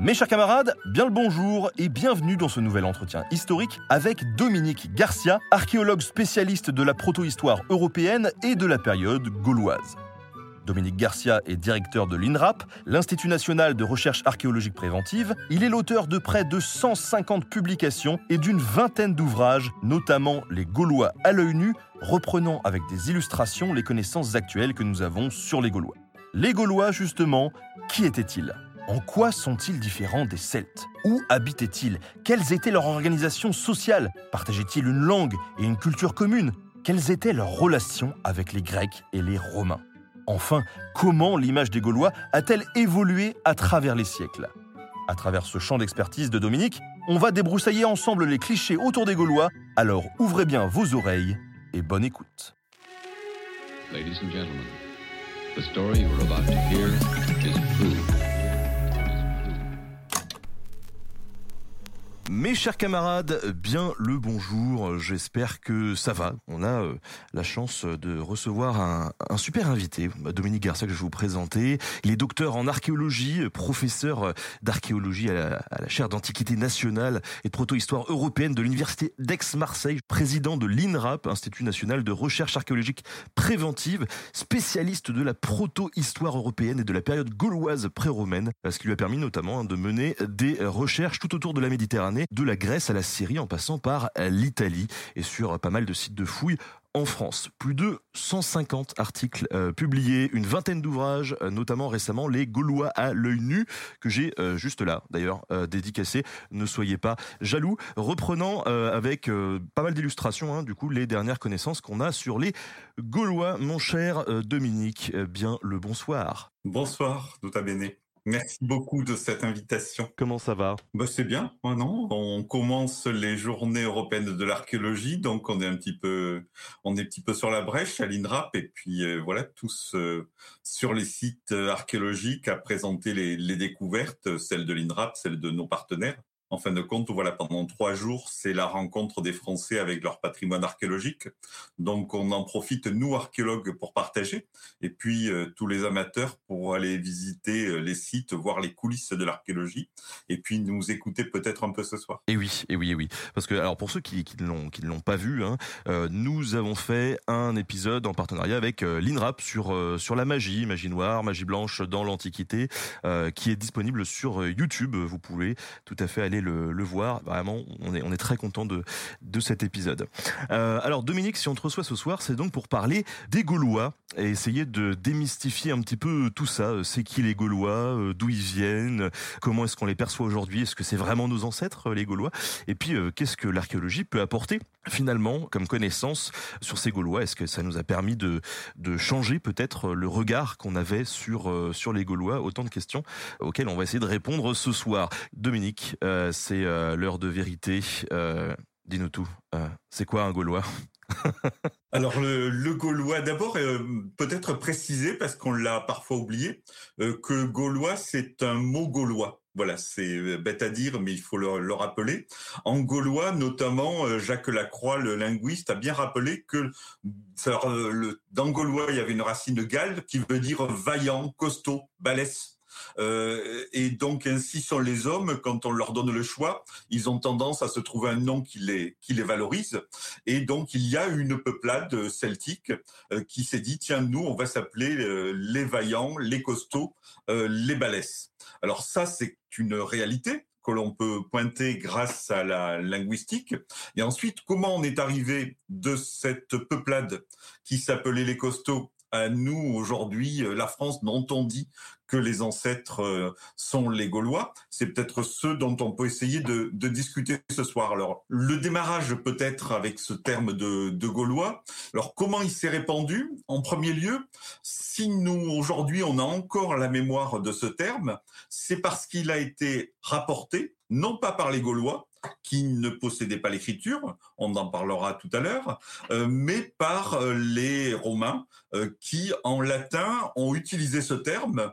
Mes chers camarades, bien le bonjour et bienvenue dans ce nouvel entretien historique avec Dominique Garcia, archéologue spécialiste de la proto-histoire européenne et de la période gauloise. Dominique Garcia est directeur de l'INRAP, l'Institut national de recherche archéologique préventive. Il est l'auteur de près de 150 publications et d'une vingtaine d'ouvrages, notamment Les Gaulois à l'œil nu, reprenant avec des illustrations les connaissances actuelles que nous avons sur les Gaulois. Les Gaulois, justement, qui étaient-ils? En quoi sont-ils différents des Celtes? Où habitaient-ils? Quelles étaient leurs organisations sociales? Partageaient-ils une langue et une culture commune? Quelles étaient leurs relations avec les Grecs et les Romains? Enfin, comment l'image des Gaulois a-t-elle évolué à travers les siècles? À travers ce champ d'expertise de Dominique, on va débroussailler ensemble les clichés autour des Gaulois, alors ouvrez bien vos oreilles et bonne écoute. Mes chers camarades, bien le bonjour, j'espère que ça va. On a euh, la chance de recevoir un, super invité, Dominique Garcia, que je vais vous présenter. Il est docteur en archéologie, professeur d'archéologie à la, à la chaire d'Antiquité nationale et de proto-histoire européenne de l'Université d'Aix-Marseille, président de l'INRAP, Institut national de recherche archéologique préventive, spécialiste de la proto-histoire européenne et de la période gauloise pré-romaine, ce qui lui a permis notamment de mener des recherches tout autour de la Méditerranée de la Grèce à la Syrie en passant par l'Italie et sur pas mal de sites de fouilles en France. Plus de 150 articles euh, publiés, une vingtaine d'ouvrages, euh, notamment récemment les Gaulois à l'œil nu, que j'ai euh, juste là d'ailleurs dédicacé. Ne soyez pas jaloux. Reprenant avec pas mal d'illustrations, hein, du coup, les dernières connaissances qu'on a sur les Gaulois. Mon cher Dominique, bien le bonsoir. Bonsoir, tout à bene. Merci beaucoup de cette invitation. Comment ça va? Bah, C'est bien, oh non On commence les journées européennes de l'archéologie, donc on est un petit peu, on est un petit peu sur la brèche à l'INRAP, et puis euh, voilà, tous euh, sur les sites archéologiques à présenter les, les découvertes, celles de l'INRAP, celles de nos partenaires. En fin de compte, voilà, pendant trois jours, c'est la rencontre des Français avec leur patrimoine archéologique. Donc, on en profite, nous, archéologues, pour partager. Et puis, euh, tous les amateurs pour aller visiter euh, les sites, voir les coulisses de l'archéologie. Et puis, nous écouter peut-être un peu ce soir. Et oui, et oui, et oui. Parce que, alors, pour ceux qui, ne l'ont, pas vu, hein, euh, nous avons fait un épisode en partenariat avec l'INRAP sur, sur la magie, magie noire, magie blanche dans l'Antiquité, qui est disponible sur YouTube. Vous pouvez tout à fait aller le, voir. Vraiment, on est, très content de, cet épisode. Euh, alors Dominique, si on te reçoit ce soir, c'est donc pour parler des Gaulois et essayer de démystifier un petit peu tout ça. C'est qui les Gaulois euh, D'où ils viennent Comment est-ce qu'on les perçoit aujourd'hui Est-ce que c'est vraiment nos ancêtres, les Gaulois? Et puis, euh, qu'est-ce que l'archéologie peut apporter finalement comme connaissance sur ces Gaulois? Est-ce que ça nous a permis de, changer peut-être le regard qu'on avait sur, les Gaulois? Autant de questions auxquelles on va essayer de répondre ce soir. Dominique, euh, c'est euh, l'heure de vérité. Euh, Dis-nous tout. Euh, c'est quoi un Gaulois? Alors le, Gaulois, d'abord peut-être préciser parce qu'on l'a parfois oublié que Gaulois c'est un mot gaulois. Voilà, c'est bête à dire, mais il faut le, le, rappeler. En gaulois, notamment, Jacques Lacroix, le linguiste, a bien rappelé que dans gaulois, il y avait une racine de Galles qui veut dire vaillant, costaud, balèze. Euh, et donc ainsi sont les hommes quand on leur donne le choix, ils ont tendance à se trouver un nom qui les qui les valorise. Et donc il y a une peuplade celtique euh, qui s'est dit tiens nous on va s'appeler euh, les vaillants, les costauds, euh, les balèzes. Alors ça c'est une réalité que l'on peut pointer grâce à la linguistique. Et ensuite, comment on est arrivé de cette peuplade qui s'appelait les costauds à nous aujourd'hui, la France dont on dit que les ancêtres euh, sont les Gaulois. C'est peut-être ceux dont on peut essayer de, de, discuter ce soir. Alors, le démarrage peut-être avec ce terme de, de Gaulois. Alors, comment il s'est répandu En premier lieu, si nous, aujourd'hui, on a encore la mémoire de ce terme, c'est parce qu'il a été rapporté, non pas par les Gaulois, qui ne possédaient pas l'écriture, on en parlera tout à l'heure, euh, mais par euh, les Romains qui, en latin, ont utilisé ce terme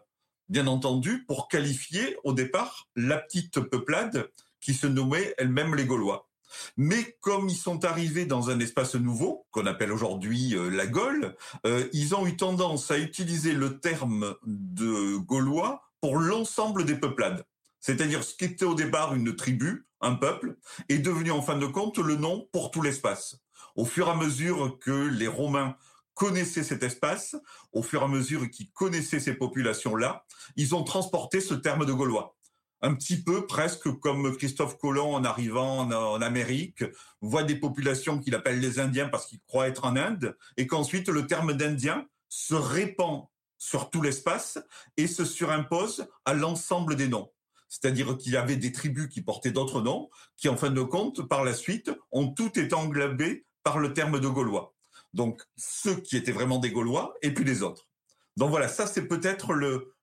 bien entendu, pour qualifier au départ la petite peuplade qui se nommait elle-même les Gaulois. Mais comme ils sont arrivés dans un espace nouveau, qu'on appelle aujourd'hui euh, la Gaule, euh, ils ont eu tendance à utiliser le terme de Gaulois pour l'ensemble des peuplades. C'est-à-dire ce qui était au départ une tribu, un peuple, est devenu en fin de compte le nom pour tout l'espace. Au fur et à mesure que les Romains connaissaient cet espace, au fur et à mesure qu'ils connaissaient ces populations-là, ils ont transporté ce terme de Gaulois. Un petit peu presque comme Christophe Colomb en arrivant en, Amérique voit des populations qu'il appelle les Indiens parce qu'il croit être en Inde, et qu'ensuite le terme d'Indien se répand sur tout l'espace et se surimpose à l'ensemble des noms. C'est-à-dire qu'il y avait des tribus qui portaient d'autres noms, qui en fin de compte, par la suite, ont tout été englobés par le terme de Gaulois. Donc ceux qui étaient vraiment des Gaulois et puis les autres. Donc voilà, ça c'est peut-être le,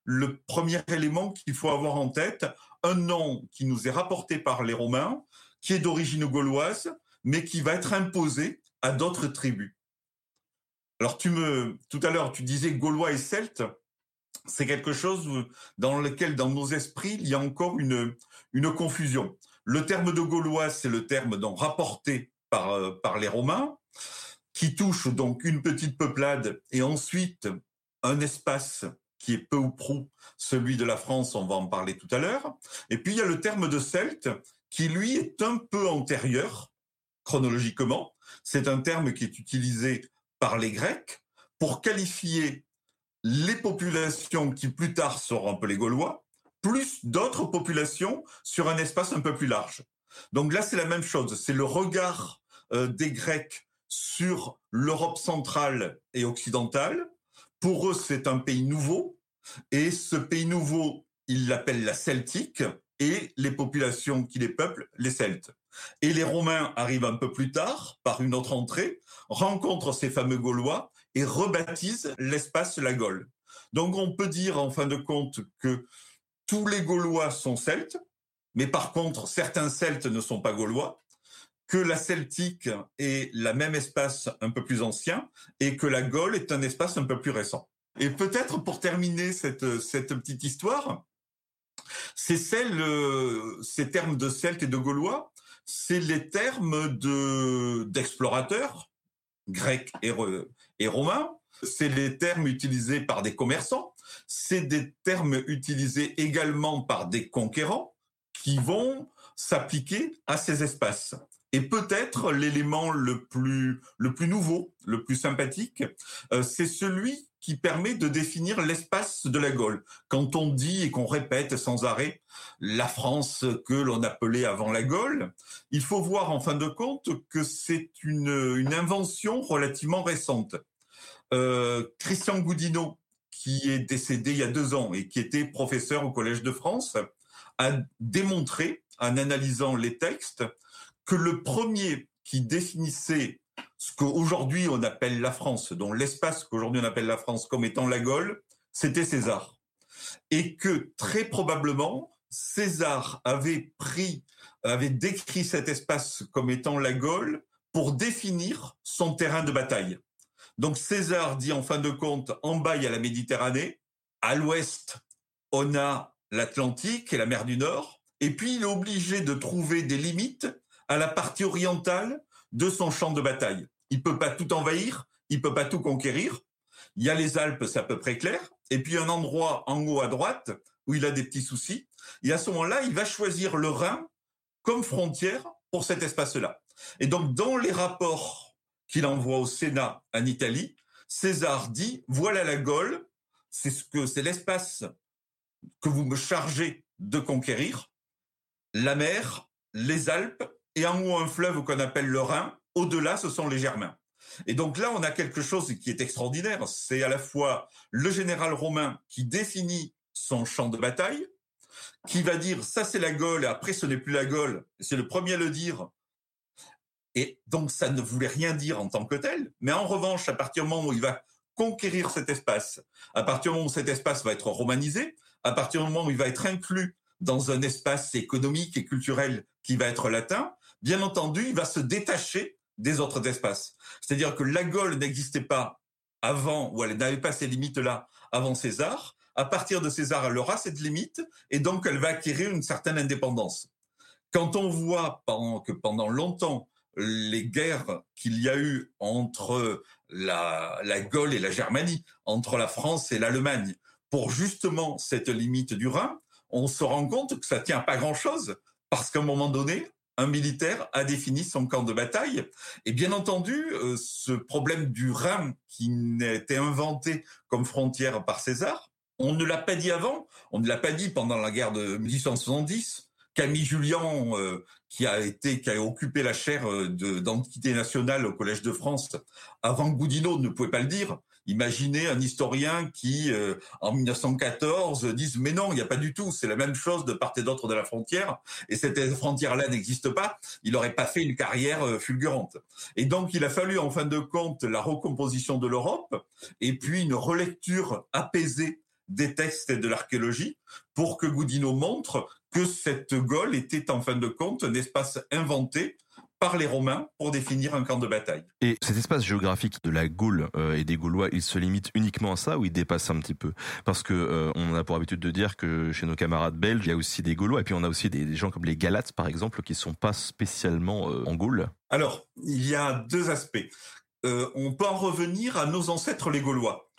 premier élément qu'il faut avoir en tête. Un nom qui nous est rapporté par les Romains, qui est d'origine gauloise, mais qui va être imposé à d'autres tribus. Alors tu me, tout à l'heure, tu disais Gaulois et Celtes. C'est quelque chose dans lequel, dans nos esprits, il y a encore une, une confusion. Le terme de Gaulois, c'est le terme donc rapporté par, euh, par les Romains qui touche donc une petite peuplade et ensuite un espace qui est peu ou prou celui de la France, on va en parler tout à l'heure. Et puis il y a le terme de celte qui lui est un peu antérieur chronologiquement. C'est un terme qui est utilisé par les Grecs pour qualifier les populations qui plus tard seront un peu les Gaulois, plus d'autres populations sur un espace un peu plus large. Donc là, c'est la même chose. C'est le regard euh, des Grecs sur l'Europe centrale et occidentale. Pour eux, c'est un pays nouveau. Et ce pays nouveau, ils l'appellent la Celtique et les populations qui les peuplent, les Celtes. Et les Romains arrivent un peu plus tard, par une autre entrée, rencontrent ces fameux Gaulois et rebaptisent l'espace la Gaule. Donc on peut dire en fin de compte que tous les Gaulois sont Celtes, mais par contre certains Celtes ne sont pas Gaulois, que la celtique est la même espace un peu plus ancien et que la Gaule est un espace un peu plus récent. Et peut-être pour terminer cette, petite histoire, c'est ces termes de Celtes et de Gaulois, c'est les termes de d'explorateurs grecs et, et romains, c'est les termes utilisés par des commerçants, c'est des termes utilisés également par des conquérants qui vont s'appliquer à ces espaces. Et peut-être l'élément le plus, le plus nouveau, le plus sympathique, euh, c'est celui qui permet de définir l'espace de la Gaule. Quand on dit et qu'on répète sans arrêt la France que l'on appelait avant la Gaule, il faut voir en fin de compte que c'est une, une invention relativement récente. Euh, Christian Goudineau, qui est décédé il y a deux ans et qui était professeur au Collège de France, a démontré, en analysant les textes, que le premier qui définissait ce qu'aujourd'hui on appelle la France, dont l'espace qu'aujourd'hui on appelle la France comme étant la Gaule, c'était César. Et que très probablement, César avait pris, avait décrit cet espace comme étant la Gaule pour définir son terrain de bataille. Donc César dit en fin de compte, en bas il y a la Méditerranée, à l'ouest on a l'Atlantique et la mer du Nord, et puis il est obligé de trouver des limites à la partie orientale de son champ de bataille. Il peut pas tout envahir, il peut pas tout conquérir. Il y a les Alpes, c'est à peu près clair. Et puis un endroit en haut à droite où il a des petits soucis. Et à ce moment-là, il va choisir le Rhin comme frontière pour cet espace-là. Et donc, dans les rapports qu'il envoie au Sénat en Italie, César dit, voilà la Gaule, c'est ce que, c'est l'espace que vous me chargez de conquérir. La mer, les Alpes et en haut un fleuve qu'on appelle le Rhin. Au-delà, ce sont les Germains. Et donc là, on a quelque chose qui est extraordinaire. C'est à la fois le général romain qui définit son champ de bataille, qui va dire ça c'est la Gaule, et après ce n'est plus la Gaule. C'est le premier à le dire. Et donc ça ne voulait rien dire en tant que tel. Mais en revanche, à partir du moment où il va conquérir cet espace, à partir du moment où cet espace va être romanisé, à partir du moment où il va être inclus dans un espace économique et culturel qui va être latin, bien entendu, il va se détacher des autres espaces. C'est-à-dire que la Gaule n'existait pas avant, ou elle n'avait pas ces limites-là avant César. À partir de César, elle aura cette limite, et donc elle va acquérir une certaine indépendance. Quand on voit que pendant longtemps, les guerres qu'il y a eu entre la, la Gaule et la Germanie, entre la France et l'Allemagne, pour justement cette limite du Rhin, on se rend compte que ça tient pas grand-chose, parce qu'à un moment donné, un militaire a défini son camp de bataille. Et bien entendu, euh, ce problème du Rhin qui été inventé comme frontière par César, on ne l'a pas dit avant, on ne l'a pas dit pendant la guerre de 1870. Camille Julien, euh, qui a été, qui a occupé la chaire euh, d'identité nationale au Collège de France, avant Goudineau ne pouvait pas le dire. Imaginez un historien qui, euh, en 1914, dise mais non, il n'y a pas du tout, c'est la même chose de part et d'autre de la frontière, et cette frontière-là n'existe pas. Il n'aurait pas fait une carrière euh, fulgurante. Et donc, il a fallu, en fin de compte, la recomposition de l'Europe, et puis une relecture apaisée des textes et de l'archéologie pour que Goudineau montre que cette Gaule était en fin de compte un espace inventé par les Romains pour définir un camp de bataille. Et cet espace géographique de la Gaule euh, et des Gaulois, il se limite uniquement à ça ou il dépasse un petit peu? Parce que euh, on a pour habitude de dire que chez nos camarades belges, il y a aussi des Gaulois et puis on a aussi des, gens comme les Galates par exemple qui sont pas spécialement euh, en Gaule. Alors, il y a deux aspects. on peut en revenir à nos ancêtres les Gaulois.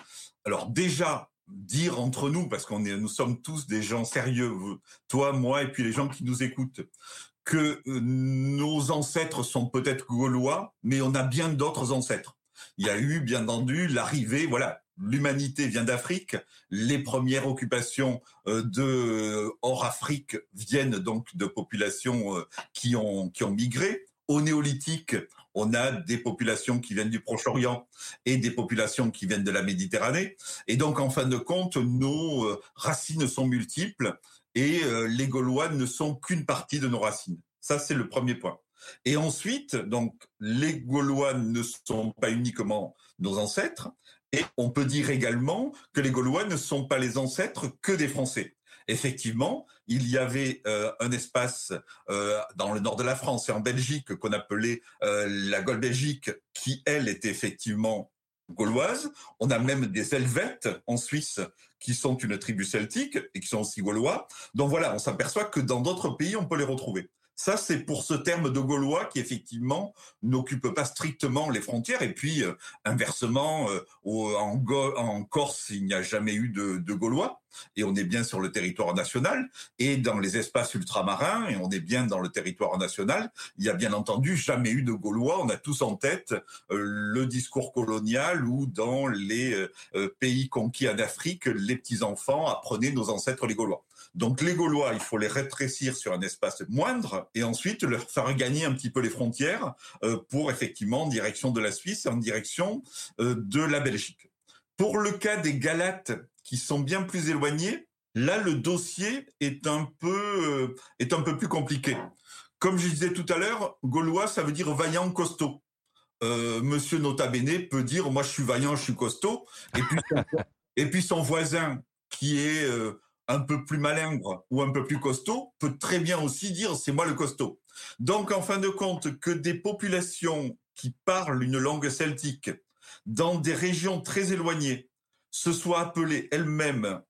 Alors déjà, dire entre nous, parce qu'on est, nous sommes tous des gens sérieux, toi, moi, et puis les gens qui nous écoutent, que euh, nos ancêtres sont peut-être gaulois, mais on a bien d'autres ancêtres. Il y a eu, bien entendu, l'arrivée, voilà, l'humanité vient d'Afrique, les premières occupations euh, de hors Afrique viennent donc de populations euh, qui ont qui ont migré. Au néolithique, on a des populations qui viennent du Proche-Orient et des populations qui viennent de la Méditerranée. Et donc, en fin de compte, nos racines sont multiples et euh, les Gaulois ne sont qu'une partie de nos racines. Ça, c'est le premier point. Et ensuite, donc, les Gaulois ne sont pas uniquement nos ancêtres, et on peut dire également que les Gaulois ne sont pas les ancêtres que des Français. Effectivement, il y avait euh, un espace euh, dans le nord de la France et en Belgique qu'on appelait la Gaule Belgique, qui elle était effectivement gauloise. On a même des Helvètes en Suisse qui sont une tribu celtique et qui sont aussi gaulois. Donc voilà, on s'aperçoit que dans d'autres pays, on peut les retrouver. Ça, c'est pour ce terme de Gaulois qui effectivement n'occupe pas strictement les frontières. Et puis, euh, inversement, euh, en, Corse, il n'y a jamais eu de, Gaulois. Et on est bien sur le territoire national. Et dans les espaces ultramarins, et on est bien dans le territoire national, il y a bien entendu jamais eu de Gaulois. On a tous en tête euh, le discours colonial où dans les pays conquis en Afrique, les petits-enfants apprenaient nos ancêtres les Gaulois. Donc les Gaulois, il faut les rétrécir sur un espace moindre et ensuite leur faire gagner un petit peu les frontières euh, pour effectivement en direction de la Suisse et en direction euh, de la Belgique. Pour le cas des Galates qui sont bien plus éloignés, là le dossier est un peu euh, est un peu plus compliqué. Comme je disais tout à l'heure, Gaulois ça veut dire vaillant, costaud. Monsieur Nota Bene peut dire moi je suis vaillant, je suis costaud, et puis et puis son voisin qui est un peu plus malingre ou un peu plus costaud peut très bien aussi dire c'est moi le costaud. Donc en fin de compte que des populations qui parlent une langue celtique dans des régions très éloignées se soient appelées elles-mêmes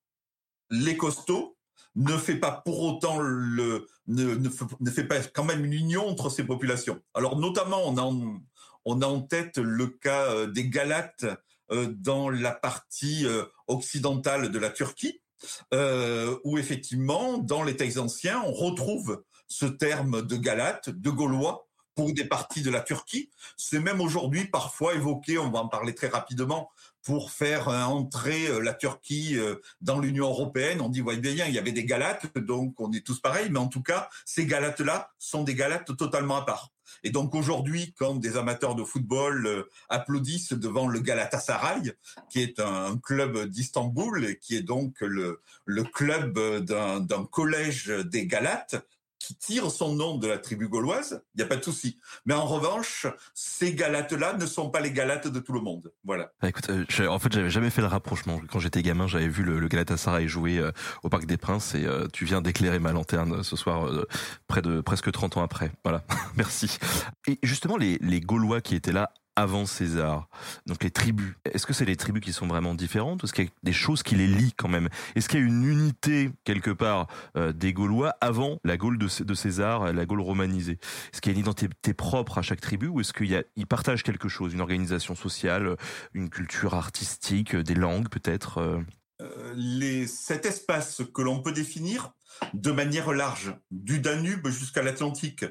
les costauds ne fait pas pour autant le ne, fait pas quand même une union entre ces populations. Alors notamment on a en, on a en tête le cas euh, des Galates euh, dans la partie euh, occidentale de la Turquie euh, où effectivement, dans les textes anciens, on retrouve ce terme de Galate, de Gaulois, pour des parties de la Turquie. C'est même aujourd'hui parfois évoqué, on va en parler très rapidement, pour faire entrer euh, la Turquie euh, dans l'Union européenne. On dit, bien, il y avait des Galates, donc on est tous pareils, mais en tout cas, ces Galates-là sont des Galates totalement à part. Et donc aujourd'hui, quand des amateurs de football euh, applaudissent devant le Galatasaray, qui est un, club d'Istanbul, qui est donc le club d'un collège des Galates, qui tire son nom de la tribu gauloise, il n'y a pas de souci. Mais en revanche, ces Galates-là ne sont pas les Galates de tout le monde. Voilà. Bah, écoute, euh, en fait, j'avais jamais fait le rapprochement. Quand j'étais gamin, j'avais vu le, le Galatasaray jouer euh, au Parc des Princes et euh, tu viens d'éclairer ma lanterne ce soir, près de presque 30 ans après. Voilà, merci. Et justement, les, les Gaulois qui étaient là avant César. Donc les tribus. Est-ce que c'est les tribus qui sont vraiment différentes Est-ce qu'il y a des choses qui les lient quand même? Est-ce qu'il y a une unité quelque part euh, des Gaulois avant la Gaule de, César, la Gaule romanisée? Est-ce qu'il y a une identité propre à chaque tribu ou est-ce qu'ils partagent quelque chose, une organisation sociale, une culture artistique, des langues peut-être euh? Euh, cet espace que l'on peut définir de manière large, du Danube jusqu'à l'Atlantique,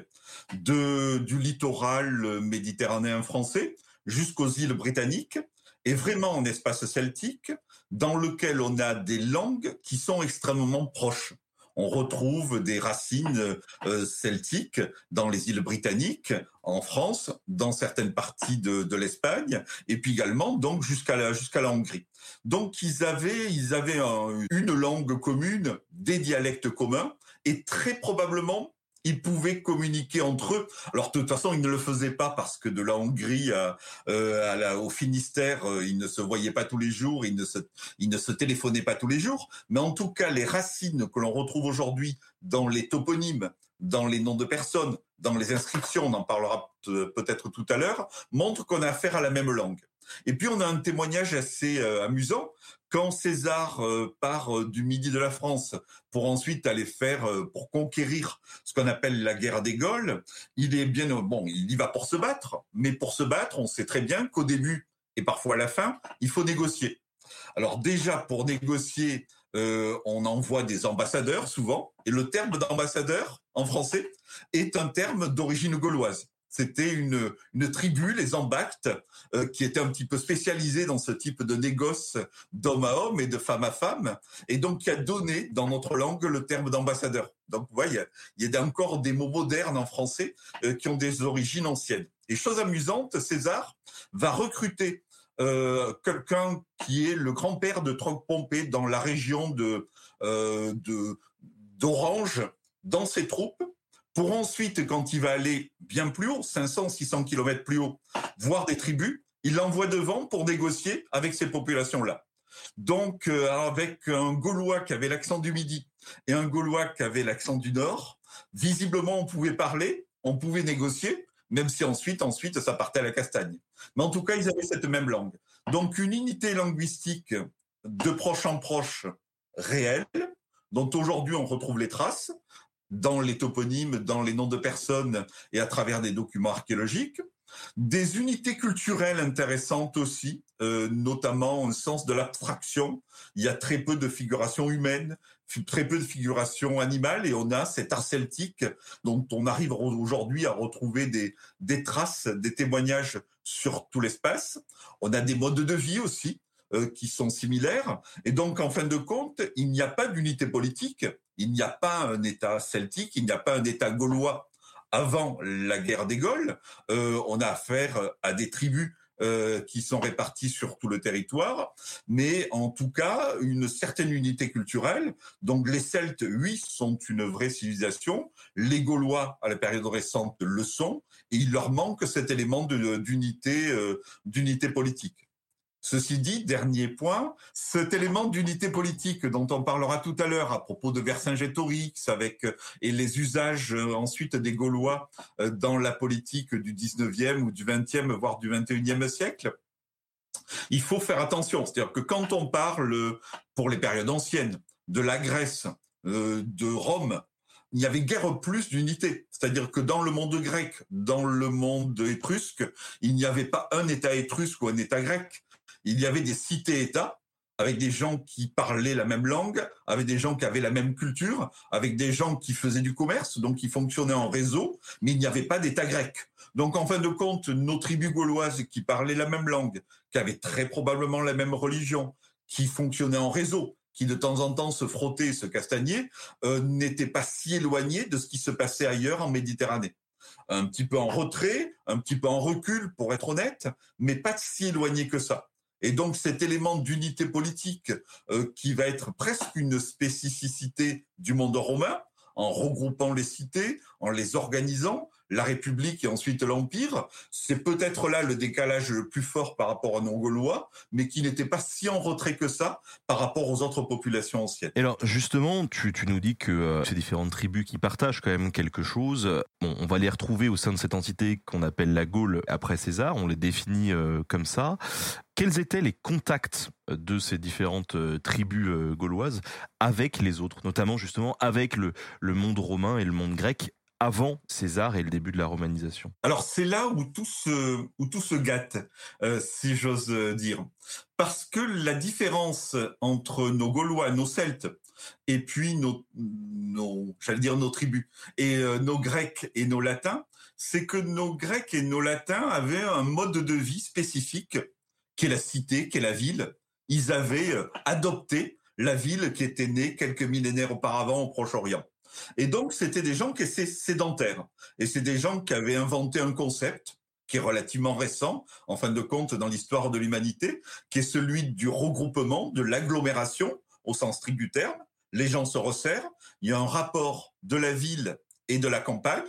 du littoral méditerranéen français jusqu'aux îles britanniques, est vraiment un espace celtique dans lequel on a des langues qui sont extrêmement proches on retrouve des racines euh, celtiques dans les îles britanniques, en France, dans certaines parties de, l'Espagne, et puis également donc jusqu'à la, jusqu'à la Hongrie. Donc ils avaient, ils avaient une langue commune, des dialectes communs, et très probablement ils pouvaient communiquer entre eux. Alors de toute façon, ils ne le faisaient pas parce que de la Hongrie euh, au Finistère, euh, ils ne se voyaient pas tous les jours, ils ne se, ils ne se téléphonaient pas tous les jours. Mais en tout cas, les racines que l'on retrouve aujourd'hui dans les toponymes, dans les noms de personnes, dans les inscriptions, on en parlera peut-être tout à l'heure, montrent qu'on a affaire à la même langue. Et puis on a un témoignage assez euh, amusant quand César euh, part euh, du midi de la France pour ensuite aller faire, pour conquérir ce qu'on appelle la guerre des Gaules, il est bien, bon, il y va pour se battre, mais pour se battre, on sait très bien qu'au début et parfois à la fin, il faut négocier. Alors déjà, pour négocier, on envoie des ambassadeurs souvent, et le terme d'ambassadeur en français est un terme d'origine gauloise. C'était une, tribu, les Ambactes, euh, qui était un petit peu spécialisée dans ce type de négoce d'homme à homme et de femme à femme, et donc qui a donné dans notre langue le terme d'ambassadeur. Donc vous voyez, il y a encore des mots modernes en français euh, qui ont des origines anciennes. Et chose amusante, César va recruter euh, quelqu'un qui est le grand-père de Troc Pompée dans la région d'Orange dans ses troupes pour ensuite, quand il va aller bien plus haut, 500, 600 kilomètres plus haut, voir des tribus, il l'envoie devant pour négocier avec ces populations-là. Donc, euh, avec un Gaulois qui avait l'accent du Midi et un Gaulois qui avait l'accent du Nord, visiblement, on pouvait parler, on pouvait négocier, même si ensuite, ensuite, ça partait à la castagne. Mais en tout cas, ils avaient cette même langue. Donc, une unité linguistique de proche en proche réelle, dont aujourd'hui on retrouve les traces, dans les toponymes, dans les noms de personnes et à travers des documents archéologiques. Des unités culturelles intéressantes aussi, euh, notamment un sens de l'abstraction. Il y a très peu de figurations humaines, très peu de figurations animales, et on a cet art celtique dont on arrive aujourd'hui à retrouver des, des traces, des témoignages sur tout l'espace. On a des modes de vie aussi, euh, qui sont similaires. Et donc, en fin de compte, il n'y a pas d'unité politique, il n'y a pas un État celtique, il n'y a pas un État gaulois avant la guerre des Gaules. Euh, on a affaire à des tribus euh, qui sont réparties sur tout le territoire, mais en tout cas une certaine unité culturelle. Donc les Celtes, oui, sont une vraie civilisation. Les Gaulois, à la période récente, le sont, et il leur manque cet élément d'unité, d'unité politique. Ceci dit, dernier point, cet élément d'unité politique dont on parlera tout à l'heure à propos de Vercingétorix avec et les usages euh, ensuite des Gaulois euh, dans la politique du 19e ou du 20e voire du 21e siècle, il faut faire attention. C'est-à-dire que quand on parle pour les périodes anciennes de la Grèce, euh, de Rome, il n'y avait guère plus d'unité. C'est-à-dire que dans le monde grec, dans le monde étrusque, il n'y avait pas un État étrusque ou un État grec il y avait des cités-États avec des gens qui parlaient la même langue, avec des gens qui avaient la même culture, avec des gens qui faisaient du commerce, donc qui fonctionnaient en réseau, mais il n'y avait pas d'État grec. Donc en fin de compte, nos tribus gauloises qui parlaient la même langue, qui avaient très probablement la même religion, qui fonctionnaient en réseau, qui de temps en temps se frottaient, se castagnaient, euh, n'étaient pas si éloignés de ce qui se passait ailleurs en Méditerranée. un petit peu en retrait, un petit peu en recul, pour être honnête, mais pas si éloigné que ça. Et donc cet élément d'unité politique euh, qui va être presque une spécificité du monde romain, en regroupant les cités, en les organisant, la République et ensuite l'Empire. C'est peut-être là le décalage le plus fort par rapport aux non-gaulois, mais qui n'était pas si en retrait que ça par rapport aux autres populations anciennes. Et alors justement, tu, nous dis que euh, ces différentes tribus qui partagent quand même quelque chose, on va les retrouver au sein de cette entité qu'on appelle la Gaule après César, on les définit euh, comme ça. Quels étaient les contacts de ces différentes euh, tribus gauloises avec les autres, notamment justement avec le monde romain et le monde grec avant César et le début de la romanisation Alors c'est là où tout se, où tout se gâte, euh, si j'ose euh, dire. Parce que la différence entre nos Gaulois, nos Celtes, et puis nos, nos j'allais dire nos tribus, et euh, nos Grecs et nos Latins, c'est que nos Grecs et nos Latins avaient un mode de vie spécifique, qui est la cité, qui est la ville. Ils avaient adopté la ville qui était née quelques millénaires auparavant au Proche-Orient. Et donc, c'était des gens qui étaient sédentaires. Et c'est des gens qui avaient inventé un concept qui est relativement récent, en fin de compte, dans l'histoire de l'humanité, qui est celui du regroupement, de l'agglomération, au sens strict du terme. Les gens se resserrent, il y a un rapport de la ville et de la campagne.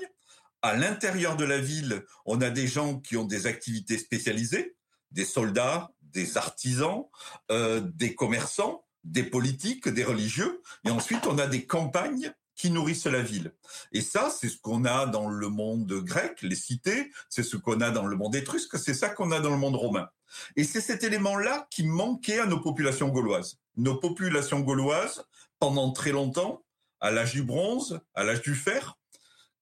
À l'intérieur de la ville, on a des gens qui ont des activités spécialisées, des soldats, des artisans, euh, des commerçants, des politiques, des religieux. Et ensuite, on a des campagnes qui nourrissent la ville. Et ça, c'est ce qu'on a dans le monde grec, les cités, c'est ce qu'on a dans le monde étrusque, c'est ça qu'on a dans le monde romain. Et c'est cet élément-là qui manquait à nos populations gauloises. Nos populations gauloises, pendant très longtemps, à l'âge du bronze, à l'âge du fer,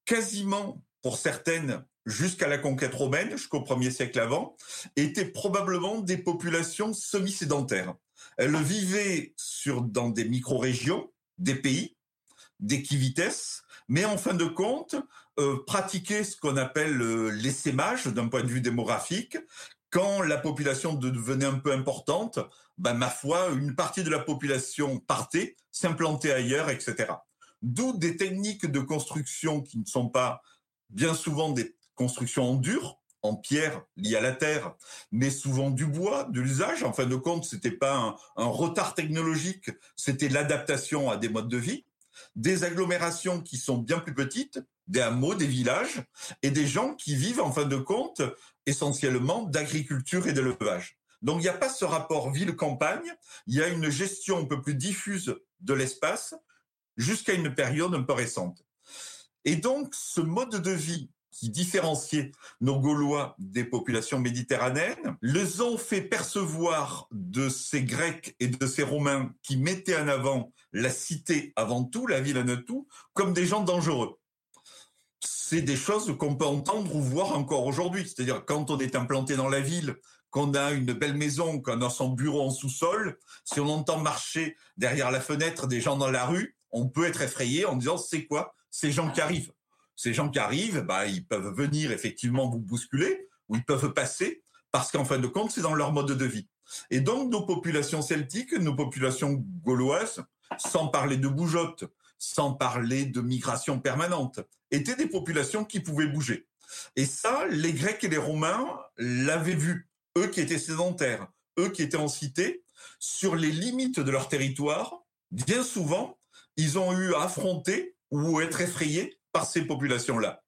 quasiment, pour certaines, jusqu'à la conquête romaine, jusqu'au premier siècle avant, étaient probablement des populations semi-sédentaires. Elles vivaient dans des micro-régions, des pays, d'équivitesse, mais en fin de compte, euh, pratiquer ce qu'on appelle euh, l'essaimage d'un point de vue démographique. Quand la population devenait un peu importante, ben, ma foi, une partie de la population partait, s'implantait ailleurs, etc. D'où des techniques de construction qui ne sont pas bien souvent des constructions en dur, en pierre liées à la terre, mais souvent du bois, de l'usage. En fin de compte, c'était pas un, un retard technologique, c'était l'adaptation à des modes de vie des agglomérations qui sont bien plus petites, des hameaux, des villages, et des gens qui vivent en fin de compte essentiellement d'agriculture et d'élevage. Donc il n'y a pas ce rapport ville-campagne, il y a une gestion un peu plus diffuse de l'espace jusqu'à une période un peu récente. Et donc ce mode de vie qui différenciait nos Gaulois des populations méditerranéennes, les ont fait percevoir de ces Grecs et de ces Romains qui mettaient en avant la cité avant tout, la ville avant tout, comme des gens dangereux. C'est des choses qu'on peut entendre ou voir encore aujourd'hui. C'est-à-dire quand on est implanté dans la ville, qu'on a une belle maison, qu'on a son bureau en sous-sol, si on entend marcher derrière la fenêtre des gens dans la rue, on peut être effrayé en disant c'est quoi ces gens qui arrivent? Ces gens qui arrivent, bah, ils peuvent venir effectivement vous bousculer ou ils peuvent passer parce qu'en fin de compte, c'est dans leur mode de vie. Et donc, nos populations celtiques, nos populations gauloises, sans parler de bougeotte, sans parler de migration permanente, étaient des populations qui pouvaient bouger. Et ça, les Grecs et les Romains l'avaient vu. Eux qui étaient sédentaires, eux qui étaient en cité, sur les limites de leur territoire, bien souvent, ils ont eu à affronter ou être effrayés par ces populations-là.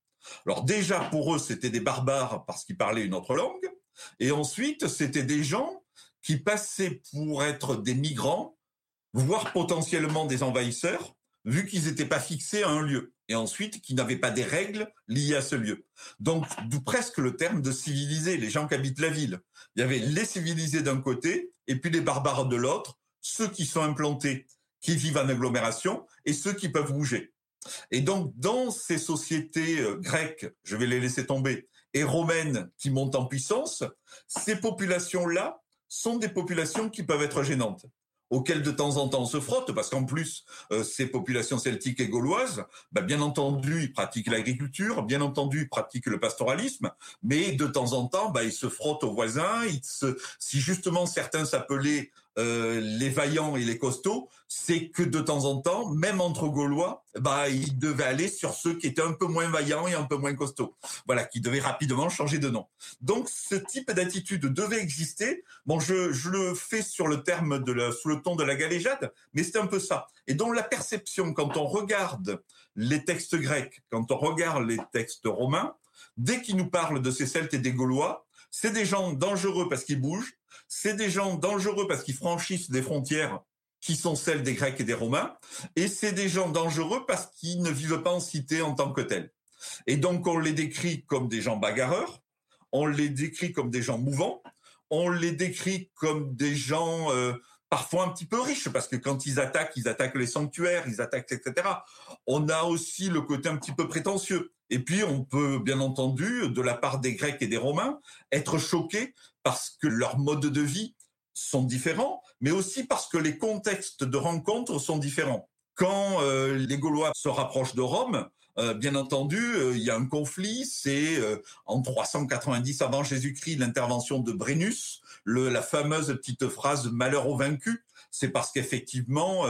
Alors déjà, pour eux, c'était des barbares parce qu'ils parlaient une autre langue. Et ensuite, c'était des gens qui passaient pour être des migrants, voire potentiellement des envahisseurs, vu qu'ils n'étaient pas fixés à un lieu. Et ensuite, qu'ils n'avaient pas des règles liées à ce lieu. Donc, d'où presque le terme de civilisés, les gens qui habitent la ville. Il y avait les civilisés d'un côté, et puis les barbares de l'autre, ceux qui sont implantés, qui vivent en agglomération, et ceux qui peuvent bouger. Et donc, dans ces sociétés euh, grecques, je vais les laisser tomber, et romaines qui montent en puissance, ces populations-là sont des populations qui peuvent être gênantes auxquelles de temps en temps on se frotte, parce qu'en plus, euh, ces populations celtiques et gauloises, bah, bien entendu, ils pratiquent l'agriculture, bien entendu, ils pratiquent le pastoralisme, mais de temps en temps, bah, ils se frottent aux voisins. Si justement certains s'appelaient euh, les vaillants et les costauds, c'est que de temps en temps, même entre Gaulois, bah, ils devaient aller sur ceux qui étaient un peu moins vaillants et un peu moins costauds. Voilà, qui devaient rapidement changer de nom. Donc, ce type d'attitude devait exister. Bon, je, je le fais sur le terme de la, sous le ton de la galéjade, mais c'est un peu ça. Et donc, la perception, quand on regarde les textes grecs, quand on regarde les textes romains, dès qu'ils nous parlent de ces Celtes et des Gaulois, c'est des gens dangereux parce qu'ils bougent, c'est des gens dangereux parce qu'ils franchissent des frontières qui sont celles des Grecs et des Romains, et c'est des gens dangereux parce qu'ils ne vivent pas en cité en tant que tels. Et donc on les décrit comme des gens bagarreurs, on les décrit comme des gens mouvants, on les décrit comme des gens euh, parfois un petit peu riches, parce que quand ils attaquent, ils attaquent les sanctuaires, ils attaquent, etc. On a aussi le côté un petit peu prétentieux. Et puis, on peut, bien entendu, de la part des Grecs et des Romains, être choqué parce que leurs modes de vie sont différents, mais aussi parce que les contextes de rencontres sont différents. Quand euh, les Gaulois se rapprochent de Rome, euh, bien entendu, euh, il y a un conflit. C'est en 390 avant Jésus-Christ l'intervention de Brennus, le, la fameuse petite phrase "malheur aux vaincus". C'est parce qu'effectivement,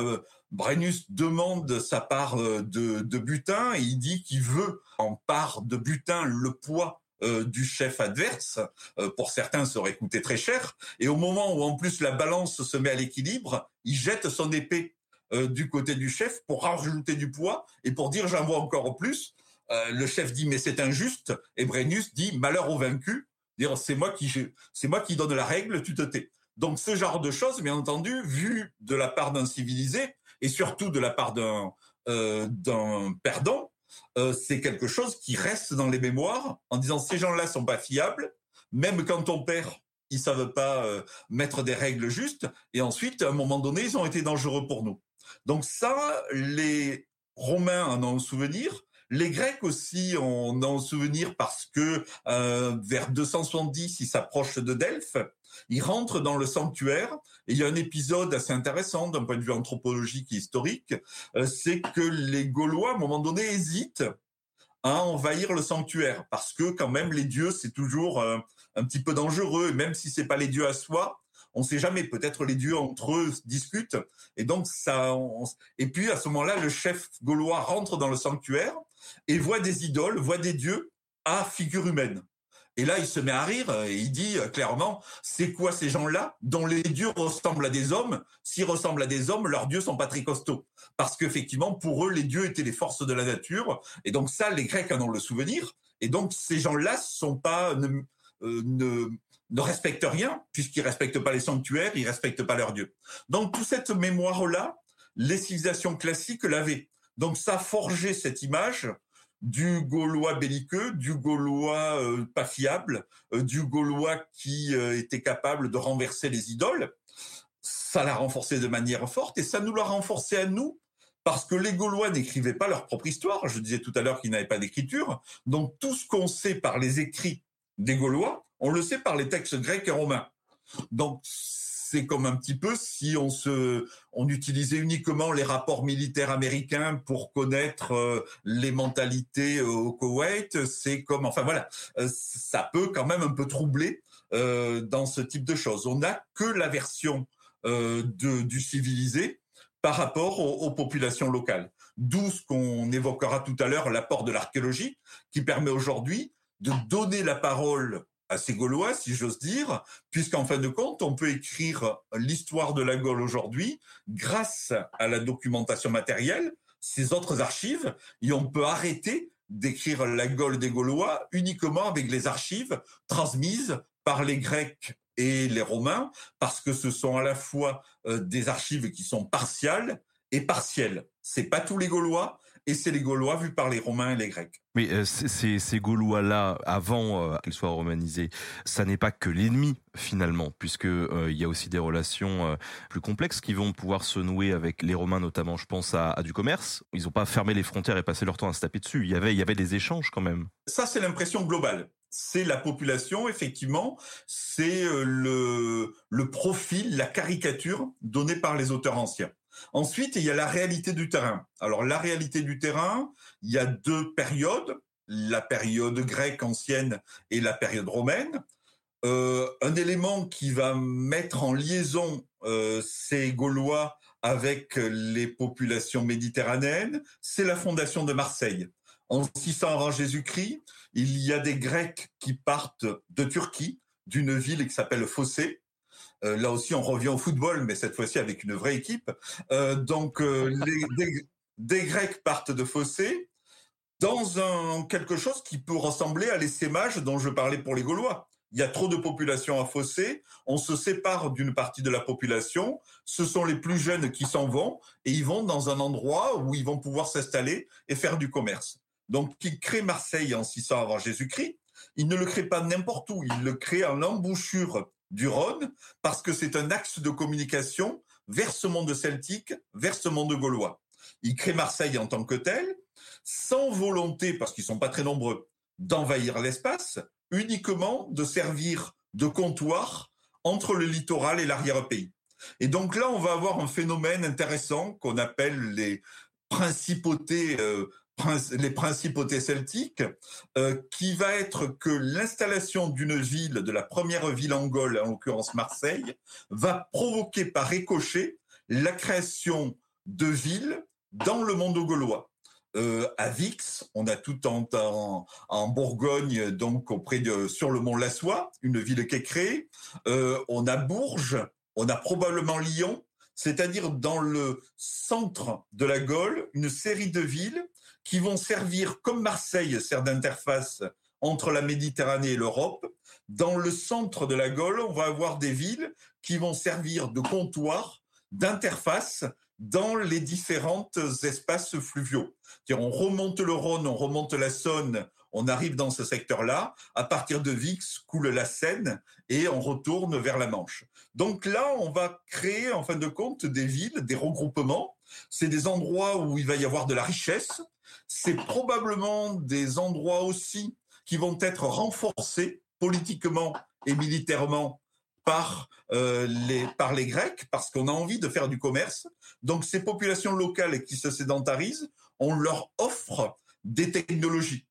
Brennus demande sa part de, de butin et il dit qu'il veut en part de butin le poids du chef adverse, euh, pour certains, ça aurait coûté très cher. Et au moment où en plus la balance se met à l'équilibre, il jette son épée euh, du côté du chef pour rajouter du poids et pour dire j'en vois encore plus. le chef dit mais c'est injuste et Brennus dit malheur au vaincu. C'est moi qui moi qui donne la règle, tu te tais. Donc ce genre de choses, bien entendu, vu de la part d'un civilisé et surtout de la part d'un perdant, euh, c'est quelque chose qui reste dans les mémoires en disant ces gens-là sont pas fiables, même quand on perd, ils savent pas euh, mettre des règles justes, et ensuite, à un moment donné, ils ont été dangereux pour nous. Donc ça, les Romains en ont souvenir, les Grecs aussi en ont souvenir parce que euh, vers 270, ils s'approchent de Delphes, ils rentrent dans le sanctuaire et il y a un épisode assez intéressant d'un point de vue anthropologique et historique, euh, c'est que les Gaulois, à un moment donné, hésitent à envahir le sanctuaire parce que quand même les dieux, c'est toujours euh, un petit peu dangereux, et même si c'est pas les dieux à soi, on sait jamais. Peut-être les dieux entre eux discutent, et donc ça. Et puis à ce moment-là, le chef gaulois rentre dans le sanctuaire et voit des idoles, voit des dieux à figure humaine. Et là, il se met à rire et il dit euh, clairement, c'est quoi ces gens-là dont les dieux ressemblent à des hommes S'ils ressemblent à des hommes, leurs dieux sont pas très costauds. Parce qu'effectivement, pour eux, les dieux étaient les forces de la nature. Et donc ça, les Grecs en ont le souvenir. Et donc ces gens-là sont pas ne, euh, ne, ne respectent rien puisqu'ils respectent pas les sanctuaires, ils respectent pas leurs dieux. Donc toute cette mémoire-là, les civilisations classiques l'avaient. Donc ça forgé cette image du Gaulois belliqueux, du Gaulois euh, pas fiable, euh, du Gaulois qui euh, était capable de renverser les idoles. Ça l'a renforcé de manière forte et ça nous l'a renforcé à nous parce que les Gaulois n'écrivaient pas leur propre histoire. Je disais tout à l'heure qu'ils n'avaient pas d'écriture. Donc tout ce qu'on sait par les écrits des Gaulois, on le sait par les textes grecs et romains. Donc c'est comme un petit peu si on se, on utilisait uniquement les rapports militaires américains pour connaître euh, les mentalités euh, au Koweït. C'est comme, enfin voilà, euh, ça peut quand même un peu troubler dans ce type de choses. On n'a que la version du civilisé par rapport aux, aux populations locales. D'où ce qu'on évoquera tout à l'heure, l'apport de l'archéologie, qui permet aujourd'hui de donner la parole assez gaulois, si j'ose dire, puisqu'en fin de compte, on peut écrire l'histoire de la Gaule aujourd'hui grâce à la documentation matérielle, ces autres archives, et on peut arrêter d'écrire la Gaule des Gaulois uniquement avec les archives transmises par les Grecs et les Romains, parce que ce sont à la fois euh, des archives qui sont partiales et partielles. C'est pas tous les Gaulois, et c'est les Gaulois vus par les Romains et les Grecs. Mais euh, ces, ces Gaulois-là, avant euh, qu'ils soient romanisés, ça n'est pas que l'ennemi finalement, puisque euh, il y a aussi des relations plus complexes qui vont pouvoir se nouer avec les Romains, notamment. Je pense à, du commerce. Ils n'ont pas fermé les frontières et passé leur temps à se taper dessus. Il y avait, il y avait des échanges quand même. Ça, c'est l'impression globale c'est la population, effectivement, c'est le, le profil, la caricature donnée par les auteurs anciens. Ensuite, il y a la réalité du terrain. Alors la réalité du terrain, il y a deux périodes, la période grecque ancienne et la période romaine. Euh, un élément qui va mettre en liaison euh, ces Gaulois avec les populations méditerranéennes, c'est la fondation de Marseille. En 600 avant Jésus-Christ, il y a des Grecs qui partent de Turquie, d'une ville qui s'appelle Fossé. Euh, là aussi, on revient au football, mais cette fois-ci avec une vraie équipe. Euh, donc, euh, les, des, Grecs partent de Fossé dans un, quelque chose qui peut ressembler à l'essaimage dont je parlais pour les Gaulois. Il y a trop de population à Fossé, on se sépare d'une partie de la population, ce sont les plus jeunes qui s'en vont et ils vont dans un endroit où ils vont pouvoir s'installer et faire du commerce. Donc, il crée Marseille en 600 avant Jésus-Christ. Il ne le crée pas n'importe où, il le crée en embouchure du Rhône parce que c'est un axe de communication vers ce monde celtique, vers ce monde gaulois. Il crée Marseille en tant que tel, sans volonté, parce qu'ils sont pas très nombreux, d'envahir l'espace, uniquement de servir de comptoir entre le littoral et l'arrière-pays. Et donc là, on va avoir un phénomène intéressant qu'on appelle les principautés euh, les principautés celtiques, euh, qui va être que l'installation d'une ville, de la première ville en Gaule, en l'occurrence Marseille, va provoquer par ricochet la création de villes dans le monde gaulois. Euh, à Vix, on a tout en, en, Bourgogne, donc auprès de sur le mont Lassois, une ville qui est créée. Euh, on a Bourges, on a probablement Lyon, c'est-à-dire dans le centre de la Gaule, une série de villes qui vont servir, comme Marseille sert d'interface entre la Méditerranée et l'Europe, dans le centre de la Gaule, on va avoir des villes qui vont servir de comptoir, d'interface dans les différents espaces fluviaux. On remonte le Rhône, on remonte la Saône, on arrive dans ce secteur-là. À partir de Vix coule la Seine et on retourne vers la Manche. Donc là, on va créer en fin de compte des villes, des regroupements. C'est des endroits où il va y avoir de la richesse, c'est probablement des endroits aussi qui vont être renforcés politiquement et militairement par euh, les par les Grecs parce qu'on a envie de faire du commerce. Donc ces populations locales qui se sédentarisent, on leur offre des technologies.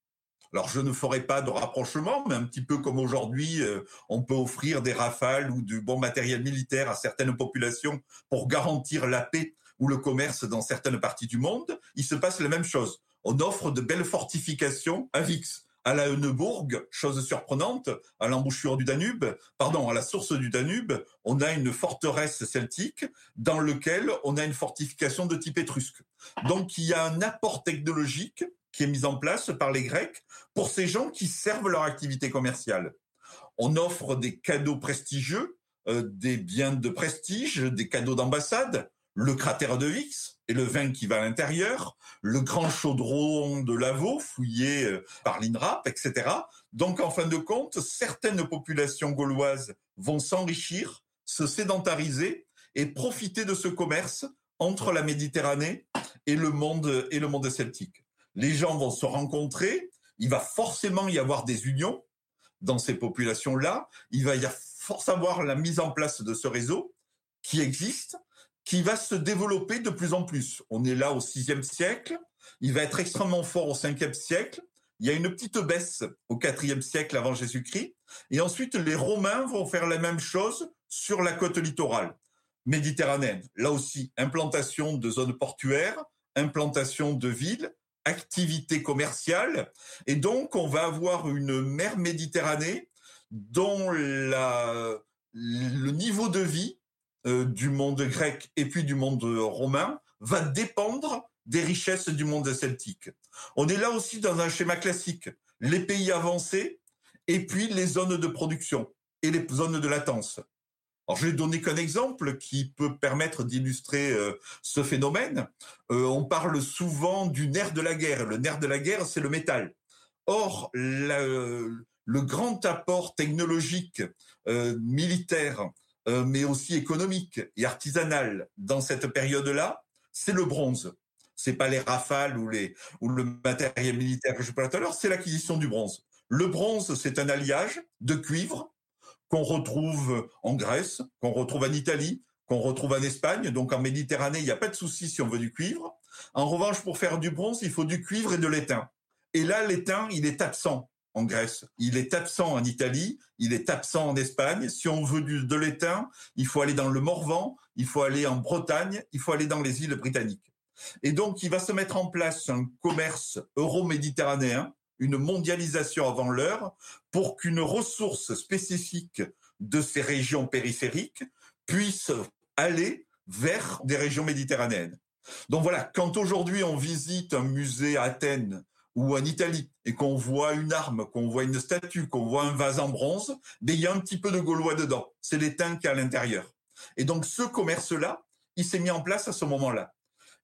Alors je ne ferai pas de rapprochement, mais un petit peu comme aujourd'hui, euh, on peut offrir des rafales ou du bon matériel militaire à certaines populations pour garantir la paix ou le commerce dans certaines parties du monde. Il se passe la même chose on offre de belles fortifications à Vix. À la Heuneburg, chose surprenante, à l'embouchure du Danube, pardon, à la source du Danube, on a une forteresse celtique dans lequel on a une fortification de type étrusque. Donc il y a un apport technologique qui est mis en place par les Grecs pour ces gens qui servent leur activité commerciale. On offre des cadeaux prestigieux, euh, des biens de prestige, des cadeaux d'ambassade, le cratère de Vix et le vin qui va à l'intérieur, le grand chaudron de Lavaux fouillé euh, par l'INRAP, etc. Donc, en fin de compte, certaines populations gauloises vont s'enrichir, se sédentariser et profiter de ce commerce entre la Méditerranée et le monde et le monde celtique. Les gens vont se rencontrer, il va forcément y avoir des unions dans ces populations-là, il va y avoir la mise en place de ce réseau qui existe qui va se développer de plus en plus. On est là au sixième siècle, il va être extrêmement fort au cinquième siècle. Il y a une petite baisse au quatrième siècle avant Jésus-Christ. Et ensuite, les Romains vont faire la même chose sur la côte littorale méditerranéenne. Là aussi, implantation de zones portuaires, implantation de villes, activité commerciale. Et donc, on va avoir une mer Méditerranée dont la, le niveau de vie euh, du monde grec et puis du monde romain va dépendre des richesses du monde celtique. On est là aussi dans un schéma classique. Les pays avancés et puis les zones de production et les zones de latence. Alors, je vais donner qu'un exemple qui peut permettre d'illustrer euh, ce phénomène. Euh, on parle souvent du nerf de la guerre. Le nerf de la guerre, c'est le métal. Or, le grand apport technologique militaire euh, mais aussi économique et artisanal dans cette période-là, c'est le bronze. C'est pas les rafales ou les ou le matériel militaire que je parlais tout à l'heure, c'est l'acquisition du bronze. Le bronze, c'est un alliage de cuivre qu'on retrouve en Grèce, qu'on retrouve en Italie, qu'on retrouve en Espagne. Donc en Méditerranée, il n'y a pas de souci si on veut du cuivre. En revanche, pour faire du bronze, il faut du cuivre et de l'étain. Et là, l'étain, il est absent en Grèce. Il est absent en Italie, il est absent en Espagne. Si on veut du, de l'étain, il faut aller dans le Morvan, il faut aller en Bretagne, il faut aller dans les îles britanniques. Et donc, il va se mettre en place un commerce euro-méditerranéen, une mondialisation avant l'heure, pour qu'une ressource spécifique de ces régions périphériques puisse aller vers des régions méditerranéennes. Donc voilà, quand aujourd'hui on visite un musée à Athènes ou en Italie et qu'on voit une arme, qu'on voit une statue, qu'on voit un vase en bronze, ben, il y a un petit peu de gaulois dedans. C'est l'étain qui est à l'intérieur. Et donc ce commerce-là, il s'est mis en place à ce moment-là.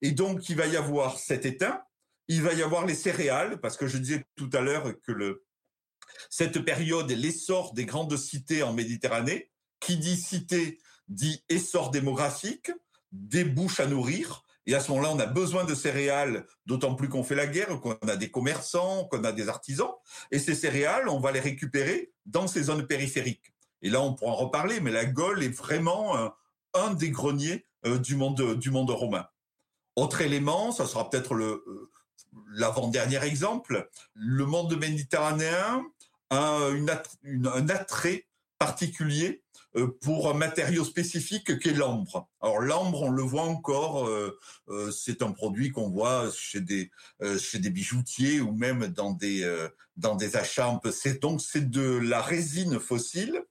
Et donc il va y avoir cet étain, il va y avoir les céréales, parce que je disais tout à l'heure que cette période est l'essor des grandes cités en Méditerranée. Qui dit cité dit essor démographique, des bouches à nourrir, et à ce moment-là, on a besoin de céréales, d'autant plus qu'on fait la guerre, qu'on a des commerçants, qu'on a des artisans. Et ces céréales, on va les récupérer dans ces zones périphériques. Et là, on pourra en reparler, mais la Gaule est vraiment un, des greniers euh, du monde du monde romain. Autre élément, ça sera peut-être le euh, l'avant-dernier exemple. Le monde méditerranéen a un attrait particulier euh, pour un matériau spécifique qu'est l'ambre. Alors l'ambre, on le voit encore, euh, euh, c'est un produit qu'on voit chez des chez des bijoutiers ou même dans des dans des achats. C'est donc c'est de la résine fossile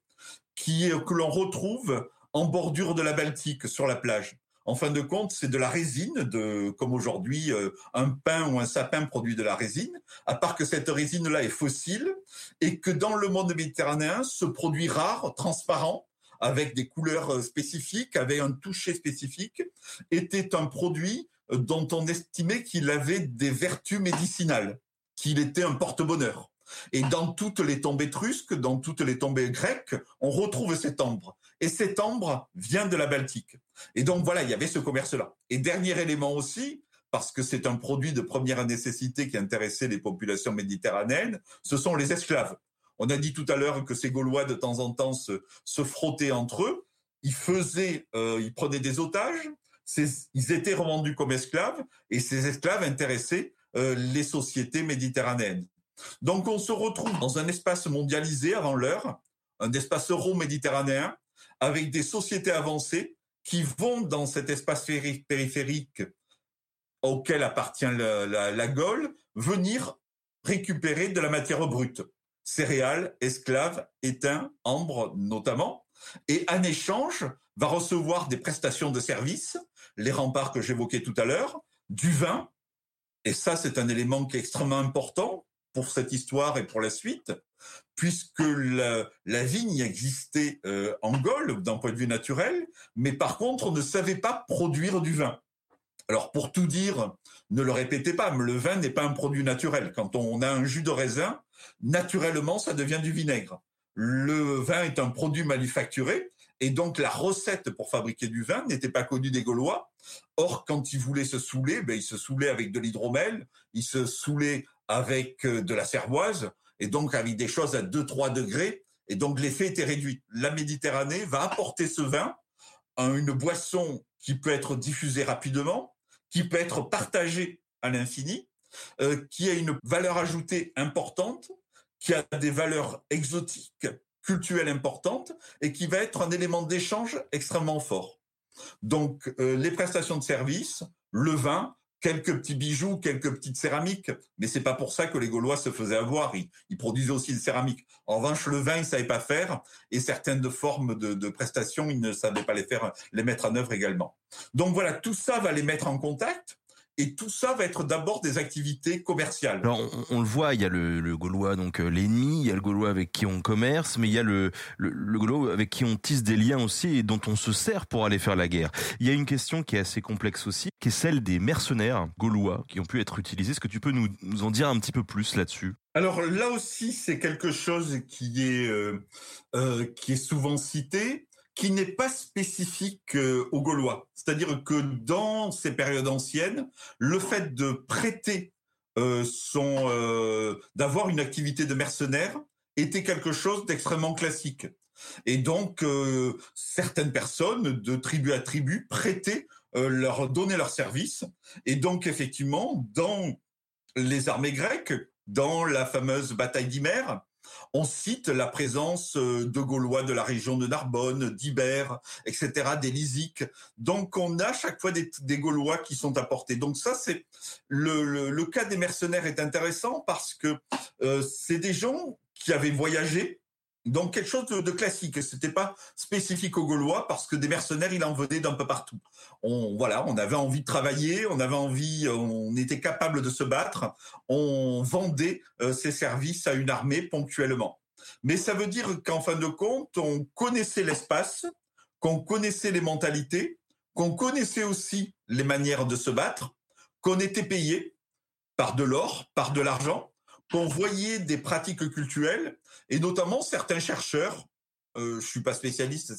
qui que l'on retrouve en bordure de la Baltique sur la plage. En fin de compte, c'est de la résine, de, comme aujourd'hui un pain ou un sapin produit de la résine, à part que cette résine-là est fossile et que dans le monde méditerranéen, ce produit rare, transparent, avec des couleurs euh, spécifiques, avec un toucher spécifique, était un produit euh, dont on estimait qu'il avait des vertus médicinales, qu'il était un porte-bonheur. Et dans toutes les tombes étrusques, dans toutes les tombes grecques, on retrouve cet ambre. Et cet ambre vient de la Baltique. Et donc voilà, il y avait ce commerce-là. Et dernier élément aussi, parce que c'est un produit de première nécessité qui intéressait les populations méditerranéennes, ce sont les esclaves. On a dit tout à l'heure que ces Gaulois, de temps en temps, se, frottaient entre eux. Ils faisaient, euh, ils prenaient des otages. Ils étaient revendus comme esclaves et ces esclaves intéressaient euh, les sociétés méditerranéennes. Donc on se retrouve dans un espace mondialisé avant l'heure, un espace euro-méditerranéen, avec des sociétés avancées qui vont dans cet espace périphérique auquel appartient la Gaule, venir récupérer de la matière brute céréales, esclaves, étain, ambre notamment, et en échange va recevoir des prestations de services, les remparts que j'évoquais tout à l'heure, du vin, et ça c'est un élément qui est extrêmement important pour cette histoire et pour la suite, puisque la, vigne existait euh, en Gaule d'un point de vue naturel, mais par contre on ne savait pas produire du vin. Alors pour tout dire, ne le répétez pas, mais le vin n'est pas un produit naturel. Quand on a un jus de raisin, naturellement, ça devient du vinaigre. Le vin est un produit manufacturé, et donc la recette pour fabriquer du vin n'était pas connue des Gaulois. Or, quand ils voulaient se saouler, ben, ils se saoulaient avec de l'hydromel, ils se saoulaient avec euh, de la cervoise, et donc avec des choses à 2-3 degrés, et donc l'effet était réduit. La Méditerranée va apporter ce vin à une boisson qui peut être diffusée rapidement, qui peut être partagée à l'infini, euh, qui a une valeur ajoutée importante, qui a des valeurs exotiques, culturelles importantes, et qui va être un élément d'échange extrêmement fort. Donc, euh, les prestations de services, le vin, quelques petits bijoux, quelques petites céramiques, mais c'est pas pour ça que les Gaulois se faisaient avoir. Ils, produisaient aussi des céramiques. En revanche, le vin, ils savaient pas faire, et certaines formes de, de prestations, ils ne savaient pas les faire, les mettre en œuvre également. Donc voilà, tout ça va les mettre en contact. Et tout ça va être d'abord des activités commerciales. Alors on, le voit, il y a le, Gaulois, donc euh, l'ennemi, il y a le Gaulois avec qui on commerce, mais il y a le, le, Gaulois avec qui on tisse des liens aussi et dont on se sert pour aller faire la guerre. Il y a une question qui est assez complexe aussi, qui est celle des mercenaires gaulois qui ont pu être utilisés. Est-ce que tu peux nous, nous en dire un petit peu plus là-dessus? Alors là aussi, c'est quelque chose qui est euh, euh, qui est souvent cité qui n'est pas spécifique euh, aux Gaulois. C'est-à-dire que dans ces périodes anciennes, le fait de prêter euh, son, euh, d'avoir une activité de mercenaire était quelque chose d'extrêmement classique. Et donc, certaines personnes, de tribu à tribu, prêtaient, leur donnaient leur service. Et donc, effectivement, dans les armées grecques, dans la fameuse bataille d'Imer, on cite la présence euh, de Gaulois de la région de Narbonne, d'Ibère, etc., des Lysiques. Donc on a chaque fois des, Gaulois qui sont apportés. Donc ça, c'est le, cas des mercenaires est intéressant parce que euh, c'est des gens qui avaient voyagé, donc quelque chose de, classique. C'était pas spécifique aux Gaulois parce que des mercenaires, il en venait d'un peu partout. On voilà, on avait envie de travailler, on avait envie, on était capable de se battre. On vendait euh, ses services à une armée ponctuellement. Mais ça veut dire qu'en fin de compte, on connaissait l'espace, qu'on connaissait les mentalités, qu'on connaissait aussi les manières de se battre, qu'on était payé par de l'or, par de l'argent, qu'on voyait des pratiques culturelles et notamment certains chercheurs, euh, je suis pas spécialiste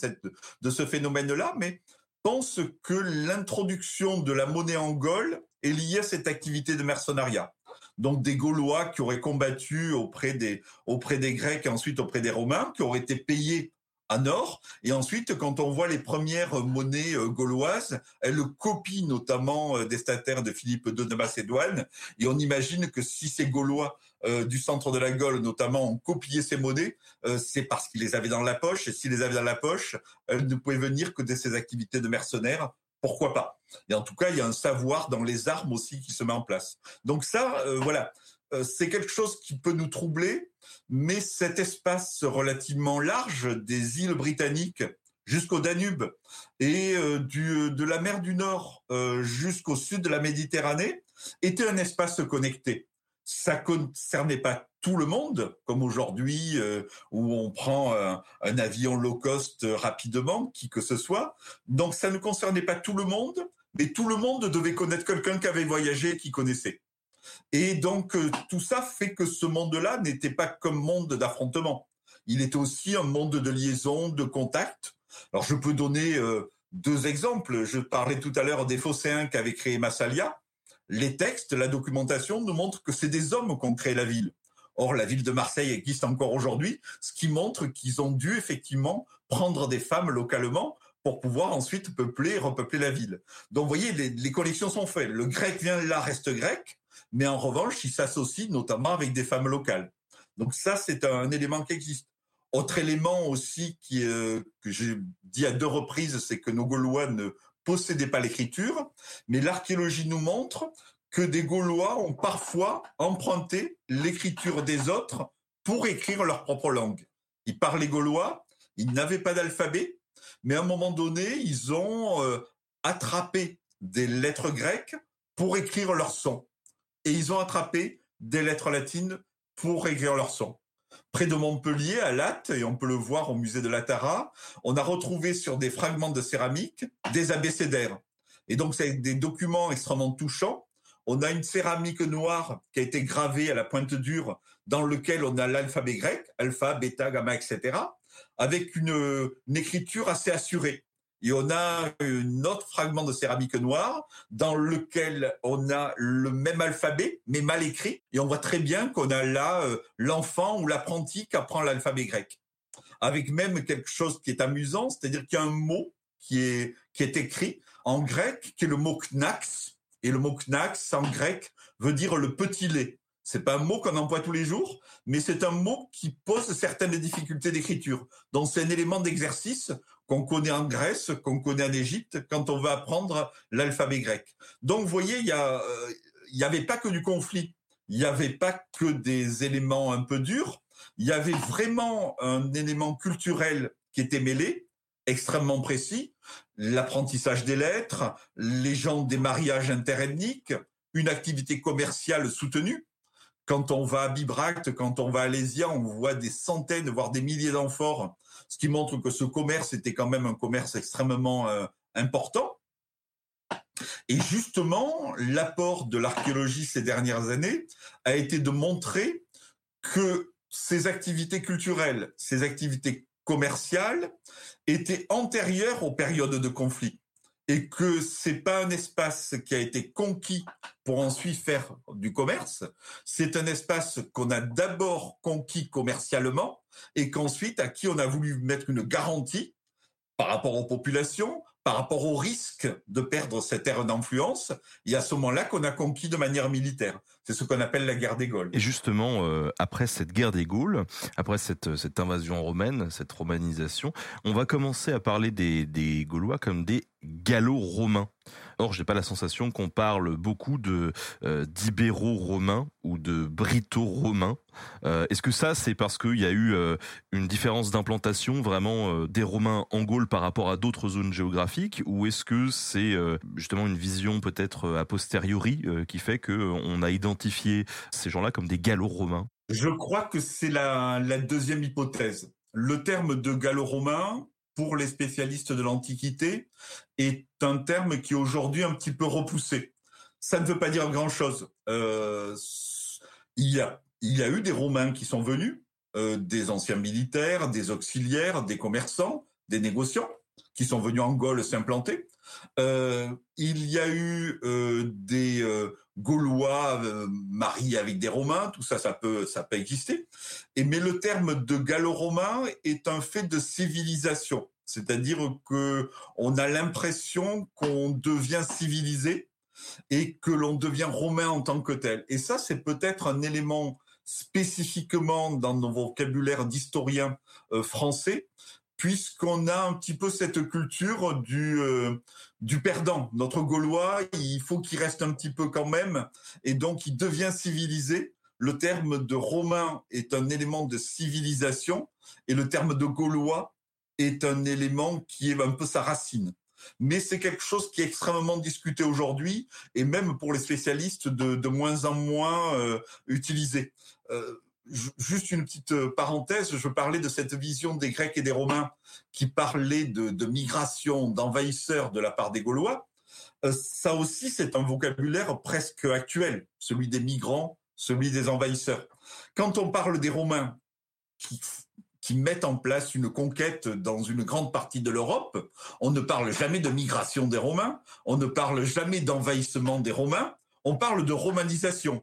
de ce phénomène-là, mais pensent que l'introduction de la monnaie en Gaule est liée à cette activité de mercenariat. Donc des Gaulois qui auraient combattu auprès des, auprès des Grecs et ensuite auprès des Romains, qui auraient été payés à Nord. Et ensuite, quand on voit les premières monnaies euh, gauloises, elles copient notamment euh, des stataires de Philippe II de Macédoine. Et on imagine que si ces Gaulois euh, du centre de la Gaule, notamment, ont copié ces monnaies, c'est parce qu'ils les avaient dans la poche. Et s'ils les avaient dans la poche, elles ne pouvaient venir que de ces activités de mercenaires. Pourquoi pas? Et en tout cas, il y a un savoir dans les armes aussi qui se met en place. Donc ça, voilà, c'est quelque chose qui peut nous troubler mais cet espace relativement large des îles britanniques jusqu'au Danube et euh, du, de la mer du Nord euh, jusqu'au sud de la Méditerranée était un espace connecté. Ça concernait pas tout le monde, comme aujourd'hui euh, où on prend un, un, avion low cost rapidement, qui que ce soit. Donc ça ne concernait pas tout le monde, mais tout le monde devait connaître quelqu'un qui avait voyagé et qui connaissait. Et donc euh, tout ça fait que ce monde-là n'était pas comme monde d'affrontement. Il était aussi un monde de liaison, de contact. Alors je peux donner euh, deux exemples. Je parlais tout à l'heure des Phocéens qu'avait créé Massalia. Les textes, la documentation nous montrent que c'est des hommes qui ont créé la ville. Or, la ville de Marseille existe encore aujourd'hui, ce qui montre qu'ils ont dû effectivement prendre des femmes localement pour pouvoir ensuite peupler, repeupler la ville. Donc, vous voyez, les, collections sont faites. Le grec vient là, reste grec mais en revanche, il s'associe notamment avec des femmes locales. Donc ça, c'est un élément qui existe. Autre élément aussi euh, que j'ai dit à deux reprises, c'est que nos Gaulois ne possédaient pas l'écriture, mais l'archéologie nous montre que des Gaulois ont parfois emprunté l'écriture des autres pour écrire leur propre langue. Ils parlaient gaulois, ils n'avaient pas d'alphabet, mais à un moment donné, ils ont euh, attrapé des lettres grecques pour écrire leur son et ils ont attrapé des lettres latines pour écrire leur son. Près de Montpellier, à Latte, et on peut le voir au musée de la Tara, on a retrouvé sur des fragments de céramique des abécédaires. Et donc, c'est des documents extrêmement touchants. On a une céramique noire qui a été gravée à la pointe dure, dans lequel on a l'alphabet grec, alpha, bêta, gamma, etc., avec une écriture assez assurée. Et on a un autre fragment de céramique noire dans lequel on a le même alphabet, mais mal écrit. Et on voit très bien qu'on a là euh, l'enfant ou l'apprenti qui apprend l'alphabet grec. Avec même quelque chose qui est amusant, c'est-à-dire qu'il y a un mot qui est, qui est écrit en grec, qui est le mot knax. Et le mot knax, en grec, veut dire le petit lait. C'est pas un mot qu'on emploie tous les jours, mais c'est un mot qui pose certaines difficultés d'écriture. Donc c'est un élément d'exercice qu'on connaît en Grèce, qu'on connaît en Égypte, quand on va apprendre l'alphabet grec. Donc, vous voyez, il y a, euh, n'y avait pas que du conflit, il n'y avait pas que des éléments un peu durs, il y avait vraiment un élément culturel qui était mêlé, extrêmement précis, l'apprentissage des lettres, les gens des mariages interethniques, une activité commerciale soutenue. Quand on va à Bibracte, quand on va à Lésia, on voit des centaines, voire des milliers d'amphores ce qui montre que ce commerce était quand même un commerce extrêmement euh, important. Et justement, l'apport de l'archéologie ces dernières années a été de montrer que ces activités culturelles, ces activités commerciales étaient antérieures aux périodes de conflit et que c'est pas un espace qui a été conquis pour ensuite faire du commerce, c'est un espace qu'on a d'abord conquis commercialement et qu'ensuite à qui on a voulu mettre une garantie par rapport aux populations, par rapport au risque de perdre cette terre d'influence, et à ce moment-là qu'on a conquis de manière militaire. C'est ce qu'on appelle la guerre des Gaules. Et justement, euh, après cette guerre des Gaules, après cette, cette invasion romaine, cette romanisation, on va commencer à parler des, des Gaulois comme des gallo-romains. Or, j'ai pas la sensation qu'on parle beaucoup de euh, d'ibéro-romains ou de brito-romains. Euh, Est-ce que ça, c'est parce qu'il y a eu euh, une différence d'implantation vraiment euh, des Romains en Gaule par rapport à d'autres zones géographiques, ou est-ce que c'est justement une vision peut-être a posteriori qui fait que on a identifié ces gens-là comme des gallo-romains? Je crois que c'est la deuxième hypothèse. Le terme de gallo-romain, pour les spécialistes de l'Antiquité est un terme qui est aujourd'hui un petit peu repoussé. Ça ne veut pas dire grand-chose. Euh, il, y a, il y a eu des Romains qui sont venus, euh, des anciens militaires, des auxiliaires, des commerçants, des négociants, qui sont venus en Gaule s'implanter. Euh, il y a eu des Gaulois euh, mariés avec des Romains, tout ça, ça peut, ça peut exister. Et mais le terme de gallo-romain est un fait de civilisation, c'est-à-dire que on a l'impression qu'on devient civilisé et que l'on devient romain en tant que tel. Et ça, c'est peut-être un élément spécifiquement dans nos vocabulaires d'historiens euh, français puisqu'on a un petit peu cette culture du euh, du perdant. Notre Gaulois, il faut qu'il reste un petit peu quand même, et donc il devient civilisé. Le terme de romain est un élément de civilisation, et le terme de Gaulois est un élément qui est un peu sa racine. Mais c'est quelque chose qui est extrêmement discuté aujourd'hui, et même pour les spécialistes de, de moins en moins euh, utilisé. Euh, juste une petite euh, parenthèse, je parlais de cette vision des Grecs et des Romains qui parlaient de, migration, d'envahisseurs de la part des Gaulois. Euh, ça aussi, c'est un vocabulaire presque actuel, celui des migrants, celui des envahisseurs. Quand on parle des Romains qui mettent en place une conquête dans une grande partie de l'Europe, on ne parle jamais de migration des Romains, on ne parle jamais d'envahissement des Romains, on parle de romanisation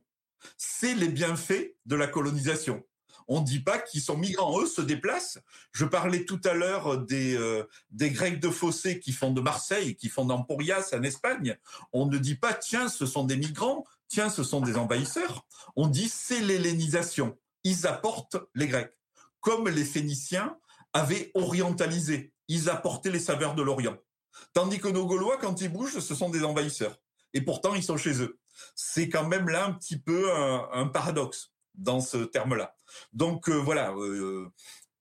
c'est les bienfaits de la colonisation. On ne dit pas qu'ils sont migrants, eux se déplacent. Je parlais tout à l'heure des, euh, Grecs de Fossé qui font de Marseille, qui font d'Emporias en Espagne. On ne dit pas, tiens, ce sont des migrants, tiens, ce sont des envahisseurs. On dit, c'est l'hellénisation. Ils apportent les Grecs. Comme les Phéniciens avaient orientalisé. Ils apportaient les saveurs de l'Orient. Tandis que nos Gaulois, quand ils bougent, ce sont des envahisseurs. Et pourtant, ils sont chez eux c'est quand même là un petit peu un, paradoxe dans ce terme-là. Donc euh, voilà, euh,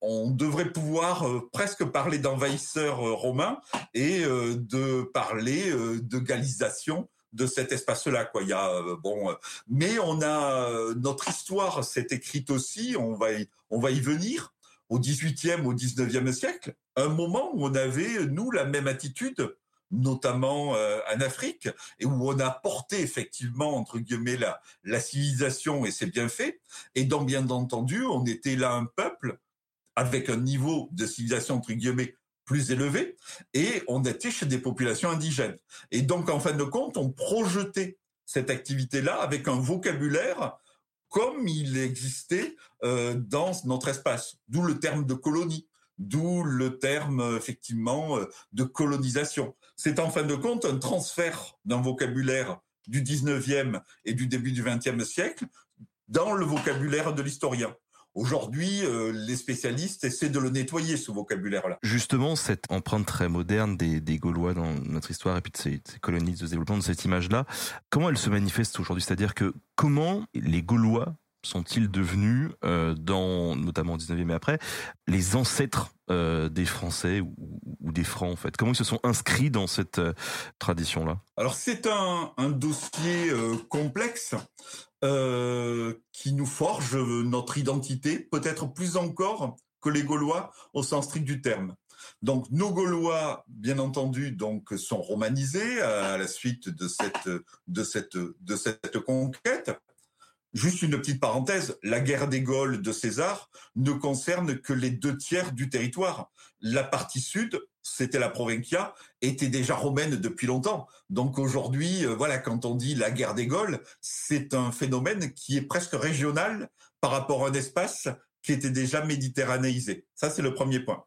on devrait pouvoir euh, presque parler d'envahisseurs romains et de parler de galisation de cet espace-là. Il y a bon, mais on a notre histoire s'est écrite aussi. On va y, on va y venir au 18e, au 19e siècle, un moment où on avait nous la même attitude notamment euh, en Afrique, et où on a porté effectivement, entre guillemets, la, civilisation et ses bienfaits, et donc bien entendu, on était là un peuple avec un niveau de civilisation, entre guillemets, plus élevé, et on était chez des populations indigènes. Et donc, en fin de compte, on projetait cette activité-là avec un vocabulaire comme il existait euh, dans notre espace, d'où le terme de colonie d'où le terme effectivement euh, de colonisation. C'est en fin de compte un transfert d'un vocabulaire du 19e et du début du 20e siècle dans le vocabulaire de l'historien. Aujourd'hui, euh, les spécialistes essaient de le nettoyer, ce vocabulaire-là. Justement, cette empreinte très moderne des, Gaulois dans notre histoire et puis de ces colonies de développement, de cette image-là, comment elle se manifeste aujourd'hui? C'est-à-dire que comment les Gaulois sont-ils devenus, euh, dans, notamment au 19e et après, les ancêtres euh, des Français ou, des Francs en fait? Comment ils se sont inscrits dans cette euh, tradition-là? Alors c'est un, un, dossier complexe qui nous forge notre identité, peut-être plus encore que les Gaulois au sens strict du terme. Donc nos Gaulois, bien entendu, donc sont romanisés à la suite de cette de cette de cette conquête. Juste une petite parenthèse, la guerre des Gaules de César ne concerne que les deux tiers du territoire. La partie sud, c'était la Provincia, était déjà romaine depuis longtemps. Donc aujourd'hui, euh, voilà, quand on dit la guerre des Gaules, c'est un phénomène qui est presque régional par rapport à un espace qui était déjà méditerranéisé. Ça, c'est le premier point.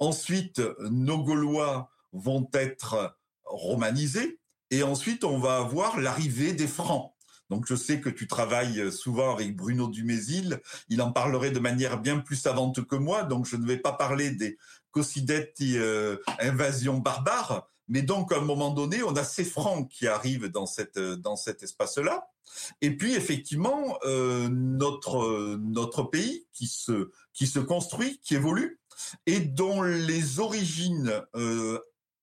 Ensuite, nos Gaulois vont être romanisés. Et ensuite, on va avoir l'arrivée des Francs. Donc je sais que tu travailles souvent avec Bruno Dumézil. Il en parlerait de manière bien plus savante que moi. Donc je ne vais pas parler des Cosidetti euh, invasions barbares. Mais donc, à un moment donné, on a ces francs qui arrivent dans cette dans cet espace-là. Et puis, effectivement, euh, notre notre pays qui se qui se construit, qui évolue, et dont les origines euh,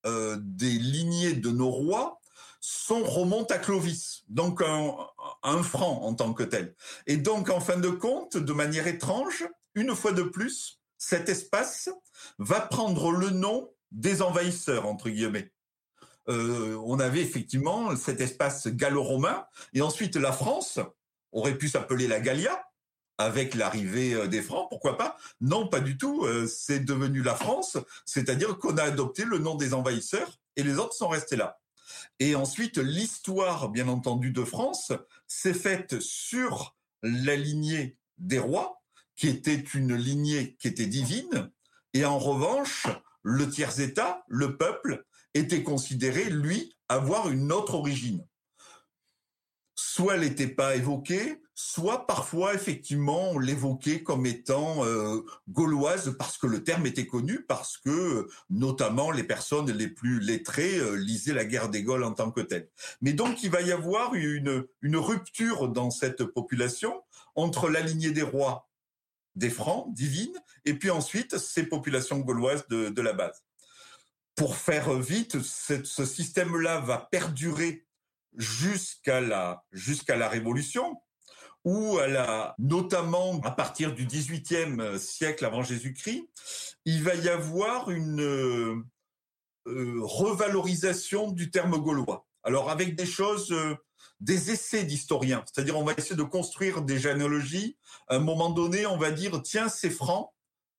euh, des lignées de nos rois sont remontent à Clovis, donc un, un franc en tant que tel. Et donc, en fin de compte, de manière étrange, une fois de plus, cet espace va prendre le nom des envahisseurs, entre guillemets. Euh, on avait effectivement cet espace gallo-romain, et ensuite la France aurait pu s'appeler la Gallia, avec l'arrivée euh, des Francs, pourquoi pas Non, pas du tout, euh, c'est devenu la France, c'est-à-dire qu'on a adopté le nom des envahisseurs, et les autres sont restés là. Et ensuite, l'histoire, bien entendu, de France s'est faite sur la lignée des rois, qui était une lignée qui était divine, et en revanche, le tiers-État, le peuple, était considéré, lui, avoir une autre origine. Soit elle n'était pas évoquée, soit parfois, effectivement, on l'évoquait comme étant euh, gauloise parce que le terme était connu, parce que notamment les personnes les plus lettrées euh, lisaient la guerre des Gaules en tant que telle. Mais donc, il va y avoir une, une rupture dans cette population entre la lignée des rois des Francs, divines, et puis ensuite ces populations gauloises de, la base pour faire vite, ce système-là va perdurer jusqu'à la, jusqu'à la Révolution, où notamment à partir du XVIIIe siècle avant Jésus-Christ, il va y avoir une euh, revalorisation du terme gaulois. Alors avec des choses, euh, des essais d'historiens, c'est-à-dire on va essayer de construire des généalogies. À un moment donné, on va dire tiens, ces francs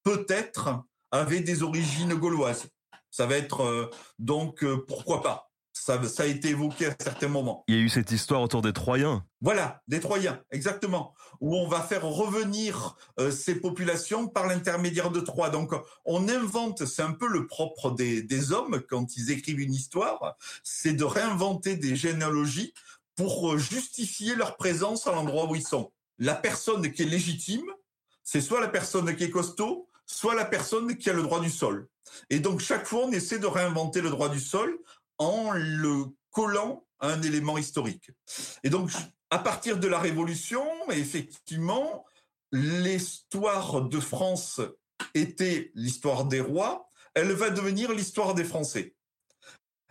peut-être avaient des origines gauloises. Ça va être euh, donc euh, pourquoi pas. Ça, ça, a été évoqué à certains moments. Il y a eu cette histoire autour des Troyens. Voilà, des Troyens, exactement, où on va faire revenir euh, ces populations par l'intermédiaire de Troie. Donc, on invente, c'est un peu le propre des, des hommes quand ils écrivent une histoire, c'est de réinventer des généalogies pour justifier leur présence à l'endroit où ils sont. La personne qui est légitime, c'est soit la personne qui est costaud, soit la personne qui a le droit du sol. Et donc chaque fois, on essaie de réinventer le droit du sol en le collant à un élément historique. Et donc, à partir de la Révolution, effectivement, l'histoire de France était l'histoire des rois, elle va devenir l'histoire des Français.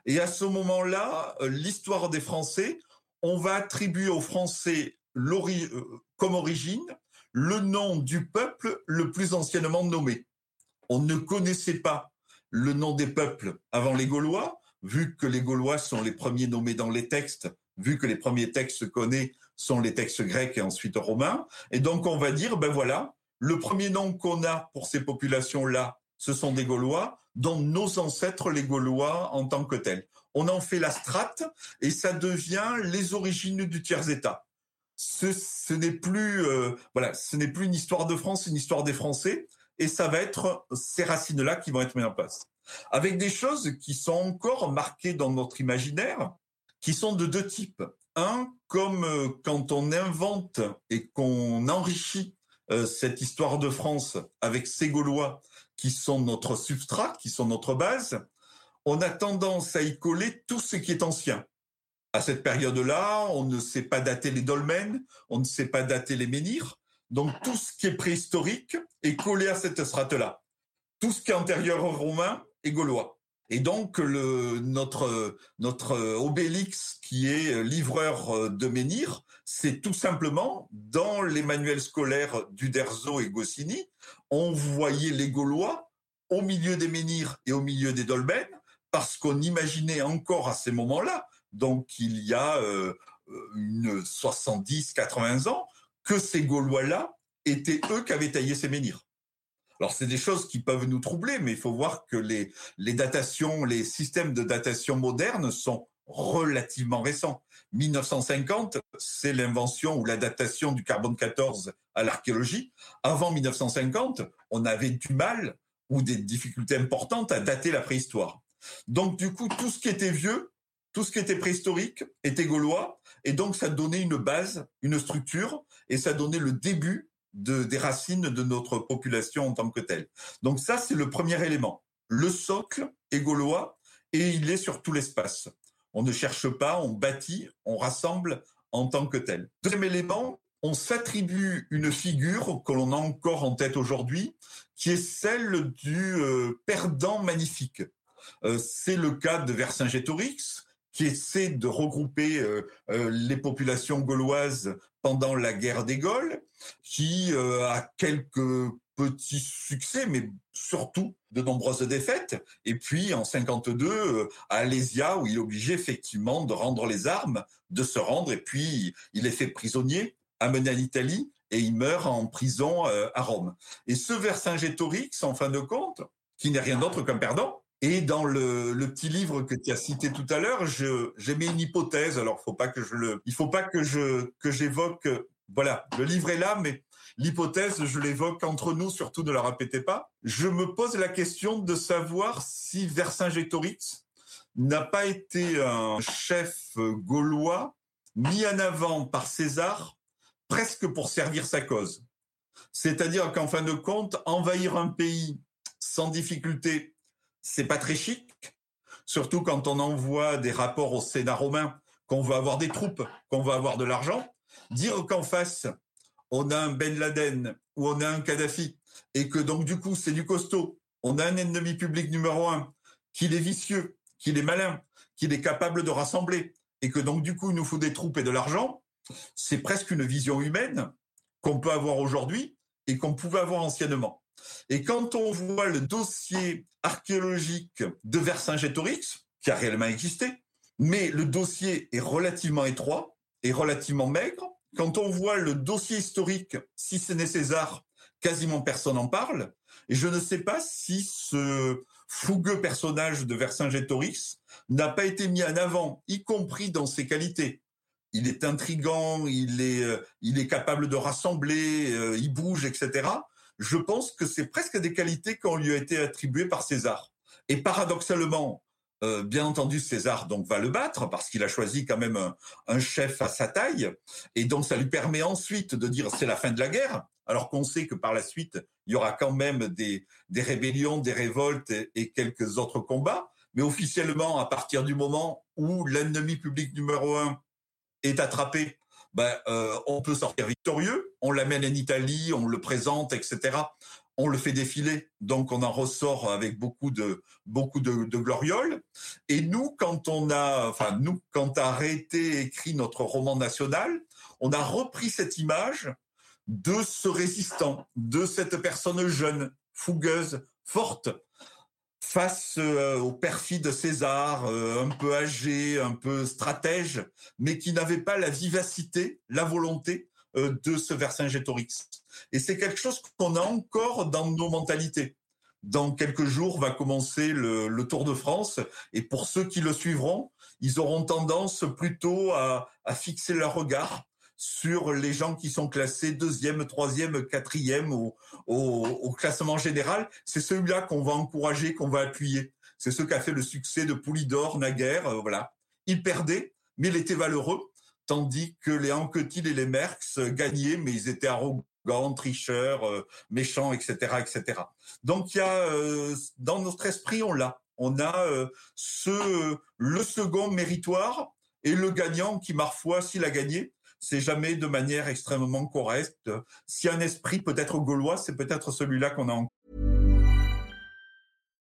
Et à ce moment-là, l'histoire des Français, on va attribuer aux Français euh, comme origine le nom du peuple le plus anciennement nommé. On ne connaissait pas le nom des peuples avant les Gaulois, vu que les Gaulois sont les premiers nommés dans les textes, vu que les premiers textes connaissent sont les textes grecs et ensuite romains. Et donc on va dire, ben voilà, le premier nom qu'on a pour ces populations-là, ce sont des Gaulois, dont nos ancêtres les Gaulois en tant que tels. On en fait la strate et ça devient les origines du tiers-État ce, n'est plus euh, voilà, ce n'est plus une histoire de France, une histoire des Français, et ça va être ces racines-là qui vont être mises en place, avec des choses qui sont encore marquées dans notre imaginaire, qui sont de deux types. Un, comme euh, quand on invente et qu'on enrichit euh, cette histoire de France avec ces Gaulois qui sont notre substrat, qui sont notre base, on a tendance à y coller tout ce qui est ancien. À cette période-là, on ne sait pas dater les dolmens, on ne sait pas dater les menhirs. Donc tout ce qui est préhistorique est collé à cette strate-là. Tout ce qui est antérieur aux Romains est gaulois. Et donc notre, notre Obélix, qui est livreur de menhirs, c'est tout simplement dans les manuels scolaires d'Uderzo et Goscinny, on voyait les Gaulois au milieu des menhirs et au milieu des dolmens, parce qu'on imaginait encore à ces moments-là donc il y a euh, une 70-80 ans, que ces Gaulois-là étaient eux qui avaient taillé ces menhirs. Alors c'est des choses qui peuvent nous troubler, mais il faut voir que les, datations, les systèmes de datation modernes sont relativement récents. 1950, c'est l'invention ou la datation du carbone 14 à l'archéologie. Avant 1950, on avait du mal ou des difficultés importantes à dater la préhistoire. Donc du coup, tout ce qui était vieux, tout ce qui était préhistorique était gaulois, et donc ça donnait une base, une structure, et ça donnait le début de, des racines de notre population en tant que telle. Donc ça, c'est le premier élément. Le socle est gaulois, et il est sur tout l'espace. On ne cherche pas, on bâtit, on rassemble en tant que tel. Deuxième élément, on s'attribue une figure que l'on a encore en tête aujourd'hui, qui est celle du euh, perdant magnifique. Euh, c'est le cas de Vercingétorix, qui essaie de regrouper euh, les populations gauloises pendant la guerre des Gaules, qui a quelques petits succès, mais surtout de nombreuses défaites. Et puis en 52, à Alésia, où il est obligé effectivement de rendre les armes, de se rendre, et puis il est fait prisonnier amené en Italie et il meurt en prison euh, à Rome. Et ce Vercingétorix, en fin de compte, qui n'est rien d'autre qu'un perdant, et dans le, petit livre que tu as cité tout à l'heure, j'ai mis une hypothèse. Alors, faut pas faut pas que je que j'évoque. Voilà, le livre est là, mais l'hypothèse, je l'évoque entre nous. Surtout, ne la répétez pas. Je me pose la question de savoir si Vercingétorix n'a pas été un chef gaulois mis en avant par César presque pour servir sa cause. C'est-à-dire qu'en fin de compte, envahir un pays sans difficulté, c'est pas très chic, surtout quand on envoie des rapports au Sénat romain qu'on veut avoir des troupes, qu'on veut avoir de l'argent. Dire qu'en face, on a un Ben Laden ou on a un Kadhafi et que donc du coup c'est du costaud, on a un ennemi public numéro un, qu'il est vicieux, qu'il est malin, qu'il est capable de rassembler et que donc du coup il nous faut des troupes et de l'argent, c'est presque une vision humaine qu'on peut avoir aujourd'hui et qu'on pouvait avoir anciennement. Et quand on voit le dossier archéologique de Vercingétorix, qui a réellement existé, mais le dossier est relativement étroit et relativement maigre, quand on voit le dossier historique, si ce n'est César, quasiment personne n'en parle, et je ne sais pas si ce fougueux personnage de Vercingétorix n'a pas été mis en avant, y compris dans ses qualités, il est intrigant, il est, euh, il est capable de rassembler, euh, il bouge, etc. Je pense que c'est presque des qualités qui ont lui été attribuées par César. Et paradoxalement, euh, bien entendu, César donc va le battre parce qu'il a choisi quand même un, chef à sa taille, et donc ça lui permet ensuite de dire c'est la fin de la guerre, alors qu'on sait que par la suite il y aura quand même des, des rébellions, des révoltes et quelques autres combats. Mais officiellement, à partir du moment où l'ennemi public numéro un est attrapé, ben, euh, on peut sortir victorieux. On l'amène en Italie, on le présente, etc. On le fait défiler, donc on en ressort avec beaucoup de beaucoup de, glorioles. Et nous, quand on a, enfin nous, quand a arrêté écrit notre roman national, on a repris cette image de ce résistant, de cette personne jeune, fougueuse, forte, face euh, au perfide de César, euh, un peu âgé, un peu stratège, mais qui n'avait pas la vivacité, la volonté de ce Vercingétorix. Et c'est quelque chose qu'on a encore dans nos mentalités. Dans quelques jours va commencer le, Tour de France, et pour ceux qui le suivront, ils auront tendance plutôt à, à fixer leur regard sur les gens qui sont classés deuxième, troisième, quatrième au, classement général. C'est celui-là qu'on va encourager, qu'on va appuyer. C'est ce qui a fait le succès de Poulidor, naguère. Euh, voilà. Il perdait, mais il était valeureux, tandis que les Anquetil et les Merckx gagnaient, mais ils étaient arrogants, tricheurs, euh, méchants, etc., etc. Donc il y a euh, dans notre esprit, on l'a. On a ce le second méritoire et le gagnant qui, parfois, s'il a gagné, c'est jamais de manière extrêmement correcte. Si un esprit peut être gaulois, c'est peut-être celui-là qu'on a en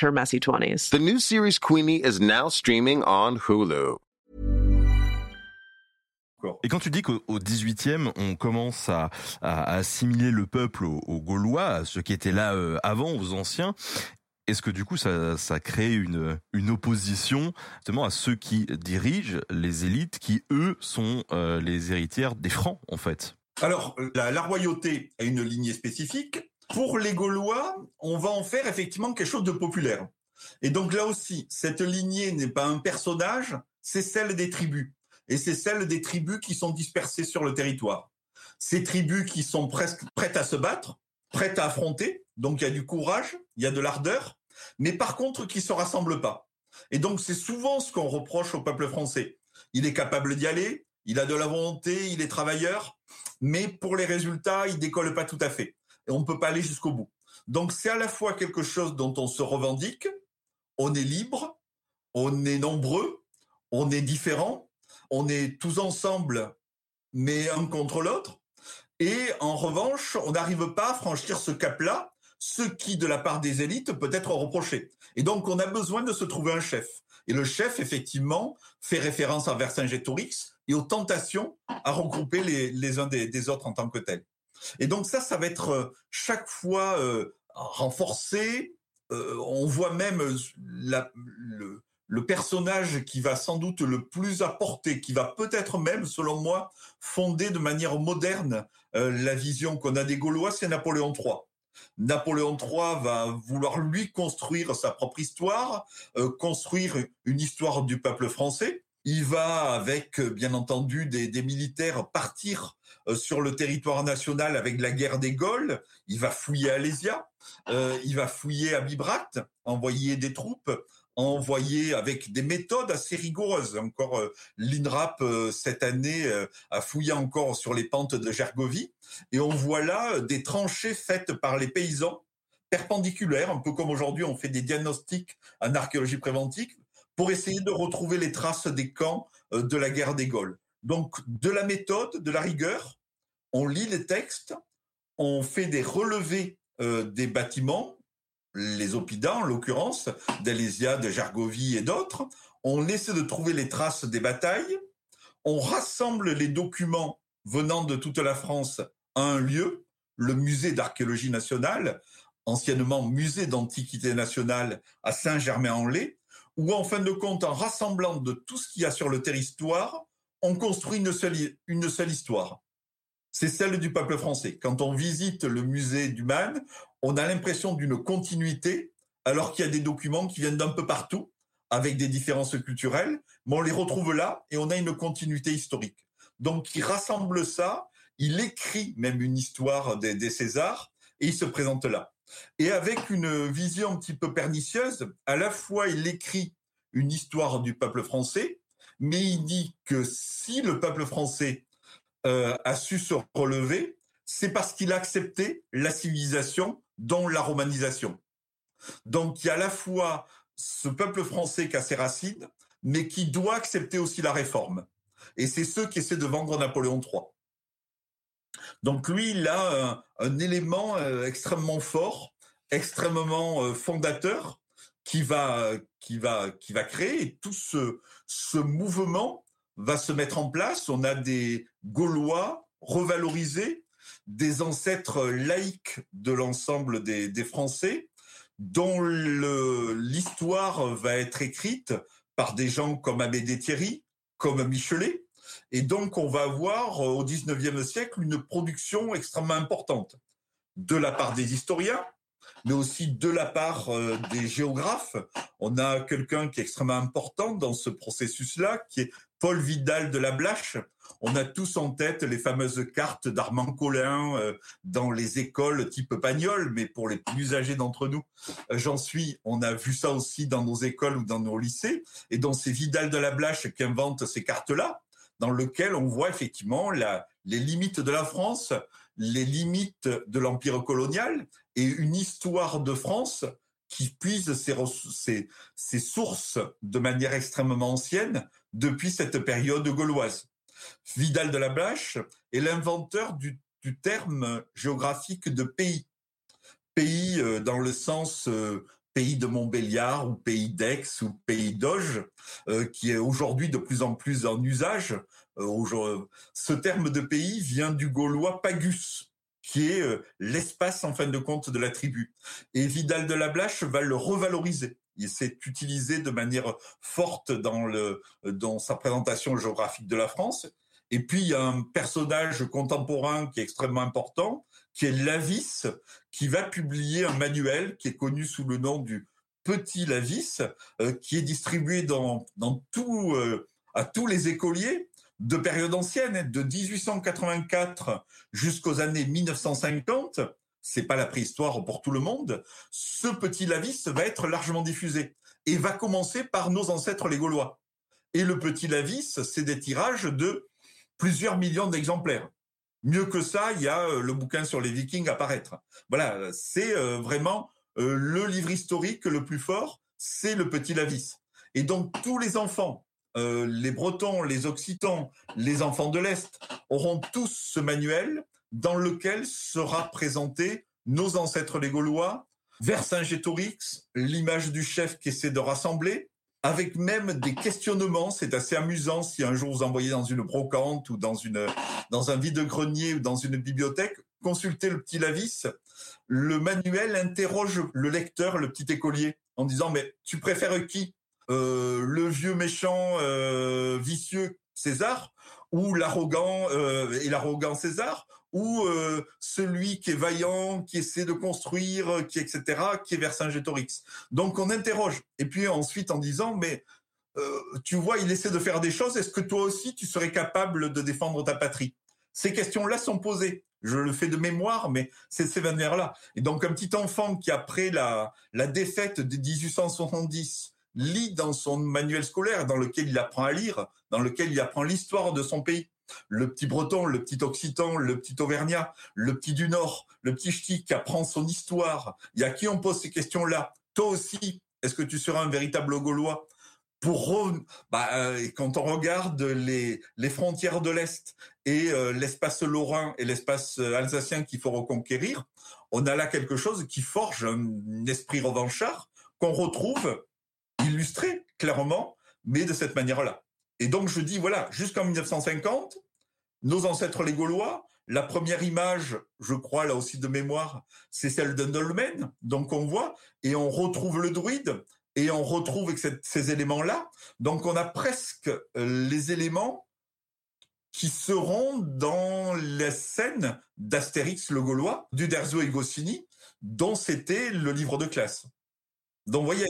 her messy 20s. The new series Queenie is now streaming on Hulu. Et quand tu dis qu'au 18e, on commence à, à, assimiler le peuple aux, aux, Gaulois, à ceux qui étaient là euh, avant, aux anciens, Est-ce que du coup ça, ça crée une, une opposition justement à ceux qui dirigent les élites qui eux sont euh, les héritières des francs en fait? Alors la, la royauté a une lignée spécifique. Pour les Gaulois, on va en faire effectivement quelque chose de populaire. Et donc là aussi, cette lignée n'est pas un personnage, c'est celle des tribus. Et c'est celle des tribus qui sont dispersées sur le territoire. Ces tribus qui sont presque prêtes à se battre, prêtes à affronter, donc il y a du courage, il y a de l'ardeur, mais par contre qui se rassemblent pas. Et donc c'est souvent ce qu'on reproche au peuple français. Il est capable d'y aller, il a de la volonté, il est travailleur, mais pour les résultats, il décolle pas tout à fait. Et on ne peut pas aller jusqu'au bout. Donc c'est à la fois quelque chose dont on se revendique, on est libre, on est nombreux, on est différents, on est tous ensemble, mais un contre l'autre. Et en revanche, on n'arrive pas à franchir ce cap-là, ce qui, de la part des élites, peut être reproché. Et donc, on a besoin de se trouver un chef. Et le chef, effectivement, fait référence à Vercingétorix et aux tentations à regrouper les, uns des, autres en tant que tels. Et donc ça, ça va être euh, chaque fois euh, renforcé, euh, on voit même le, personnage qui va sans doute le plus apporter, qui va peut-être même, selon moi, fonder de manière moderne la vision qu'on a des Gaulois, c'est Napoléon III. Napoléon III va vouloir lui construire sa propre histoire, construire une histoire du peuple français. Il va, avec bien entendu des militaires, partir sur le territoire national avec la guerre des Gaules. Il va fouiller Alésia. Euh, il va fouiller à Bibracte, envoyer des troupes, envoyer avec des méthodes assez rigoureuses. Encore euh, l'INRAP euh, cette année a fouillé encore sur les pentes de Gergovie et on voit là des tranchées faites par les paysans perpendiculaires, un peu comme aujourd'hui on fait des diagnostics en archéologie préventive pour essayer de retrouver les traces des camps de la guerre des Gaules. Donc de la méthode, de la rigueur, on lit les textes, on fait des relevés euh, des bâtiments, les Oppidans en l'occurrence, d'Alésia, de Gergovie et d'autres. On essaie de trouver les traces des batailles. On rassemble les documents venant de toute la France à un lieu, le musée d'archéologie nationale, anciennement musée d'antiquité nationale à Saint-Germain-en-Laye, où en fin de compte, en rassemblant de tout ce qu'il y a sur le territoire, on construit une une seule histoire c'est celle du peuple français. Quand on visite le musée du Man, on a l'impression d'une continuité, alors qu'il y a des documents qui viennent d'un peu partout, avec des différences culturelles, mais on les retrouve là et on a une continuité historique. Donc, il rassemble ça, il écrit même une histoire des, des Césars et il se présente là. Et avec une vision un petit peu pernicieuse, à la fois il écrit une histoire du peuple français, mais il dit que si le peuple français euh, a su se relever, c'est parce qu'il a accepté la civilisation, dont la romanisation. Donc il y a à la fois ce peuple français qui a ses racines, mais qui doit accepter aussi la réforme. Et c'est ceux qui essaient de vendre Napoléon III. Donc lui, il a un, élément euh, extrêmement fort, extrêmement euh, fondateur, qui va, qui va, qui va créer tout ce, ce mouvement va se mettre en place. On a des Gaulois revalorisés, des ancêtres laïcs de l'ensemble des, Français, dont l'histoire va être écrite par des gens comme Amédée Thierry, comme Michelet. Et donc, on va avoir au XIXe siècle une production extrêmement importante de la part des historiens, mais aussi de la part euh, des géographes. On a quelqu'un qui est extrêmement important dans ce processus-là, qui est Paul Vidal de la Blache. On a tous en tête les fameuses cartes d'Armand Collin euh, dans les écoles type Pagnol, mais pour les plus âgés d'entre nous, euh, j'en suis, on a vu ça aussi dans nos écoles ou dans nos lycées. Et donc c'est Vidal de la Blache qui invente ces cartes-là, dans lesquelles on voit effectivement les limites de la France, les limites de l'empire colonial et une histoire de France qui puise ses, sources de manière extrêmement ancienne depuis cette période gauloise. Vidal de la Blache est l'inventeur du, du, terme géographique de pays. Pays euh, dans le sens euh, pays de Montbéliard ou pays d'Aix ou pays d'Auge, euh, qui est aujourd'hui de plus en plus en usage. ce terme de pays vient du gaulois pagus, qui est euh, l'espace en fin de compte de la tribu. Et Vidal de la Blache va le revaloriser. Il s'est utilisé de manière forte dans, le, dans sa présentation géographique de la France. Et puis, il y a un personnage contemporain qui est extrêmement important, qui est Lavis, qui va publier un manuel qui est connu sous le nom du Petit Lavis, euh, qui est distribué dans, dans tout, euh, à tous les écoliers de période ancienne, hein, de 1884 jusqu'aux années 1950. C'est pas la préhistoire pour tout le monde. Ce Petit Lavis va être largement diffusé et va commencer par nos ancêtres les Gaulois. Et le Petit Lavis, c'est des tirages de plusieurs millions d'exemplaires. Mieux que ça, il y a euh, le bouquin sur les Vikings à paraître. Voilà, c'est vraiment euh, le livre historique le plus fort, c'est le Petit Lavis. Et donc tous les enfants, euh, les Bretons, les Occitans, les enfants de l'Est, auront tous ce manuel dans lequel sera présenté nos ancêtres les Gaulois, Vercingétorix, l'image du chef qui essaie de rassembler, avec même des questionnements. C'est assez amusant si un jour vous envoyez dans une brocante ou dans une dans un vide-grenier ou dans une bibliothèque, consultez le petit Lavis. Le manuel interroge le lecteur, le petit écolier, en disant mais tu préfères qui? Euh, Le vieux méchant euh, vicieux César ou l'arrogant euh, et l'arrogant César ou celui qui est vaillant, qui essaie de construire, qui etc., qui est Vercingétorix. Donc on interroge. Et puis ensuite en disant, mais tu vois, il essaie de faire des choses. Est-ce que toi aussi tu serais capable de défendre ta patrie? Ces questions-là sont posées. Je le fais de mémoire, mais c'est ces manières-là. Et donc un petit enfant qui après la, la défaite de 1870 lit dans son manuel scolaire, dans lequel il apprend à lire, dans lequel il apprend l'histoire de son pays le petit breton, le petit occitan, le petit auvergnat, le petit du nord, le petit ch'ti qui apprend son histoire. Il y a qui on pose ces questions-là? Toi aussi, est-ce que tu seras un véritable Gaulois? Pour bah, euh, quand on regarde les, les frontières de l'Est et euh, l'espace lorrain et l'espace euh, alsacien qu'il faut reconquérir, on a là quelque chose qui forge un esprit revanchard qu'on retrouve illustré clairement, mais de cette manière-là. Et donc je dis, voilà, jusqu'en 1950, nos ancêtres les Gaulois, la première image, je crois là aussi de mémoire, c'est celle d'un dolmen, donc on voit, et on retrouve le druide, et on retrouve ces éléments-là. Donc on a presque euh, les éléments qui seront dans la scène d'Astérix le Gaulois, d'Uderzo et Goscinny, dont c'était le livre de classe. Donc vous voyez,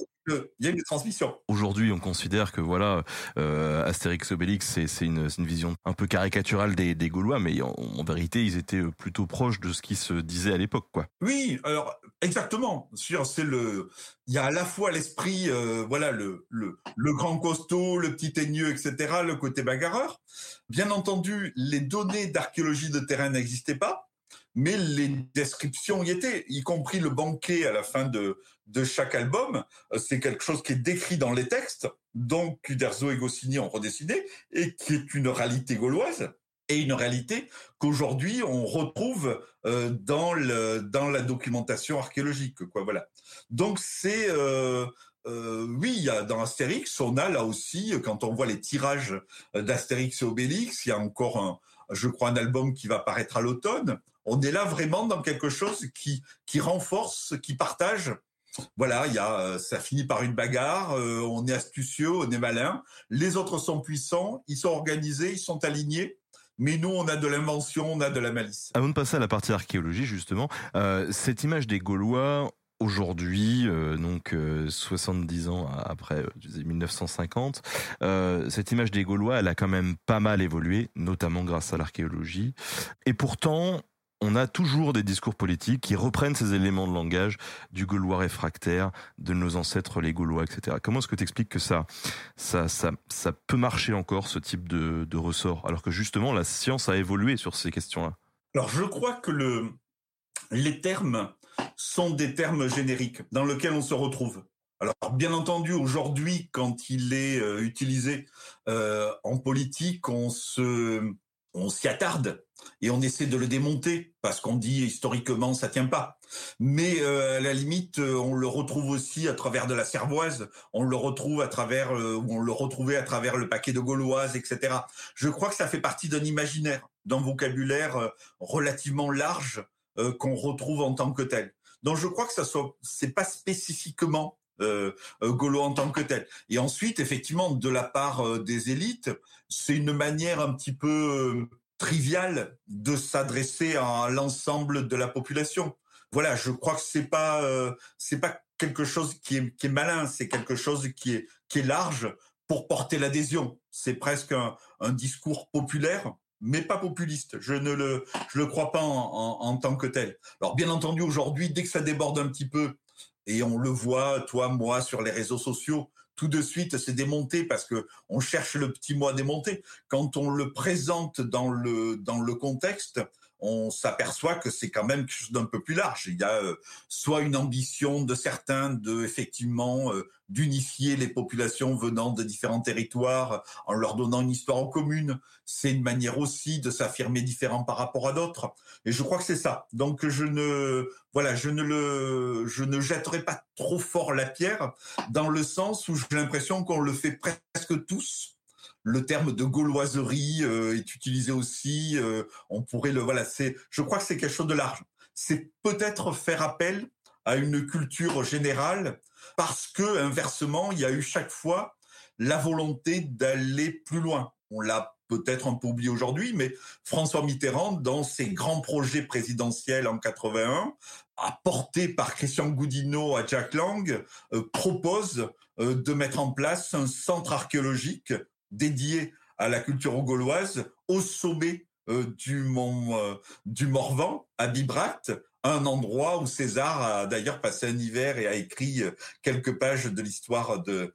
il y a une transmission. Aujourd'hui, on considère que voilà, euh, Astérix Obélix, c'est une, une, vision un peu caricaturale des, des Gaulois, mais en, vérité, ils étaient plutôt proches de ce qui se disait à l'époque, quoi. Oui, alors exactement. C'est le, il y a à la fois l'esprit, euh, voilà, le, le, le grand costaud, le petit teigneux, etc., le côté bagarreur. Bien entendu, les données d'archéologie de terrain n'existaient pas mais les descriptions y étaient, y compris le banquet à la fin de, de chaque album. Euh, c'est quelque chose qui est décrit dans les textes, donc Uderzo et Goscinny ont redessiné, et qui est une réalité gauloise et une réalité qu'aujourd'hui on retrouve euh, dans le dans la documentation archéologique quoi voilà donc c'est euh, oui, dans Astérix, on a là aussi, quand on voit les tirages d'Astérix et Obélix, il y a encore un, je crois, un album qui va paraître à l'automne. On est là vraiment dans quelque chose qui qui renforce, qui partage voilà, il y a, euh, ça finit par une bagarre. Euh, on est astucieux, on est malin. Les autres sont puissants, ils sont organisés, ils sont alignés. Mais nous, on a de l'invention, on a de la malice. Avant de passer à la partie archéologie, justement, euh, cette image des Gaulois aujourd'hui, donc 70 ans après 1950, cette image des Gaulois, elle a quand même pas mal évolué, notamment grâce à l'archéologie. Et pourtant, on a toujours des discours politiques qui reprennent ces éléments de langage du gaulois réfractaire, de nos ancêtres les gaulois, etc. Comment est-ce que tu expliques que ça, ça, ça, ça peut marcher encore, ce type de, ressort, alors que justement la science a évolué sur ces questions-là? Alors je crois que le, les termes sont des termes génériques dans lesquels on se retrouve. Alors bien entendu, aujourd'hui, quand il est euh, utilisé euh, en politique, on se on s'y attarde et on essaie de le démonter parce qu'on dit historiquement ça tient pas. Mais euh, à la limite, euh, on le retrouve aussi à travers de la cervoise, on le retrouve à travers, euh, on le retrouvait à travers le paquet de gauloise, etc. Je crois que ça fait partie d'un imaginaire, d'un vocabulaire relativement large euh, qu'on retrouve en tant que tel. Donc je crois que ça soit, c'est pas spécifiquement euh, euh, gaulois en tant que tel. Et ensuite, effectivement, de la part euh, des élites, c'est une manière un petit peu triviale de s'adresser à l'ensemble de la population. Voilà, je crois que c'est pas c'est pas quelque chose qui est, malin, c'est quelque chose qui est qui est large pour porter l'adhésion. C'est presque un, un discours populaire mais pas populiste. Je ne le, je le crois pas en, en, en tant que tel. Alors bien entendu, aujourd'hui, dès que ça déborde un petit peu, et on le voit, toi, moi, sur les réseaux sociaux, tout de suite, c'est démonté parce que on cherche le petit mot à démonter. Quand on le présente dans le dans le contexte, on s'aperçoit que c'est quand même quelque chose d'un peu plus large. Il y a euh, soit une ambition de certains de effectivement euh, d'unifier les populations venant de différents territoires en leur donnant une histoire en commune. C'est une manière aussi de s'affirmer différent par rapport à d'autres. Et je crois que c'est ça. Donc je ne voilà, je ne le je ne jetterai pas trop fort la pierre dans le sens où j'ai l'impression qu'on le fait presque tous le terme de gauloiserie euh, est utilisé aussi. Euh, on pourrait le voilà. C'est, je crois que c'est quelque chose de large. C'est peut-être faire appel à une culture générale parce que inversement, il y a eu chaque fois la volonté d'aller plus loin. On l'a peut-être un peu oublié aujourd'hui, mais François Mitterrand, dans ses grands projets présidentiels en 81, apporté par Christian Goudineau à Jack Lang, euh, propose de mettre en place un centre archéologique dédié à la culture gauloise au sommet euh, du mont euh, du Morvan à Bibracte, un endroit où César a d'ailleurs passé un hiver et a écrit euh, quelques pages de l'histoire de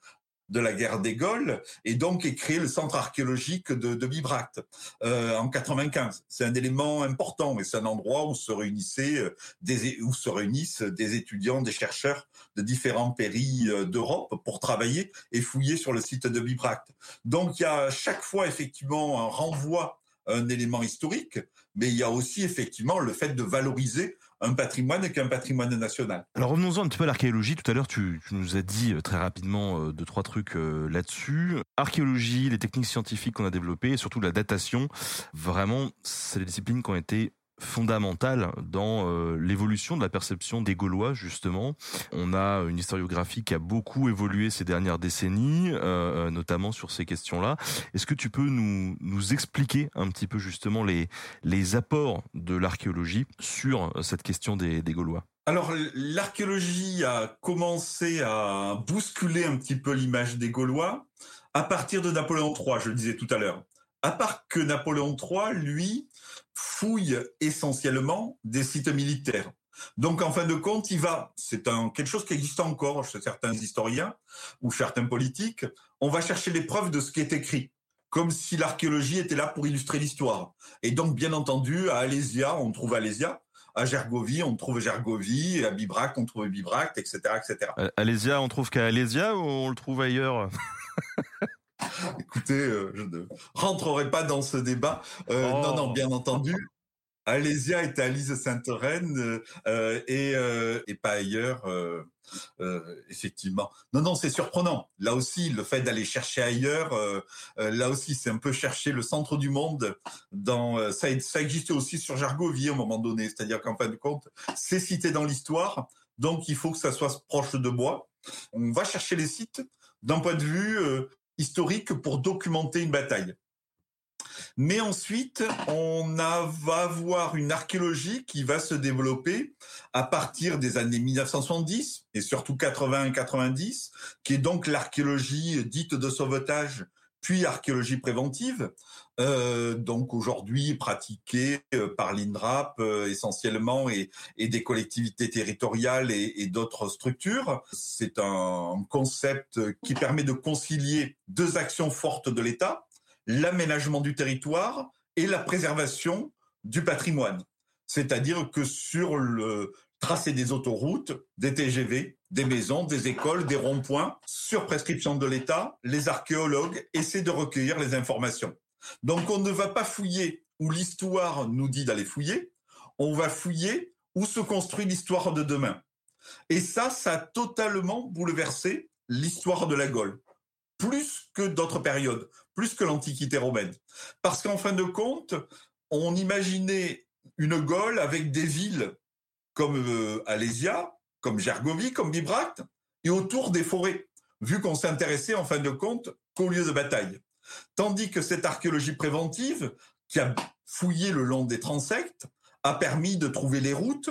de la guerre des Gaules et donc est créé le centre archéologique de, de Bibracte euh, en 95. C'est un élément important et c'est un endroit où se réunissaient euh, des où se réunissent des étudiants, des chercheurs de différents pays euh, d'Europe pour travailler et fouiller sur le site de Bibracte. Donc il y a chaque fois effectivement un renvoi un élément historique, mais il y a aussi effectivement le fait de valoriser un patrimoine qu'un patrimoine national. Alors revenons-en un petit peu à l'archéologie. Tout à l'heure, tu, tu, nous as dit euh, très rapidement euh, deux, trois trucs euh, là-dessus. Archéologie, les techniques scientifiques qu'on a développées, et surtout la datation, vraiment, c'est des disciplines qui ont été fondamentale dans euh, l'évolution de la perception des Gaulois justement. On a une historiographie qui a beaucoup évolué ces dernières décennies, euh, euh, notamment sur ces questions-là. Est-ce que tu peux nous, expliquer un petit peu justement les, apports de l'archéologie sur cette question des Gaulois? Alors, l'archéologie a commencé à bousculer un petit peu l'image des Gaulois à partir de Napoléon III, je le disais tout à l'heure. À part que Napoléon III, lui, fouille essentiellement des sites militaires. Donc, en fin de compte, il va, c'est un, quelque chose qui existe encore chez certains historiens ou certains politiques, on va chercher les preuves de ce qui est écrit, comme si l'archéologie était là pour illustrer l'histoire. Et donc, bien entendu, à Alésia, on trouve Alésia, à Gergovie, on trouve Gergovie, à Bibrac, on trouve Bibrac, etc., etc. À Alésia, on trouve qu'à Alésia ou on le trouve ailleurs? Écoutez, euh, je ne rentrerai pas dans ce débat. Euh, oh. Non, non, bien entendu. Alésia est à Lise Sainte-Reine euh, et, et pas ailleurs, effectivement. Non, non, c'est surprenant. Là aussi, le fait d'aller chercher ailleurs, là aussi, c'est un peu chercher le centre du monde. Dans ça, ça existait aussi sur Gergovie à un moment donné, c'est-à-dire qu'en fin de compte, c'est cité dans l'histoire, donc il faut que ça soit proche de moi. On va chercher les sites d'un point de vue historique pour documenter une bataille. Mais ensuite, on va avoir une archéologie qui va se développer à partir des années 1970 et surtout 80-90, qui est donc l'archéologie dite de sauvetage puis archéologie préventive, euh, donc aujourd'hui pratiquée euh, par l'INRAP euh, essentiellement et, et, des collectivités territoriales et, et d'autres structures. C'est un concept qui permet de concilier deux actions fortes de l'État, l'aménagement du territoire et la préservation du patrimoine. C'est-à-dire que sur le tracé des autoroutes, des TGV, des maisons, des écoles, des ronds-points, sur prescription de l'État, les archéologues essaient de recueillir les informations. Donc on ne va pas fouiller où l'histoire nous dit d'aller fouiller, on va fouiller où se construit l'histoire de demain. Et ça, ça a totalement bouleversé l'histoire de la Gaule, plus que d'autres périodes, plus que l'Antiquité romaine. Parce qu'en fin de compte, on imaginait une Gaule avec des villes comme euh, Alésia, comme Gergovie, comme Bibracte, et autour des forêts, vu qu'on s'intéressait en fin de compte qu'au lieu de bataille. Tandis que cette archéologie préventive, qui a fouillé le long des transectes, a permis de trouver les routes,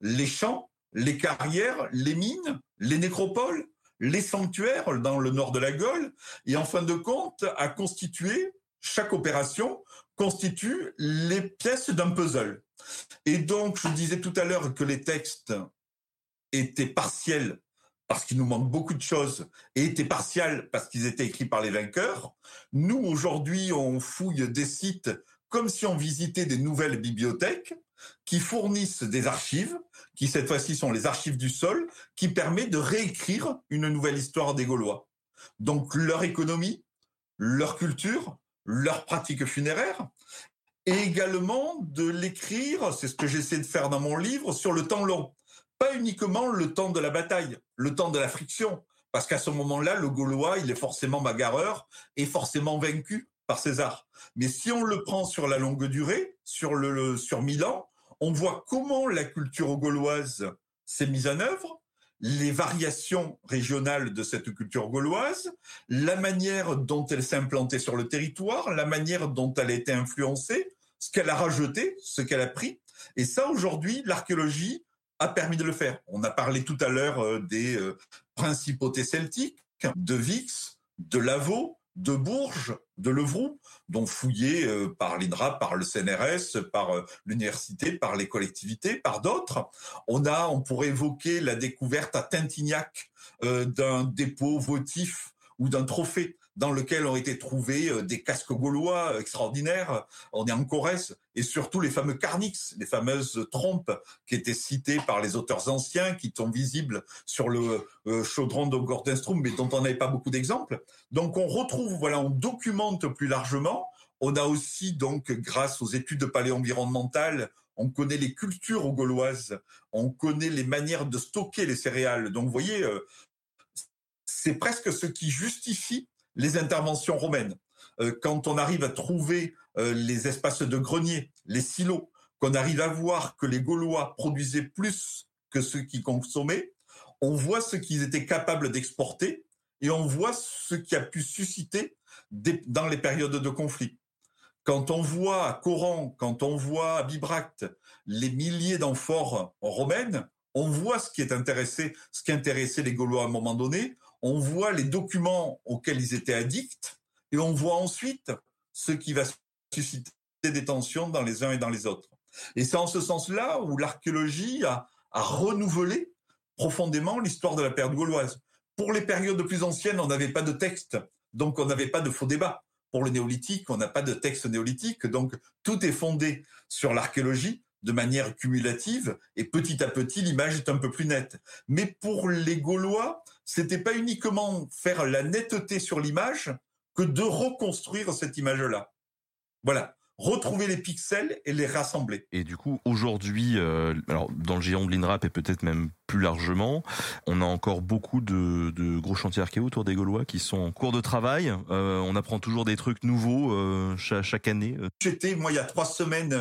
les champs, les carrières, les mines, les nécropoles, les sanctuaires dans le nord de la Gaule, et en fin de compte a constitué, chaque opération constitue les pièces d'un puzzle. Et donc, je disais tout à l'heure que les textes étaient partiels parce qu'il nous manque beaucoup de choses et étaient partiels parce qu'ils étaient écrits par les vainqueurs. Nous, aujourd'hui, on fouille des sites comme si on visitait des nouvelles bibliothèques qui fournissent des archives, qui cette fois-ci sont les archives du sol, qui permet de réécrire une nouvelle histoire des Gaulois. Donc leur économie, leur culture, leurs pratiques funéraires, et également de l'écrire, c'est ce que j'essaie de faire dans mon livre, sur le temps long. Pas uniquement le temps de la bataille, le temps de la friction, parce qu'à ce moment-là, le Gaulois, il est forcément bagarreur et forcément vaincu par César. Mais si on le prend sur la longue durée, sur le, sur mille ans, on voit comment la culture gauloise s'est mise en œuvre, les variations régionales de cette culture gauloise, la manière dont elle s'est implantée sur le territoire, la manière dont elle a été influencée, ce qu'elle a rajouté, ce qu'elle a pris. Et ça, aujourd'hui, l'archéologie a permis de le faire. On a parlé tout à l'heure euh, des euh, principautés celtiques, de Vix, de Lavaux, de Bourges, de Levroux, dont fouillés euh, par l'INRA, par le CNRS, par l'université, par les collectivités, par d'autres. On a, on pourrait évoquer la découverte à Tintignac d'un dépôt votif ou d'un trophée dans lequel ont été trouvés euh, des casques gaulois extraordinaires. On est en Corrèze et surtout les fameux carnix, les fameuses trompes qui étaient citées par les auteurs anciens, qui sont visibles sur le euh, chaudron de Gordenstrom, mais dont on n'avait pas beaucoup d'exemples. Donc on retrouve, voilà, on documente plus largement. On a aussi donc, grâce aux études paléo-environnementales, on connaît les cultures gauloises, on connaît les manières de stocker les céréales. Donc vous voyez, euh, c'est presque ce qui justifie les interventions romaines. Euh, quand on arrive à trouver euh, les espaces de grenier, les silos, qu'on arrive à voir que les Gaulois produisaient plus que ceux qui consommaient, on voit ce qu'ils étaient capables d'exporter et on voit ce qui a pu susciter dans les périodes de conflit. Quand on voit à Coran, quand on voit à Bibracte les milliers d'amphores romaines, on voit ce qui est intéressé, ce qui intéressait les Gaulois à un moment donné, on voit les documents auxquels ils étaient addicts et on voit ensuite ce qui va susciter des tensions dans les uns et dans les autres. Et c'est en ce sens-là où l'archéologie a, renouvelé profondément l'histoire de la période gauloise. Pour les périodes plus anciennes, on n'avait pas de texte, donc on n'avait pas de faux débat. Pour le néolithique, on n'a pas de texte néolithique, donc tout est fondé sur l'archéologie de manière cumulative et petit à petit l'image est un peu plus nette. Mais pour les Gaulois, c'était pas uniquement faire la netteté sur l'image que de reconstruire cette image-là. Voilà retrouver les pixels et les rassembler. Et du coup, aujourd'hui, euh, alors dans le géant de l'INRAP et peut-être même plus largement, on a encore beaucoup de, de gros chantiers archéo autour des Gaulois qui sont en cours de travail. Euh, on apprend toujours des trucs nouveaux euh, chaque, chaque, année. J'étais, moi, il y a trois semaines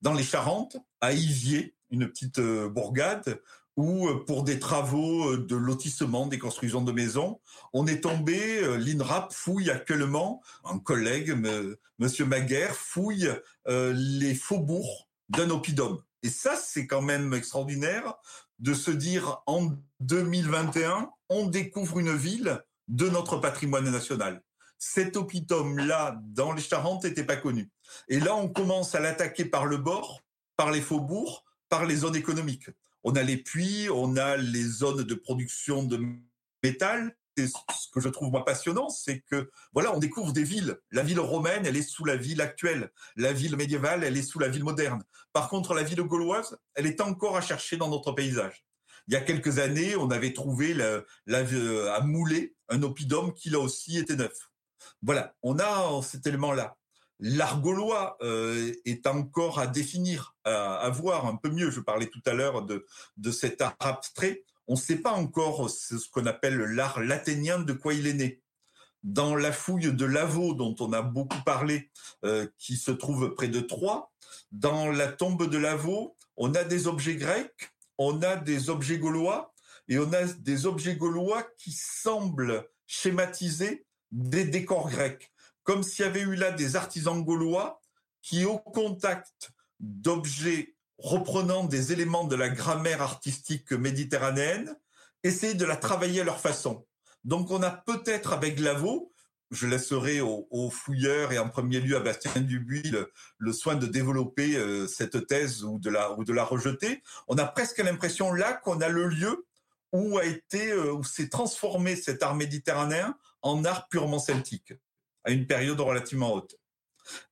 dans les Charentes, à Ivier, une petite bourgade, où euh, pour des travaux euh, de lotissement, des constructions de maisons, on est tombé, euh, l'INRAP fouille actuellement, un collègue, Monsieur Maguerre, fouille les faubourgs d'un oppidum. Et ça, c'est quand même extraordinaire de se dire en 2021, on découvre une ville de notre patrimoine national. Cet oppidum-là, dans les Charentes, n'était pas connu. Et là, on commence à l'attaquer par le bord, par les faubourgs, par les zones économiques on a les puits, on a les zones de production de métal. Ce que je trouve passionnant, c'est que voilà, on découvre des villes. La ville romaine, elle est sous la ville actuelle. La ville médiévale, elle est sous la ville moderne. Par contre, la ville gauloise, elle est encore à chercher dans notre paysage. Il y a quelques années, on avait trouvé la, à Moulet un oppidum qui là aussi était neuf. Voilà, on a cet élément-là. L'art gaulois euh, est encore à définir, à, voir un peu mieux. Je parlais tout à l'heure de, de cet art abstrait. On ne sait pas encore ce, qu'on appelle l'art laténien de quoi il est né. Dans la fouille de Lavaux, dont on a beaucoup parlé, euh, qui se trouve près de Troyes, dans la tombe de Lavaux, on a des objets grecs, on a des objets gaulois, et on a des objets gaulois qui semblent schématiser des décors grecs, comme s'il y avait eu là des artisans gaulois qui, au contact d'objets reprenant des éléments de la grammaire artistique méditerranéenne, essayaient de la travailler à leur façon. Donc on a peut-être avec Lavaux, je laisserai aux, fouilleurs et en premier lieu à Bastien Dubuis le, soin de développer euh, cette thèse ou de la ou de la rejeter. On a presque l'impression là qu'on a le lieu où a été euh, où s'est transformé cet art méditerranéen en art purement celtique à une période relativement haute.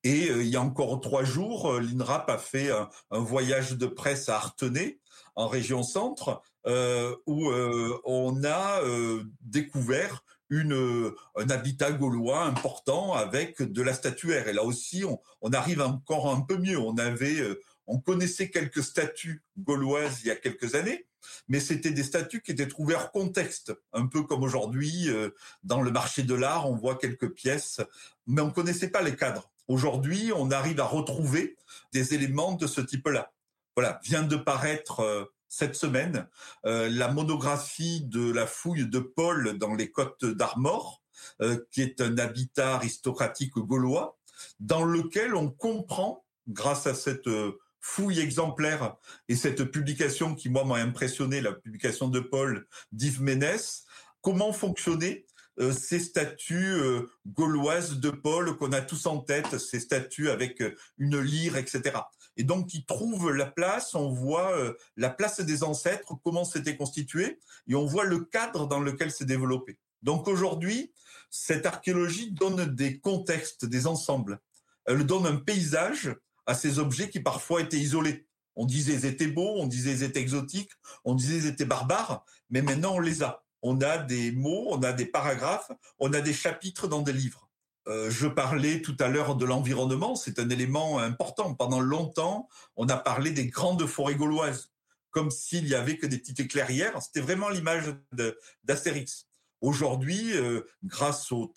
Et euh, il y a encore trois jours, euh, l'INRAP a fait un, voyage de presse à Artenay, en région centre, où on a découvert une, un habitat gaulois important avec de la statuaire. Et là aussi, on, on arrive encore un peu mieux. On avait, on connaissait quelques statues gauloises il y a quelques années, mais c'était des statues qui étaient trouvées hors contexte, un peu comme aujourd'hui euh, dans le marché de l'art, on voit quelques pièces, mais on connaissait pas les cadres. Aujourd'hui, on arrive à retrouver des éléments de ce type-là. Voilà, vient de paraître euh, cette semaine euh, la monographie de la fouille de Paul dans les côtes d'Armor, qui est un habitat aristocratique gaulois, dans lequel on comprend, grâce à cette fouille exemplaire et cette publication qui, moi, m'a impressionné, la publication de Paul d'Yves Ménès, comment fonctionnaient euh, ces statues euh, gauloises de Paul qu'on a tous en tête, ces statues avec euh, une lyre, etc. Et donc, ils trouvent la place, on voit la place des ancêtres, comment c'était constitué, et on voit le cadre dans lequel c'est développé. Donc aujourd'hui, cette archéologie donne des contextes, des ensembles. Elle donne un paysage à ces objets qui parfois étaient isolés. On disait ils étaient beaux, on disait ils étaient exotiques, on disait ils étaient barbares, mais maintenant on les a. On a des mots, on a des paragraphes, on a des chapitres dans des livres. Euh, je parlais tout à l'heure de l'environnement, c'est un élément important. Pendant longtemps, on a parlé des grandes forêts gauloises, comme s'il y avait que des petites clairières. C'était vraiment l'image d'Astérix. Aujourd'hui, euh, grâce au,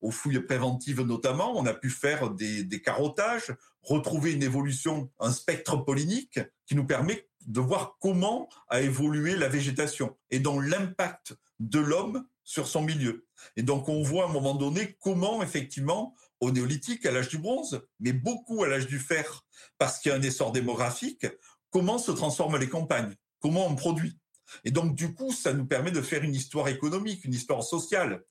aux fouilles préventives notamment, on a pu faire des, carottages, retrouver une évolution, un spectre pollinique qui nous permet de voir comment a évolué la végétation et donc l'impact de l'homme sur son milieu. Et donc on voit à un moment donné comment effectivement au néolithique, à l'âge du bronze, mais beaucoup à l'âge du fer, parce qu'il y a un essor démographique, comment se transforment les campagnes, comment on produit. Et donc du coup, ça nous permet de faire une histoire économique, une histoire sociale.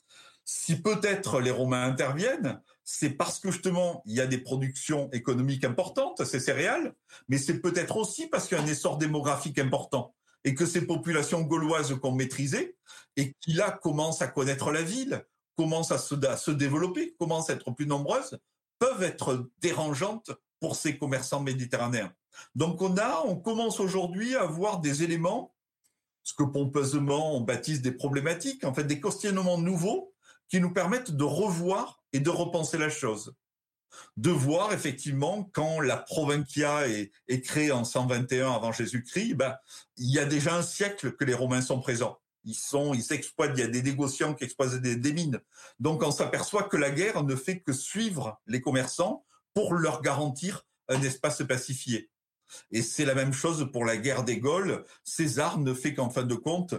Si peut-être les Romains interviennent, c'est parce que justement il y a des productions économiques importantes, ces céréales, mais c'est peut-être aussi parce qu'il y a un essor démographique important et que ces populations gauloises qu'on maîtrisait et qui là commencent à connaître la ville, commencent à se, se développer, commencent à être plus nombreuses, peuvent être dérangeantes pour ces commerçants méditerranéens. Donc on a, on commence aujourd'hui à voir des éléments, ce que pompeusement on baptise des problématiques, en fait des questionnements nouveaux qui nous permettent de revoir et de repenser la chose. De voir effectivement quand la Provincia est, créée en 121 avant Jésus-Christ, ben, il y a déjà un siècle que les Romains sont présents. Ils sont, ils exploitent, il y a des négociants qui exploitent des, des mines. Donc on s'aperçoit que la guerre ne fait que suivre les commerçants pour leur garantir un espace pacifié. Et c'est la même chose pour la guerre des Gaules. César ne fait qu'en fin de compte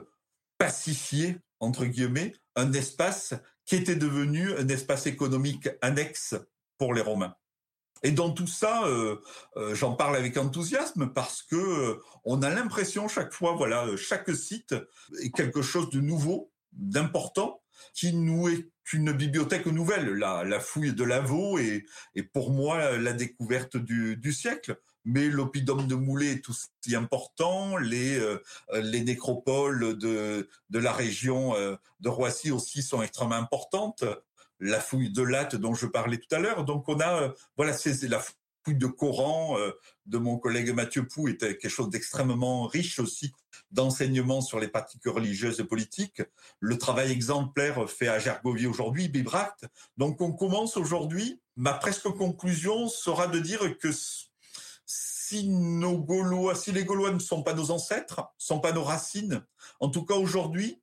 pacifier, entre guillemets, un espace qui était devenu un espace économique annexe pour les Romains. Et dans tout ça, euh, euh, j'en parle avec enthousiasme parce que euh, on a l'impression chaque fois, voilà, chaque site est quelque chose de nouveau, d'important, qui nous est une bibliothèque nouvelle. La, fouille de Lavaux est, est pour moi la découverte du siècle mais l'oppidum de Moulet est aussi important, les, euh, les nécropoles de, de la région euh, de Roissy aussi sont extrêmement importantes, la fouille de Latte dont je parlais tout à l'heure. Donc on a, euh, voilà, c'est la fouille de Coran de mon collègue Mathieu Pou était quelque chose d'extrêmement riche aussi d'enseignements sur les pratiques religieuses et politiques. Le travail exemplaire fait à Gergovie aujourd'hui, Bibract. Donc on commence aujourd'hui, ma presque conclusion sera de dire que si nos Gaulois, si les Gaulois ne sont pas nos ancêtres, ne sont pas nos racines, en tout cas aujourd'hui,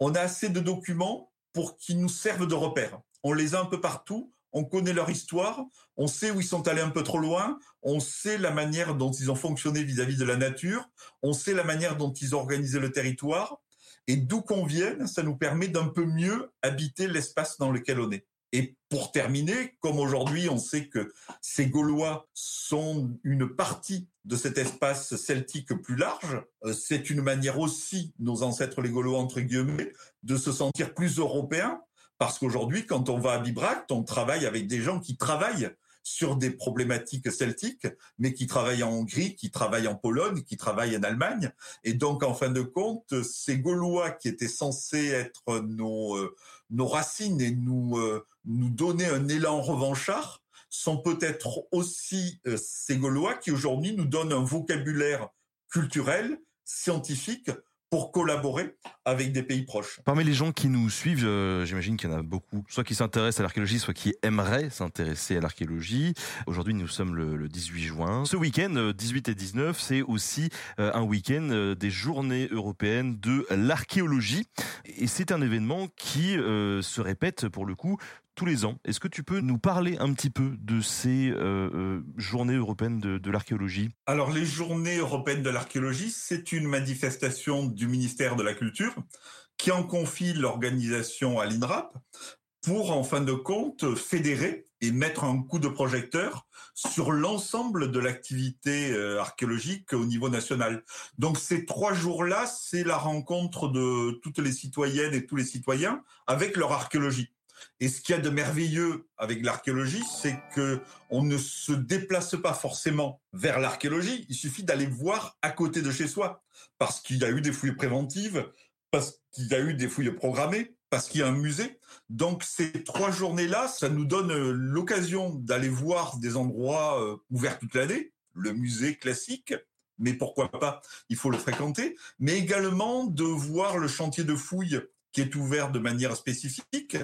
on a assez de documents pour qu'ils nous servent de repères. On les a un peu partout, on connaît leur histoire, on sait où ils sont allés un peu trop loin, on sait la manière dont ils ont fonctionné vis-à-vis de la nature, on sait la manière dont ils ont organisé le territoire, et d'où qu'on vienne, ça nous permet d'un peu mieux habiter l'espace dans lequel on est. Et pour terminer, comme aujourd'hui on sait que ces Gaulois sont une partie de cet espace celtique plus large, euh, c'est une manière aussi, nos ancêtres les Gaulois entre guillemets, de se sentir plus européens, parce qu'aujourd'hui, quand on va à Bibracte, on travaille avec des gens qui travaillent sur des problématiques celtiques, mais qui travaillent en Hongrie, qui travaillent en Pologne, qui travaillent en Allemagne. Et donc, en fin de compte, ces Gaulois qui étaient censés être nos, euh, nos racines et nous, euh, nous donner un élan revanchard, sont peut-être aussi euh, ces Gaulois qui aujourd'hui nous donnent un vocabulaire culturel, scientifique, pour collaborer avec des pays proches. Parmi les gens qui nous suivent, euh, j'imagine qu'il y en a beaucoup, soit qui s'intéressent à l'archéologie, soit qui aimeraient s'intéresser à l'archéologie. Aujourd'hui, nous sommes le, 18 juin. Ce week-end, 18 euh, et 19, c'est aussi euh, un week-end des journées européennes de l'archéologie. Et c'est un événement qui se répète pour le coup tous les ans. Est-ce que tu peux nous parler un petit peu de ces euh, euh, journées européennes de, l'archéologie? Alors les journées européennes de l'archéologie, c'est une manifestation du ministère de la Culture qui en confie l'organisation à l'INRAP pour, en fin de compte, fédérer et mettre un coup de projecteur sur l'ensemble de l'activité euh, archéologique au niveau national. Donc ces trois jours-là, c'est la rencontre de toutes les citoyennes et tous les citoyens avec leur archéologie. Et ce qu'il y a de merveilleux avec l'archéologie, c'est que on ne se déplace pas forcément vers l'archéologie. Il suffit d'aller voir à côté de chez soi, parce qu'il y a eu des fouilles préventives, parce qu'il y a eu des fouilles programmées, parce qu'il y a un musée. Donc ces trois journées-là, ça nous donne euh, l'occasion d'aller voir des endroits euh, ouverts toute l'année, le musée classique, mais pourquoi pas, il faut le fréquenter, mais également de voir le chantier de fouilles qui est ouvert de manière spécifique.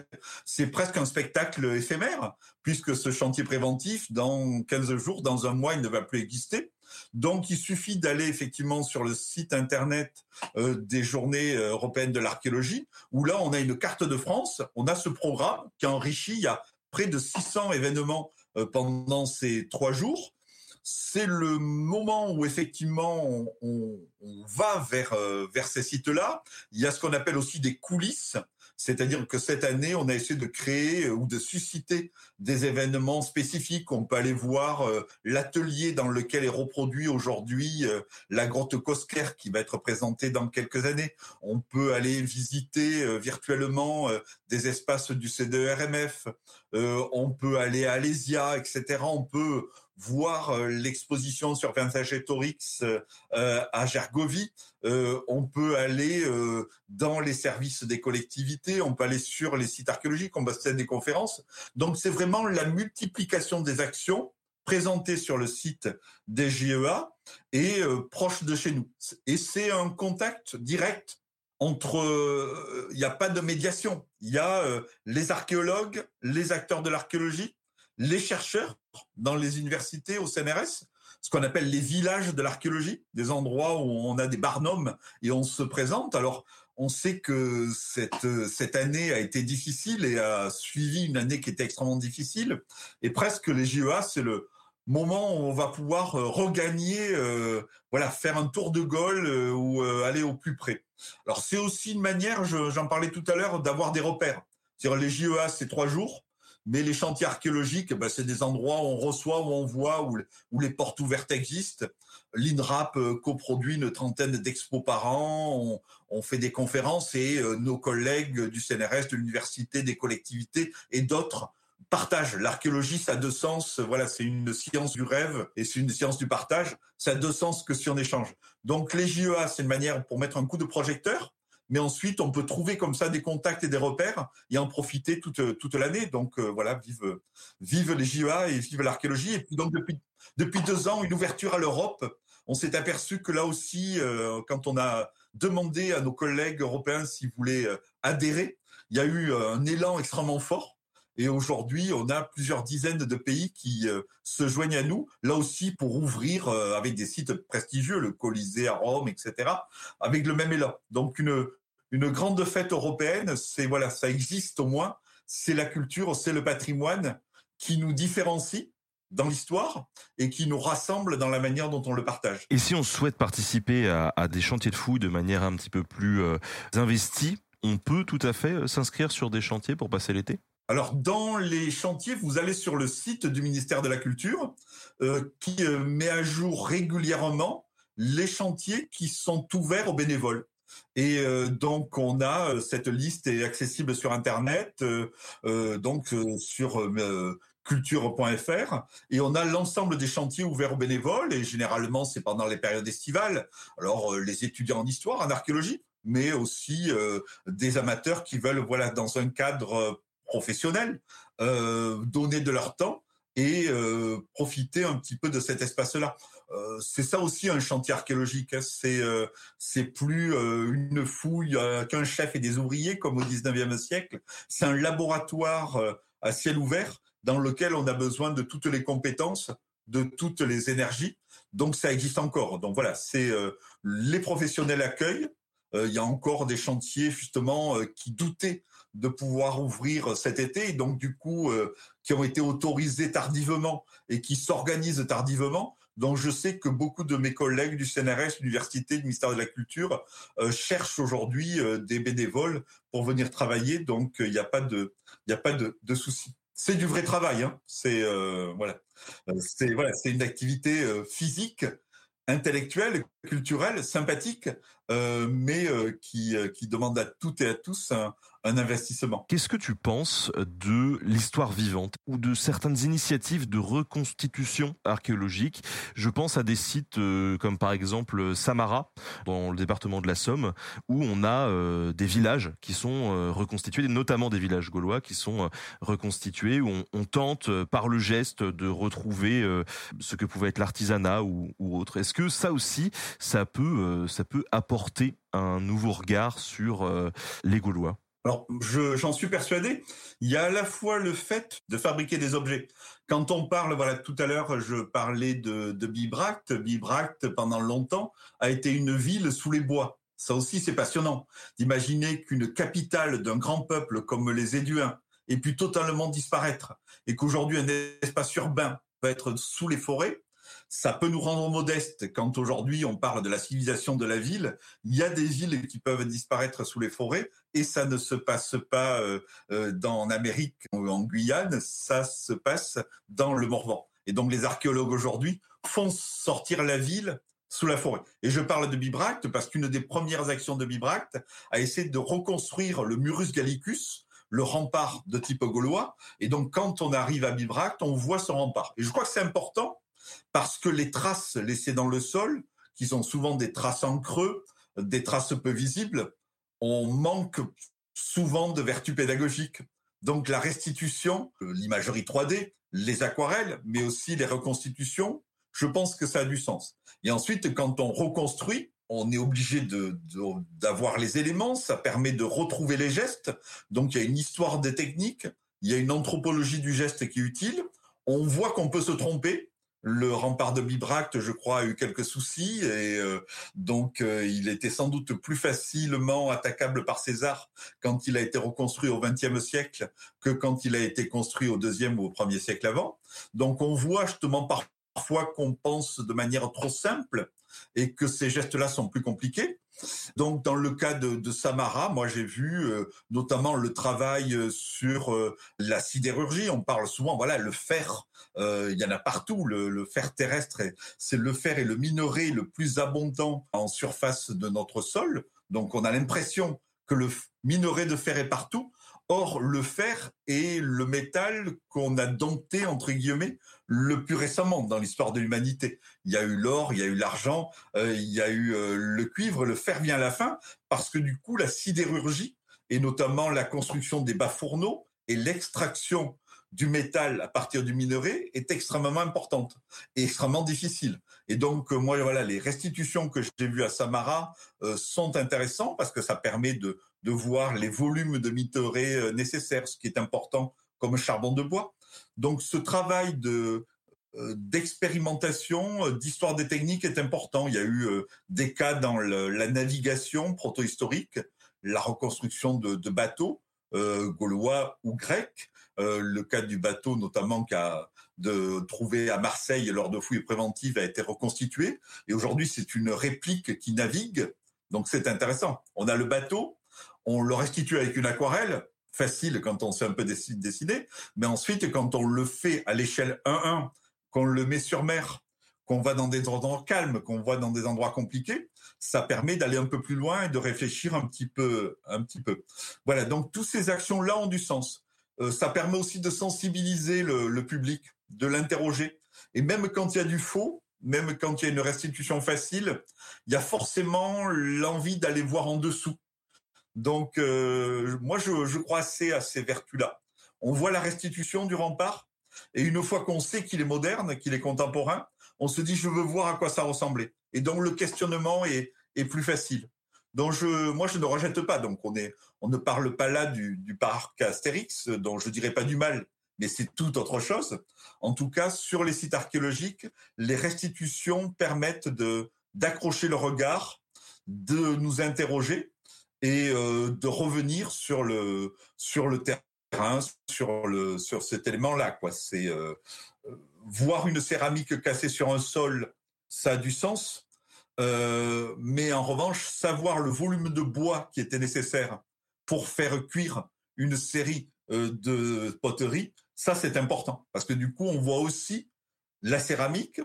C'est presque un spectacle éphémère, puisque ce chantier préventif, dans 15 jours, dans un mois, il ne va plus exister. Donc, il suffit d'aller effectivement sur le site internet euh, des Journées européennes de l'archéologie, où là, on a une carte de France, on a ce programme qui enrichi, il y a près de 600 événements euh, pendant ces trois jours c'est le moment où effectivement on, va vers, euh, vers ces sites-là. Il y a ce qu'on appelle aussi des coulisses. C'est-à-dire que cette année, on a essayé de créer euh, ou de susciter des événements spécifiques. On peut aller voir euh, l'atelier dans lequel est reproduit aujourd'hui la grotte Kosker qui va être présentée dans quelques années. On peut aller visiter virtuellement des espaces du CDRMF. on peut aller à Alésia, etc. On peut voir euh, l'exposition sur Vercingétorix euh, euh, à Gergovie. on peut aller dans les services des collectivités, on peut aller sur les sites archéologiques, on peut faire des conférences. Donc c'est vraiment la multiplication des actions présentées sur le site des GEA et proche de chez nous. Et c'est un contact direct entre, il n'y a pas de médiation. Il y a les archéologues, les acteurs de l'archéologie, les chercheurs dans les universités au CNRS, ce qu'on appelle les villages de l'archéologie, des endroits où on a des barnums et on se présente. Alors, on sait que cette, cette année a été difficile et a suivi une année qui était extrêmement difficile. Et presque les JEA, c'est le moment où on va pouvoir euh, regagner, euh, voilà, faire un tour de Gaulle euh, ou aller au plus près. Alors, c'est aussi une manière, j'en parlais tout à l'heure, d'avoir des repères. C'est-à-dire les JEA, c'est trois jours. Mais les chantiers archéologiques, ben, c'est des endroits où on reçoit, où on voit, où, les portes ouvertes existent. L'INRAP euh, coproduit une trentaine d'expos par an. On, on, fait des conférences et euh, nos collègues du CNRS, de l'université, des collectivités et d'autres partagent. L'archéologie, ça a deux sens. Voilà, c'est une science du rêve et c'est une science du partage. Ça a deux sens que si on échange. Donc les JEA, c'est une manière pour mettre un coup de projecteur mais ensuite on peut trouver comme ça des contacts et des repères et en profiter toute toute l'année. Donc euh, voilà, vive vive les JEA et vive l'archéologie. Et puis donc depuis depuis deux ans, une ouverture à l'Europe. On s'est aperçu que là aussi, euh, quand on a demandé à nos collègues européens s'ils voulaient euh, adhérer, il y a eu un élan extrêmement fort. Et aujourd'hui, on a plusieurs dizaines de pays qui se joignent à nous, là aussi pour ouvrir avec des sites prestigieux, le Colisée à Rome, etc., avec le même élan. Donc une, une grande fête européenne, c'est voilà, ça existe au moins. C'est la culture, c'est le patrimoine, qui nous différencie dans l'histoire et qui nous rassemble dans la manière dont on le partage. Et si on souhaite participer à, à des chantiers de fouilles de manière un petit peu plus euh, investie, on peut tout à fait euh, s'inscrire sur des chantiers pour passer l'été? Alors, dans les chantiers, vous allez sur le site du ministère de la Culture euh, qui euh, met à jour régulièrement les chantiers qui sont ouverts aux bénévoles. Et euh, donc, on a cette liste est accessible sur Internet, donc sur culture.fr et on a l'ensemble des chantiers ouverts aux bénévoles et généralement c'est pendant les périodes estivales. Alors les étudiants en histoire, en archéologie, mais aussi des amateurs qui veulent voilà dans un cadre professionnels euh, donner de leur temps et euh, profiter un petit peu de cet espace-là. Euh, c'est ça aussi un chantier archéologique. Hein. C'est euh, c'est plus euh, une fouille qu'un chef et des ouvriers comme au 19e siècle. C'est un laboratoire à ciel ouvert dans lequel on a besoin de toutes les compétences, de toutes les énergies. Donc ça existe encore. Donc voilà, c'est les professionnels accueillent. Il y a encore des chantiers justement qui doutaient de pouvoir ouvrir cet été, donc du coup, qui ont été autorisés tardivement et qui s'organisent tardivement. Donc je sais que beaucoup de mes collègues du CNRS, l'université, du ministère de la Culture, euh, cherchent aujourd'hui euh, des bénévoles pour venir travailler. Donc il n'y a pas de, il n'y a pas de, souci. C'est du vrai travail. Hein. C'est une activité physique intellectuelle, culturelle, sympathique, euh, mais euh, qui, qui demande à toutes et à tous un investissement. Qu'est-ce que tu penses de l'histoire vivante ou de certaines initiatives de reconstitution archéologique? Je pense à des sites euh, comme par exemple Samara, dans le département de la Somme, où on a euh, des villages qui sont euh, reconstitués, notamment des villages gaulois qui sont reconstitués, où on, on, tente par le geste de retrouver ce que pouvait être l'artisanat ou, ou, autre. Est-ce que ça aussi, ça peut, ça peut apporter un nouveau regard sur les Gaulois? Alors, j'en suis persuadé. Il y a à la fois le fait de fabriquer des objets. Quand on parle, voilà, tout à l'heure, je parlais de, de Bibracte. Bibracte, pendant longtemps, a été une ville sous les bois. Ça aussi, c'est passionnant d'imaginer qu'une capitale d'un grand peuple comme les Éduins ait pu totalement disparaître et qu'aujourd'hui un espace urbain va être sous les forêts ça peut nous rendre modestes quand aujourd'hui on parle de la civilisation de la ville. Il y a des villes qui peuvent disparaître sous les forêts et ça ne se passe pas euh, euh, dans Amérique ou en Guyane, ça se passe dans le Morvan. Et donc les archéologues aujourd'hui font sortir la ville sous la forêt. Et je parle de Bibracte parce qu'une des premières actions de Bibracte a essayé de reconstruire le Murus Gallicus, le rempart de type gaulois. Et donc, quand on arrive à Bibracte, on voit ce rempart. Et je crois que c'est important parce que les traces laissées dans le sol, qui sont souvent des traces en creux, des traces peu visibles, on manque souvent de vertus pédagogiques. Donc la restitution, l'imagerie 3D, les aquarelles, mais aussi les reconstitutions, je pense que ça a du sens. Et ensuite, quand on reconstruit, on est obligé d'avoir les éléments, ça permet de retrouver les gestes. Donc il y a une histoire des techniques, il y a une anthropologie du geste qui est utile. On voit qu'on peut se tromper, le rempart de Bibracte, je crois, a eu quelques soucis et euh, donc euh, il était sans doute plus facilement attaquable par César quand il a été reconstruit au XXe siècle que quand il a été construit au deuxième ou au premier siècle avant. Donc on voit justement parfois qu'on pense de manière trop simple et que ces gestes-là sont plus compliqués. Donc, dans le cas de, Samara, moi j'ai vu euh, notamment le travail euh, sur euh, la sidérurgie. On parle souvent, voilà, le fer. il y en a partout. Le, fer terrestre, c'est le fer et le minerai le plus abondant en surface de notre sol. Donc, on a l'impression que le minerai de fer est partout. Or, le fer est le métal qu'on a dompté, entre guillemets, le plus récemment dans l'histoire de l'humanité. Il y a eu l'or, il y a eu l'argent, euh, il y a eu euh, le cuivre, le fer vient à la fin, parce que du coup, la sidérurgie, et notamment la construction des bas fourneaux et l'extraction du métal à partir du minerai est extrêmement importante et extrêmement difficile. Et donc, euh, moi, voilà, les restitutions que j'ai vues à Samara sont intéressantes parce que ça permet de, de voir les volumes de minerai nécessaires, ce qui est important comme charbon de bois. Donc ce travail de euh, d'expérimentation, euh, d'histoire des techniques est important. Il y a eu euh, des cas dans la navigation protohistorique, la reconstruction de, bateaux gaulois ou grecs. Le cas du bateau, notamment, qu'a de trouver à Marseille lors de fouilles préventives, a été reconstitué. Et aujourd'hui, c'est une réplique qui navigue. Donc, c'est intéressant. On a le bateau, on le restitue avec une aquarelle, facile quand on sait un peu dessiner, mais ensuite, quand on le fait à l'échelle 1-1, qu'on le met sur mer, qu'on va dans des endroits calmes, qu'on voit dans des endroits compliqués, ça permet d'aller un peu plus loin et de réfléchir un petit peu, un petit peu. Voilà. Donc, toutes ces actions-là ont du sens. Euh, ça permet aussi de sensibiliser le, public, de l'interroger. Et même quand il y a du faux, même quand il y a une restitution facile, il y a forcément l'envie d'aller voir en dessous. Donc, euh, moi, je, je, crois assez à ces vertus-là. On voit la restitution du rempart, et une fois qu'on sait qu'il est moderne, qu'il est contemporain, on se dit, je veux voir à quoi ça ressemblait. Et donc, le questionnement est, est plus facile. Donc je, moi je ne rejette pas. Donc on est, on ne parle pas là du, du parc Astérix, dont je dirais pas du mal, mais c'est tout autre chose. En tout cas, sur les sites archéologiques, les restitutions permettent de d'accrocher le regard, de nous interroger et euh, de revenir sur le sur le terrain, sur le sur cet élément-là. Quoi, c'est euh, voir une céramique cassée sur un sol, ça a du sens euh, mais en revanche, savoir le volume de bois qui était nécessaire pour faire cuire une série de poteries, ça c'est important parce que du coup on voit aussi la céramique,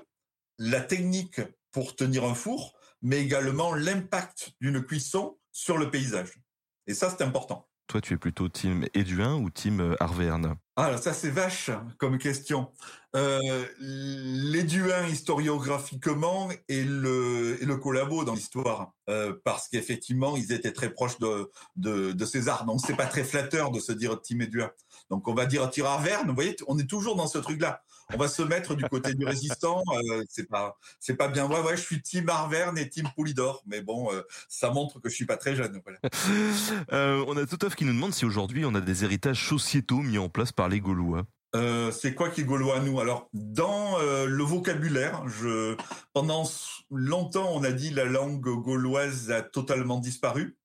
la technique pour tenir un four, mais également l'impact d'une cuisson sur le paysage. Et ça c'est important. Toi, tu es plutôt team Éduin ou team euh, Arverne Ah, ça c'est vache comme question. Euh, L'Éduin historiographiquement et le, le collabo dans l'histoire, euh, parce qu'effectivement ils étaient très proches de, de, de César. Donc c'est pas très flatteur de se dire team Éduin. Donc on va dire tir Arverne. Vous voyez, on est toujours dans ce truc-là on va se mettre du côté du résistant. Euh, c'est pas, c'est pas bien. Ouais, ouais, je suis team Arverne et team Poulidor, mais bon, euh, ça montre que je suis pas très jeune. Voilà. euh, on a Totov qui nous demande si aujourd'hui on a des héritages sociétaux mis en place par les Gaulois. Euh, c'est quoi qui est gaulois nous? Alors dans euh, le vocabulaire, je pendant longtemps on a dit la langue gauloise a totalement disparu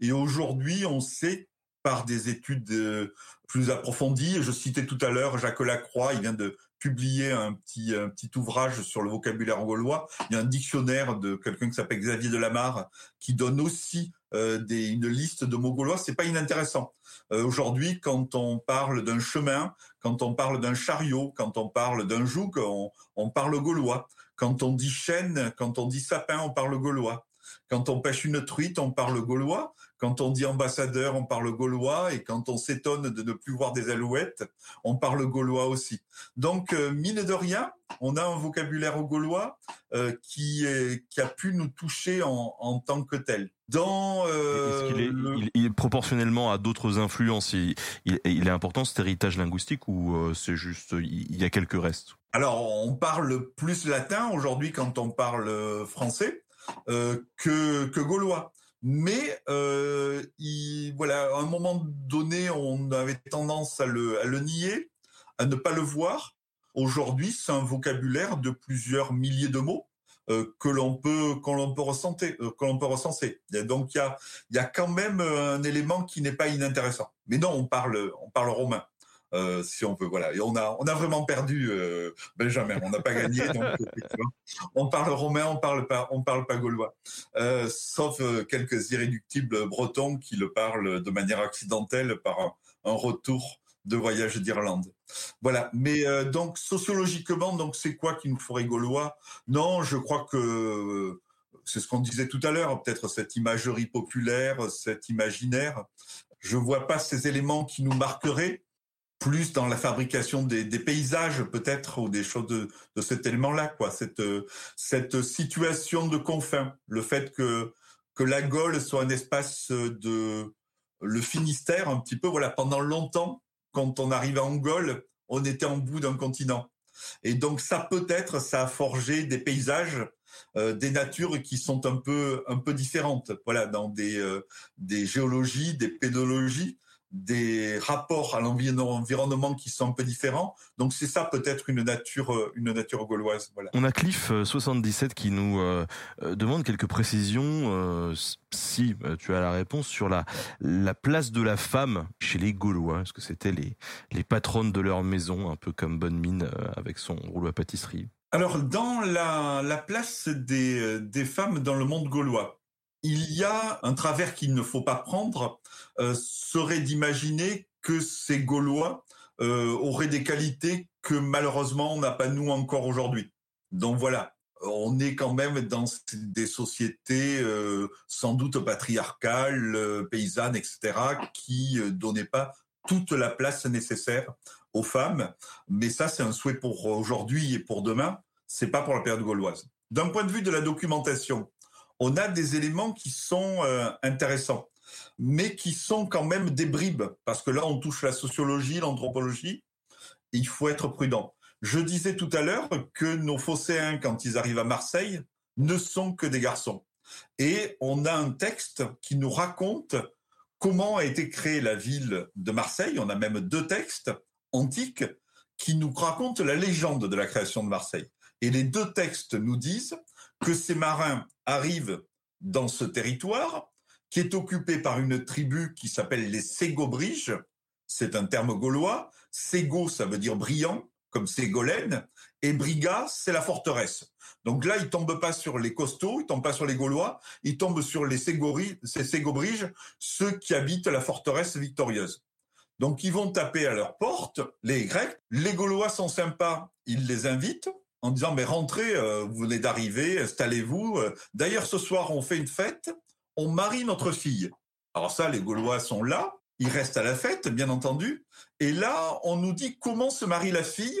et aujourd'hui on sait par des études plus approfondies. Je citais tout à l'heure Jacques Lacroix, il vient de publié un petit, un petit ouvrage sur le vocabulaire gaulois. Il y a un dictionnaire de quelqu'un qui s'appelle Xavier Delamarre qui donne aussi euh, une liste de mots gaulois. C'est pas inintéressant. Euh, Aujourd'hui, quand on parle d'un chemin, quand on parle d'un chariot, quand on parle d'un joug, on, on parle gaulois. Quand on dit chêne, quand on dit sapin, on parle gaulois. Quand on pêche une truite, on parle gaulois. Quand on dit ambassadeur, on parle gaulois. Et quand on s'étonne de ne plus voir des alouettes, on parle gaulois aussi. Donc, euh, mine de rien, on a un vocabulaire gaulois euh, qui, est, qui a pu nous toucher en, en tant que tel. Dans euh, est-ce qu'il est, il, est proportionnellement à d'autres influences, il, il, est important cet héritage linguistique ou euh, c'est juste il y a quelques restes? Alors on parle plus latin aujourd'hui quand on parle français, euh, que, que gaulois. Mais euh, il, voilà, à un moment donné, on avait tendance à le, nier, à ne pas le voir. Aujourd'hui, c'est un vocabulaire de plusieurs milliers de mots. Euh, que l'on peut peut ressentir euh, peut recenser. Donc il y a y a quand même un élément qui n'est pas inintéressant. Mais non, on parle on parle romain. Euh, si on veut. Voilà. Et on a, on a vraiment perdu euh, Benjamin. On n'a pas gagné. donc, on parle romain, on parle pas, on parle pas gaulois, euh, sauf quelques irréductibles bretons qui le parlent de manière accidentelle par un, retour de voyage d'Irlande. Voilà. Mais donc sociologiquement, donc c'est quoi qui nous ferait gaulois? Non, je crois que c'est ce qu'on disait tout à l'heure, peut-être cette imagerie populaire, cet imaginaire. Je vois pas ces éléments qui nous marqueraient plus dans la fabrication des, paysages peut-être ou des choses de, de cet élément-là, quoi. Cette cette situation de confin, le fait que que la Gaule soit un espace de le Finistère un petit peu. Voilà, pendant longtemps, quand on arrivait en Gaule, on était en bout d'un continent. Et donc ça peut-être ça a forgé des paysages, euh, des natures qui sont un peu un peu différentes. Voilà, dans des euh, des géologies, des pédologies des rapports à l'environnement qui sont un peu différents. Donc c'est ça peut-être une nature, euh, une nature gauloise. Voilà. On a Cliff 77 qui nous euh, demande quelques précisions, si tu as la réponse, sur la, la place de la femme chez les Gaulois. Est-ce que c'était les, les patronnes de leur maison, un peu comme Bonne Mine avec son rouleau à pâtisserie? Alors dans la, la place des, des femmes dans le monde gaulois, il y a un travers qu'il ne faut pas prendre, euh, serait d'imaginer que ces Gaulois euh, auraient des qualités que malheureusement on n'a pas nous encore aujourd'hui. Donc voilà, on est quand même dans des sociétés euh, sans doute patriarcales, paysannes, etc., qui donnaient pas toute la place nécessaire aux femmes. Mais ça, c'est un souhait pour aujourd'hui et pour demain. C'est pas pour la période gauloise. D'un point de vue de la documentation, on a des éléments qui sont euh, intéressants, mais qui sont quand même des bribes, parce que là, on touche la sociologie, l'anthropologie. Il faut être prudent. Je disais tout à l'heure que nos phocéens, quand ils arrivent à Marseille, ne sont que des garçons. Et on a un texte qui nous raconte comment a été créée la ville de Marseille. On a même deux textes antiques qui nous racontent la légende de la création de Marseille. Et les deux textes nous disent que ces marins arrivent dans ce territoire qui est occupé par une tribu qui s'appelle les Ségobriges. C'est un terme gaulois. Ségo, ça veut dire brillant, comme Ségolène. Et Briga, c'est la forteresse. Donc là, ils tombent pas sur les costauds, ils tombent pas sur les Gaulois, ils tombent sur les Ségobriges, ceux qui habitent la forteresse victorieuse. Donc ils vont taper à leur porte, les Grecs. Les Gaulois sont sympas, ils les invitent en disant mais rentrez, euh, vous venez d'arriver, installez-vous. D'ailleurs ce soir on fait une fête, on marie notre fille. Alors ça les Gaulois sont là, ils restent à la fête bien entendu. Et là on nous dit comment se marie la fille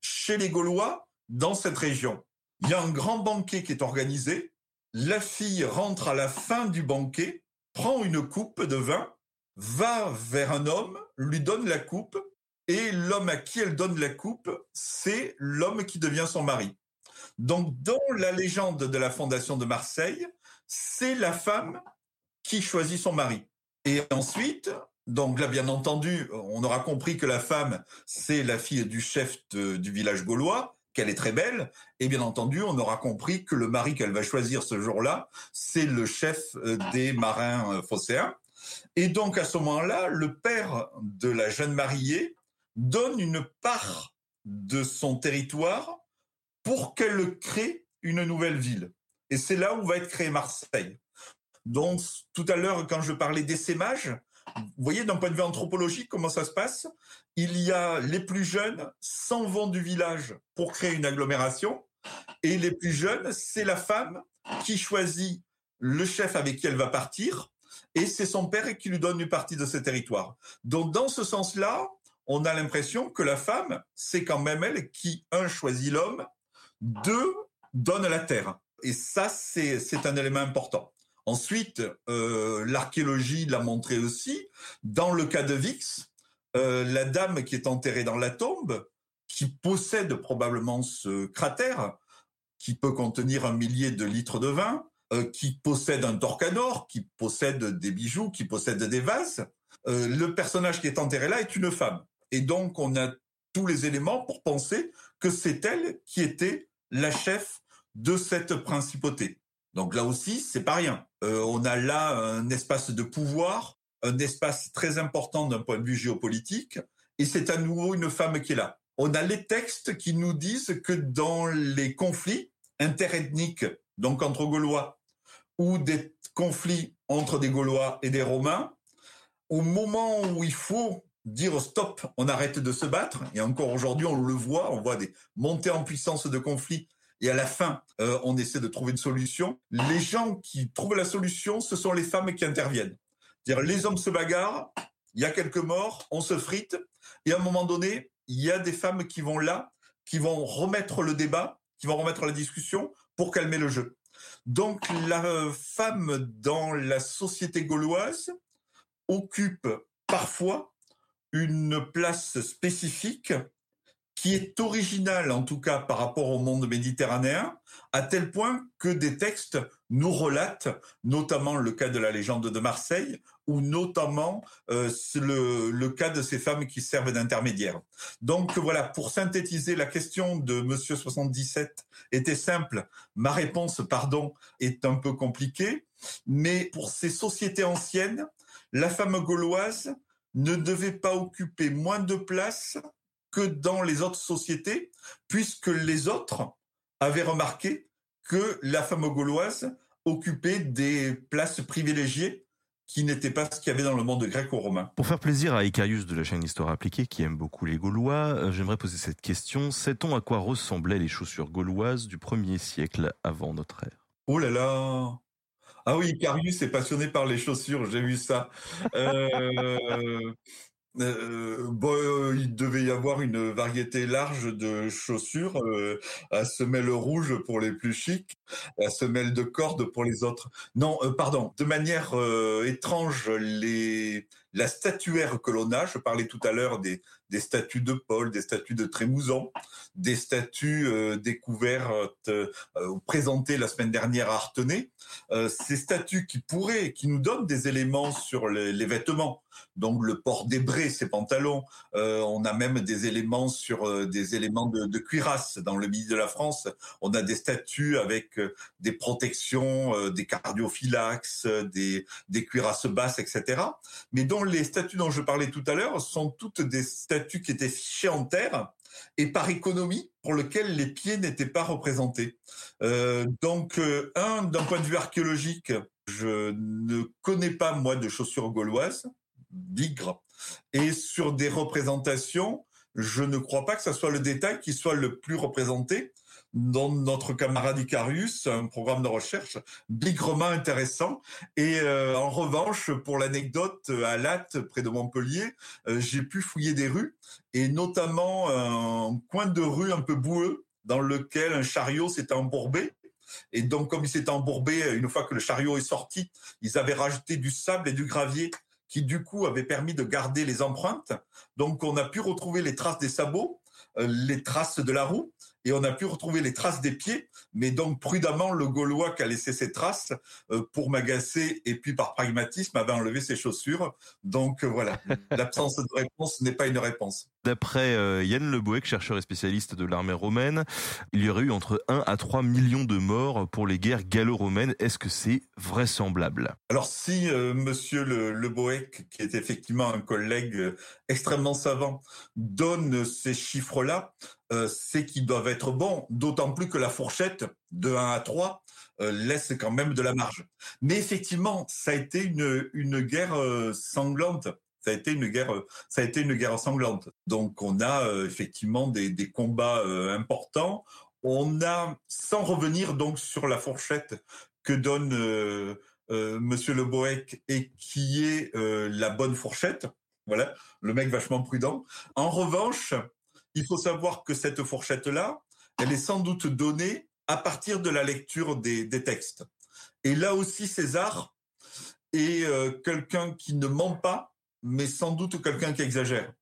chez les Gaulois dans cette région. Il y a un grand banquet qui est organisé. La fille rentre à la fin du banquet, prend une coupe de vin, va vers un homme, lui donne la coupe et l'homme à qui elle donne la coupe, c'est l'homme qui devient son mari. Donc, dans la légende de la fondation de Marseille, c'est la femme qui choisit son mari. Et ensuite, donc là, bien entendu, on aura compris que la femme, c'est la fille du chef du village gaulois, qu'elle est très belle. Et bien entendu, on aura compris que le mari qu'elle va choisir ce jour-là, c'est le chef euh, des marins euh, phocéens. Et donc, à ce moment-là, le père de la jeune mariée donne une part de son territoire pour qu'elle crée une nouvelle ville. Et c'est là où va être créée Marseille. Donc, tout à l'heure, quand je parlais d'essaimage, vous voyez, d'un point de vue anthropologique, comment ça se passe? Il y a les plus jeunes s'en vont du village pour créer une agglomération, et les plus jeunes, c'est la femme qui choisit le chef avec qui elle va partir, et c'est son père qui lui donne une partie de ce territoire. Donc, dans ce sens-là, on a l'impression que la femme, c'est quand même elle qui, un, choisit l'homme, deux, donne la terre. Et ça, c'est un élément important. Ensuite, euh, l'archéologie l'a montré aussi. Dans le cas de Vix, euh, la dame qui est enterrée dans la tombe, qui possède probablement ce cratère, qui peut contenir un millier de litres de vin, euh, qui possède un torcanor, qui possède des bijoux, qui possède des vases, le personnage qui est enterré là est une femme. Et donc, on a tous les éléments pour penser que c'est elle qui était la chef de cette principauté. Donc là aussi, c'est pas rien. Euh, on a là un espace de pouvoir, un espace très important d'un point de vue géopolitique, et c'est à nouveau une femme qui est là. On a les textes qui nous disent que dans les conflits interethniques, donc entre Gaulois, ou des conflits entre des Gaulois et des Romains, au moment où il faut dire stop, on arrête de se battre. Et encore aujourd'hui, on le voit, on voit des montées en puissance de conflits. Et à la fin, euh, on essaie de trouver une solution. Les gens qui trouvent la solution, ce sont les femmes qui interviennent. Dire les hommes se bagarrent, il y a quelques morts, on se frite. Et à un moment donné, il y a des femmes qui vont là, qui vont remettre le débat, qui vont remettre la discussion pour calmer le jeu. Donc la femme dans la société gauloise occupe parfois une place spécifique qui est original en tout cas par rapport au monde méditerranéen, à tel point que des textes nous relatent, notamment le cas de la légende de Marseille, ou notamment euh, le, le, cas de ces femmes qui servent d'intermédiaires. Donc voilà, pour synthétiser, la question de Monsieur 77 était simple. Ma réponse, pardon, est un peu compliquée, mais pour ces sociétés anciennes, la femme gauloise ne devait pas occuper moins de place que dans les autres sociétés, puisque les autres avaient remarqué que la femme gauloise occupait des places privilégiées qui n'étaient pas ce qu'il y avait dans le monde gréco-romain. Pour faire plaisir à Icarius de la chaîne Histoire appliquée, qui aime beaucoup les Gaulois, euh, j'aimerais poser cette question. Sait-on à quoi ressemblaient les chaussures gauloises du 1er siècle avant notre ère? Oh là là Ah oui, Icarius est passionné par les chaussures, j'ai vu ça. Euh, euh, euh, il devait y avoir une variété large de chaussures, à semelle rouge pour les plus chics, à semelle de corde pour les autres. Non, pardon. De manière étrange, la statuaire que l'on a, je parlais tout à l'heure des, des statues de Paul, des statues de Trémouson, des statues euh, découvertes ou présentées la semaine dernière à Artenay, ces statues qui pourraient, qui nous donnent des éléments sur les vêtements, donc le port des braies, ces pantalons. Euh, on a même des éléments sur euh, des éléments de, de, cuirasse dans le midi de la France. On a des statues avec euh, des protections, des cardiophylaxes, des, cuirasses basses, etc. Mais dont les statues dont je parlais tout à l'heure sont toutes des statues qui étaient fichées en terre et par économie pour lequel les pieds n'étaient pas représentés. Donc, un, d'un point de vue archéologique, je ne connais pas, moi, de chaussures gauloises bigre. Et sur des représentations, je ne crois pas que ce soit le détail qui soit le plus représenté. Dans notre camarade Icarius, un programme de recherche bigrement intéressant. Et euh, en revanche, pour l'anecdote, à Latte, près de Montpellier, euh, j'ai pu fouiller des rues, et notamment un coin de rue un peu boueux, dans lequel un chariot s'était embourbé. Et donc, comme il s'était embourbé, une fois que le chariot est sorti, ils avaient rajouté du sable et du gravier qui du coup avait permis de garder les empreintes. Donc on a pu retrouver les traces des sabots, euh, les traces de la roue, et on a pu retrouver les traces des pieds, mais donc prudemment le Gaulois qui a laissé ses traces euh, pour m'agacer et puis par pragmatisme avait enlevé ses chaussures. Donc euh, voilà, l'absence de réponse n'est pas une réponse. D'après euh, Yann Leboeck, chercheur et spécialiste de l'armée romaine, il y aurait eu entre 1 à 3 millions de morts pour les guerres gallo-romaines. Est-ce que c'est vraisemblable? Alors si euh, monsieur Le, Leboeck, qui est effectivement un collègue extrêmement savant, donne ces chiffres-là, euh, c'est qu'ils doivent être bons, d'autant plus que la fourchette de 1 à 3 euh, laisse quand même de la marge. Mais effectivement, ça a été une, une guerre euh, sanglante ça a été une guerre, ça a été une guerre sanglante. Donc on a effectivement des, des combats importants. On a, sans revenir donc sur la fourchette que donne Monsieur Le Boec et qui est la bonne fourchette. Voilà, le mec vachement prudent. En revanche, il faut savoir que cette fourchette-là, elle est sans doute donnée à partir de la lecture des, textes. Et là aussi, César est quelqu'un qui ne ment pas, mais sans doute quelqu'un qui exagère.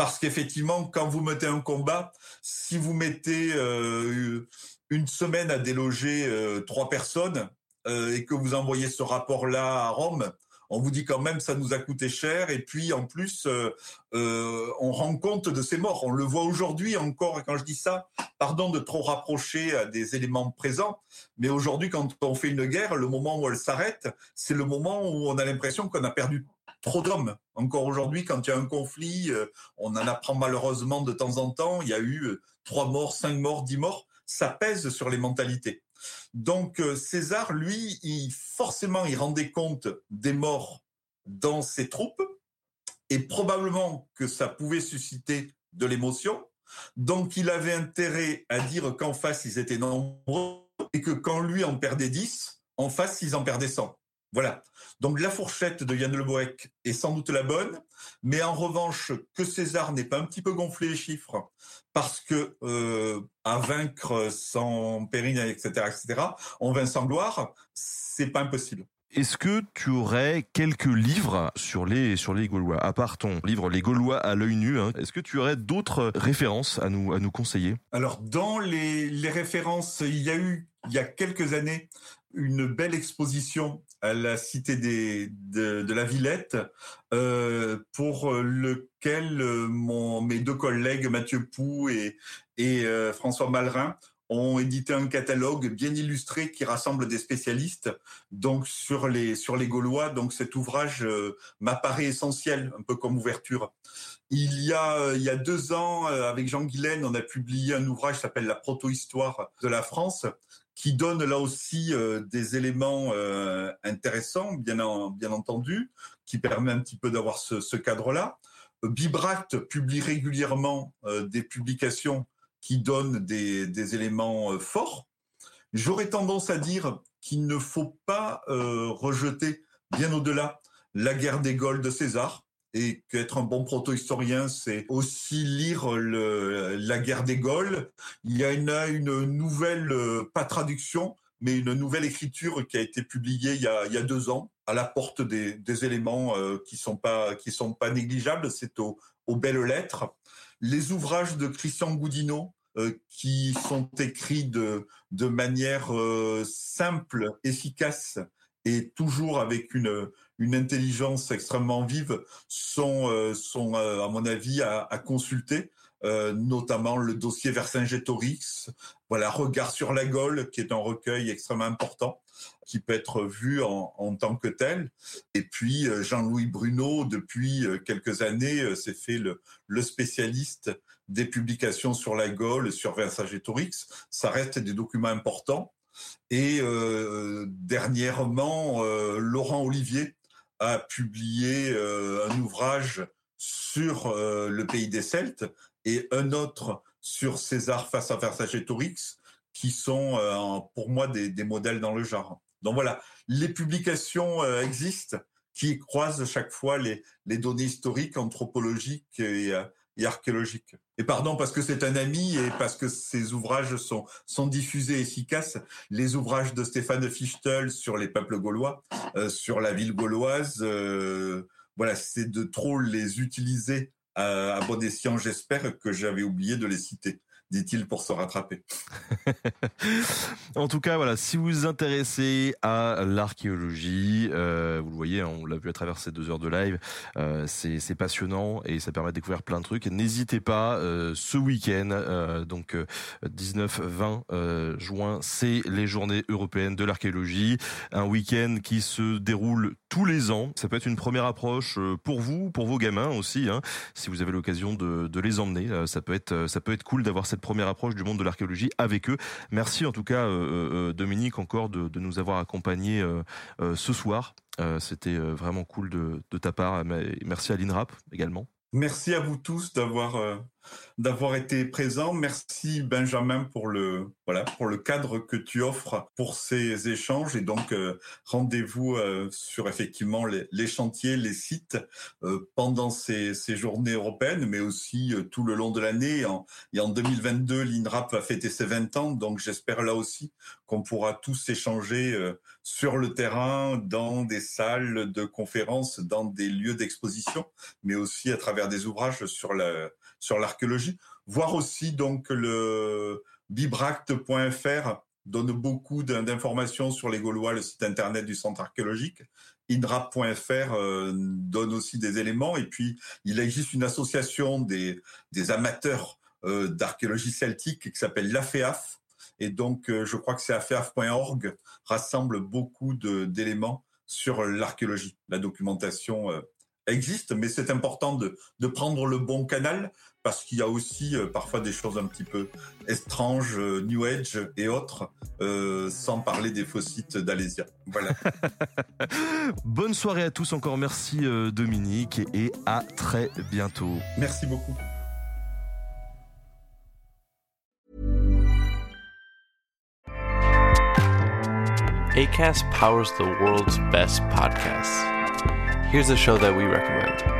Parce qu'effectivement, quand vous mettez un combat, si vous mettez euh, une semaine à déloger euh, trois personnes euh, et que vous envoyez ce rapport-là à Rome, on vous dit quand même ça nous a coûté cher et puis en plus euh, euh, on rend compte de ces morts. On le voit aujourd'hui encore quand je dis ça, pardon de trop rapprocher à des éléments présents, mais aujourd'hui quand on fait une guerre, le moment où elle s'arrête, c'est le moment où on a l'impression qu'on a perdu trop d'hommes. Encore aujourd'hui, quand il y a un conflit, euh, on en apprend malheureusement de temps en temps, il y a eu trois morts, cinq morts, dix morts, ça pèse sur les mentalités. Donc César, lui, forcément, il rendait compte des morts dans ses troupes et probablement que ça pouvait susciter de l'émotion. Donc il avait intérêt à dire qu'en face, ils étaient nombreux et que quand lui en perdait 10, en face, ils en perdaient 100. Voilà. Donc la fourchette de Yann Le Boec est sans doute la bonne, mais en revanche que César n'ait pas un petit peu gonflé les chiffres, parce que euh, à vaincre sans péril, etc., etc., on vainc sans gloire, c'est pas impossible. Est-ce que tu aurais quelques livres sur les sur les Gaulois, à part ton livre Les Gaulois à l'œil nu hein, Est-ce que tu aurais d'autres références à nous à nous conseiller? Alors dans les, les références, il y a eu il y a quelques années une belle exposition à la cité de, de la Villette, euh, pour lequel euh, mes deux collègues Mathieu Pou et, euh, François Malrin ont édité un catalogue bien illustré qui rassemble des spécialistes donc sur les sur les Gaulois. Donc cet ouvrage euh, m'apparaît essentiel, un peu comme ouverture. Il y a euh, il y a deux ans, euh, avec Jean Guilaine, on a publié un ouvrage qui s'appelle La proto-histoire de la France, qui donne là aussi des éléments intéressants, bien en, bien entendu, qui permet un petit peu d'avoir ce, cadre-là. Bibract publie régulièrement des publications qui donnent des, éléments forts. J'aurais tendance à dire qu'il ne faut pas euh, rejeter bien au-delà la guerre des Gaules de César et qu'être un bon proto-historien, c'est aussi lire la guerre des Gaules. Il y a une, nouvelle, euh, pas traduction, mais une nouvelle écriture qui a été publiée il y a, deux ans, à la porte des, éléments euh, qui sont pas qui sont pas négligeables. C'est au, aux belles lettres. Les ouvrages de Christian Goudineau, euh, qui sont écrits de, de manière euh, simple, efficace et toujours avec une, une intelligence extrêmement vive, sont, euh, sont à mon avis, à, à consulter. Euh, notamment le dossier Vercingétorix, voilà, Regard sur la Gaule, qui est un recueil extrêmement important, qui peut être vu en, en tant que tel. Et puis euh, Jean-Louis Bruno, depuis euh, quelques années, s'est fait le, le, spécialiste des publications sur la Gaule, sur Vercingétorix. Ça reste des documents importants. Et euh, dernièrement, Laurent Olivier a publié un ouvrage sur le pays des Celtes et un autre sur César face à Vercingétorix, qui sont euh, pour moi des, modèles dans le genre. Donc voilà, les publications euh, existent qui croisent chaque fois les, les données historiques, anthropologiques et, euh, et, archéologiques. Et pardon, parce que c'est un ami et parce que ces ouvrages sont, sont diffusés efficaces, les ouvrages de Stéphane Fichtel sur les peuples gaulois, euh, sur la ville gauloise, euh, voilà, c'est de trop les utiliser à, à bon escient, j'espère que j'avais oublié de les citer dit-il pour se rattraper. en tout cas, voilà, si vous vous intéressez à l'archéologie, euh, vous le voyez, on l'a vu à travers ces deux heures de live, euh, c'est passionnant et ça permet de découvrir plein de trucs. N'hésitez pas, euh, ce week-end, donc 19-20 euh, juin, c'est les journées européennes de l'archéologie, un week-end qui se déroule tous les ans. Ça peut être une première approche pour vous, pour vos gamins aussi, hein, si vous avez l'occasion de, de, les emmener. ça peut être, ça peut être cool d'avoir cette première approche du monde de l'archéologie avec eux. Merci en tout cas euh, Dominique encore de, nous avoir accompagnés euh, euh, ce soir. C'était vraiment cool de, de, ta part. Merci à l'INRAP également. Merci à vous tous d'avoir euh, d'avoir été présents. Merci Benjamin pour le voilà pour le cadre que tu offres pour ces échanges et donc euh, rendez-vous euh, sur effectivement les, chantiers, les sites euh, pendant ces, ces, journées européennes, mais aussi tout le long de l'année. Et en 2022, l'INRAP va fêter ses 20 ans, donc j'espère là aussi qu'on pourra tous échanger sur le terrain, dans des salles de conférences, dans des lieux d'exposition, mais aussi à travers des ouvrages sur la sur l'archéologie, voir aussi donc le bibract.fr donne beaucoup d'informations sur les Gaulois, le site internet du centre archéologique. INRAP.fr euh, donne aussi des éléments. Et puis, il existe une association des, amateurs euh, d'archéologie celtique qui s'appelle l'AFEAF. Et donc, euh, je crois que c'est afeaf.org, rassemble beaucoup d'éléments sur l'archéologie, la documentation existe, mais c'est important de, prendre le bon canal parce qu'il y a aussi euh, parfois des choses un petit peu étranges, euh, New Age et autres, euh, sans parler des faux sites d'Alésia. Voilà. Bonne soirée à tous, encore merci euh, Dominique et à très bientôt. Merci beaucoup. ACAST powers the world's best podcasts. Here's a show that we recommend.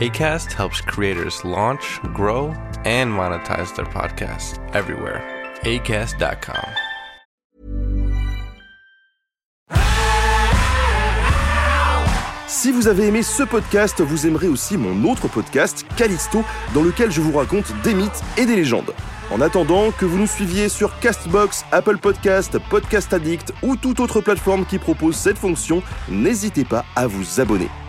ACAST helps creators launch, grow, and monetize their podcasts everywhere. ACAST.com. Si vous avez aimé ce podcast, vous aimerez aussi mon autre podcast, Callisto, dans lequel je vous raconte des mythes et des légendes. En attendant que vous nous suiviez sur Castbox, Apple Podcast, Podcast Addict ou toute autre plateforme qui propose cette fonction, n'hésitez pas à vous abonner.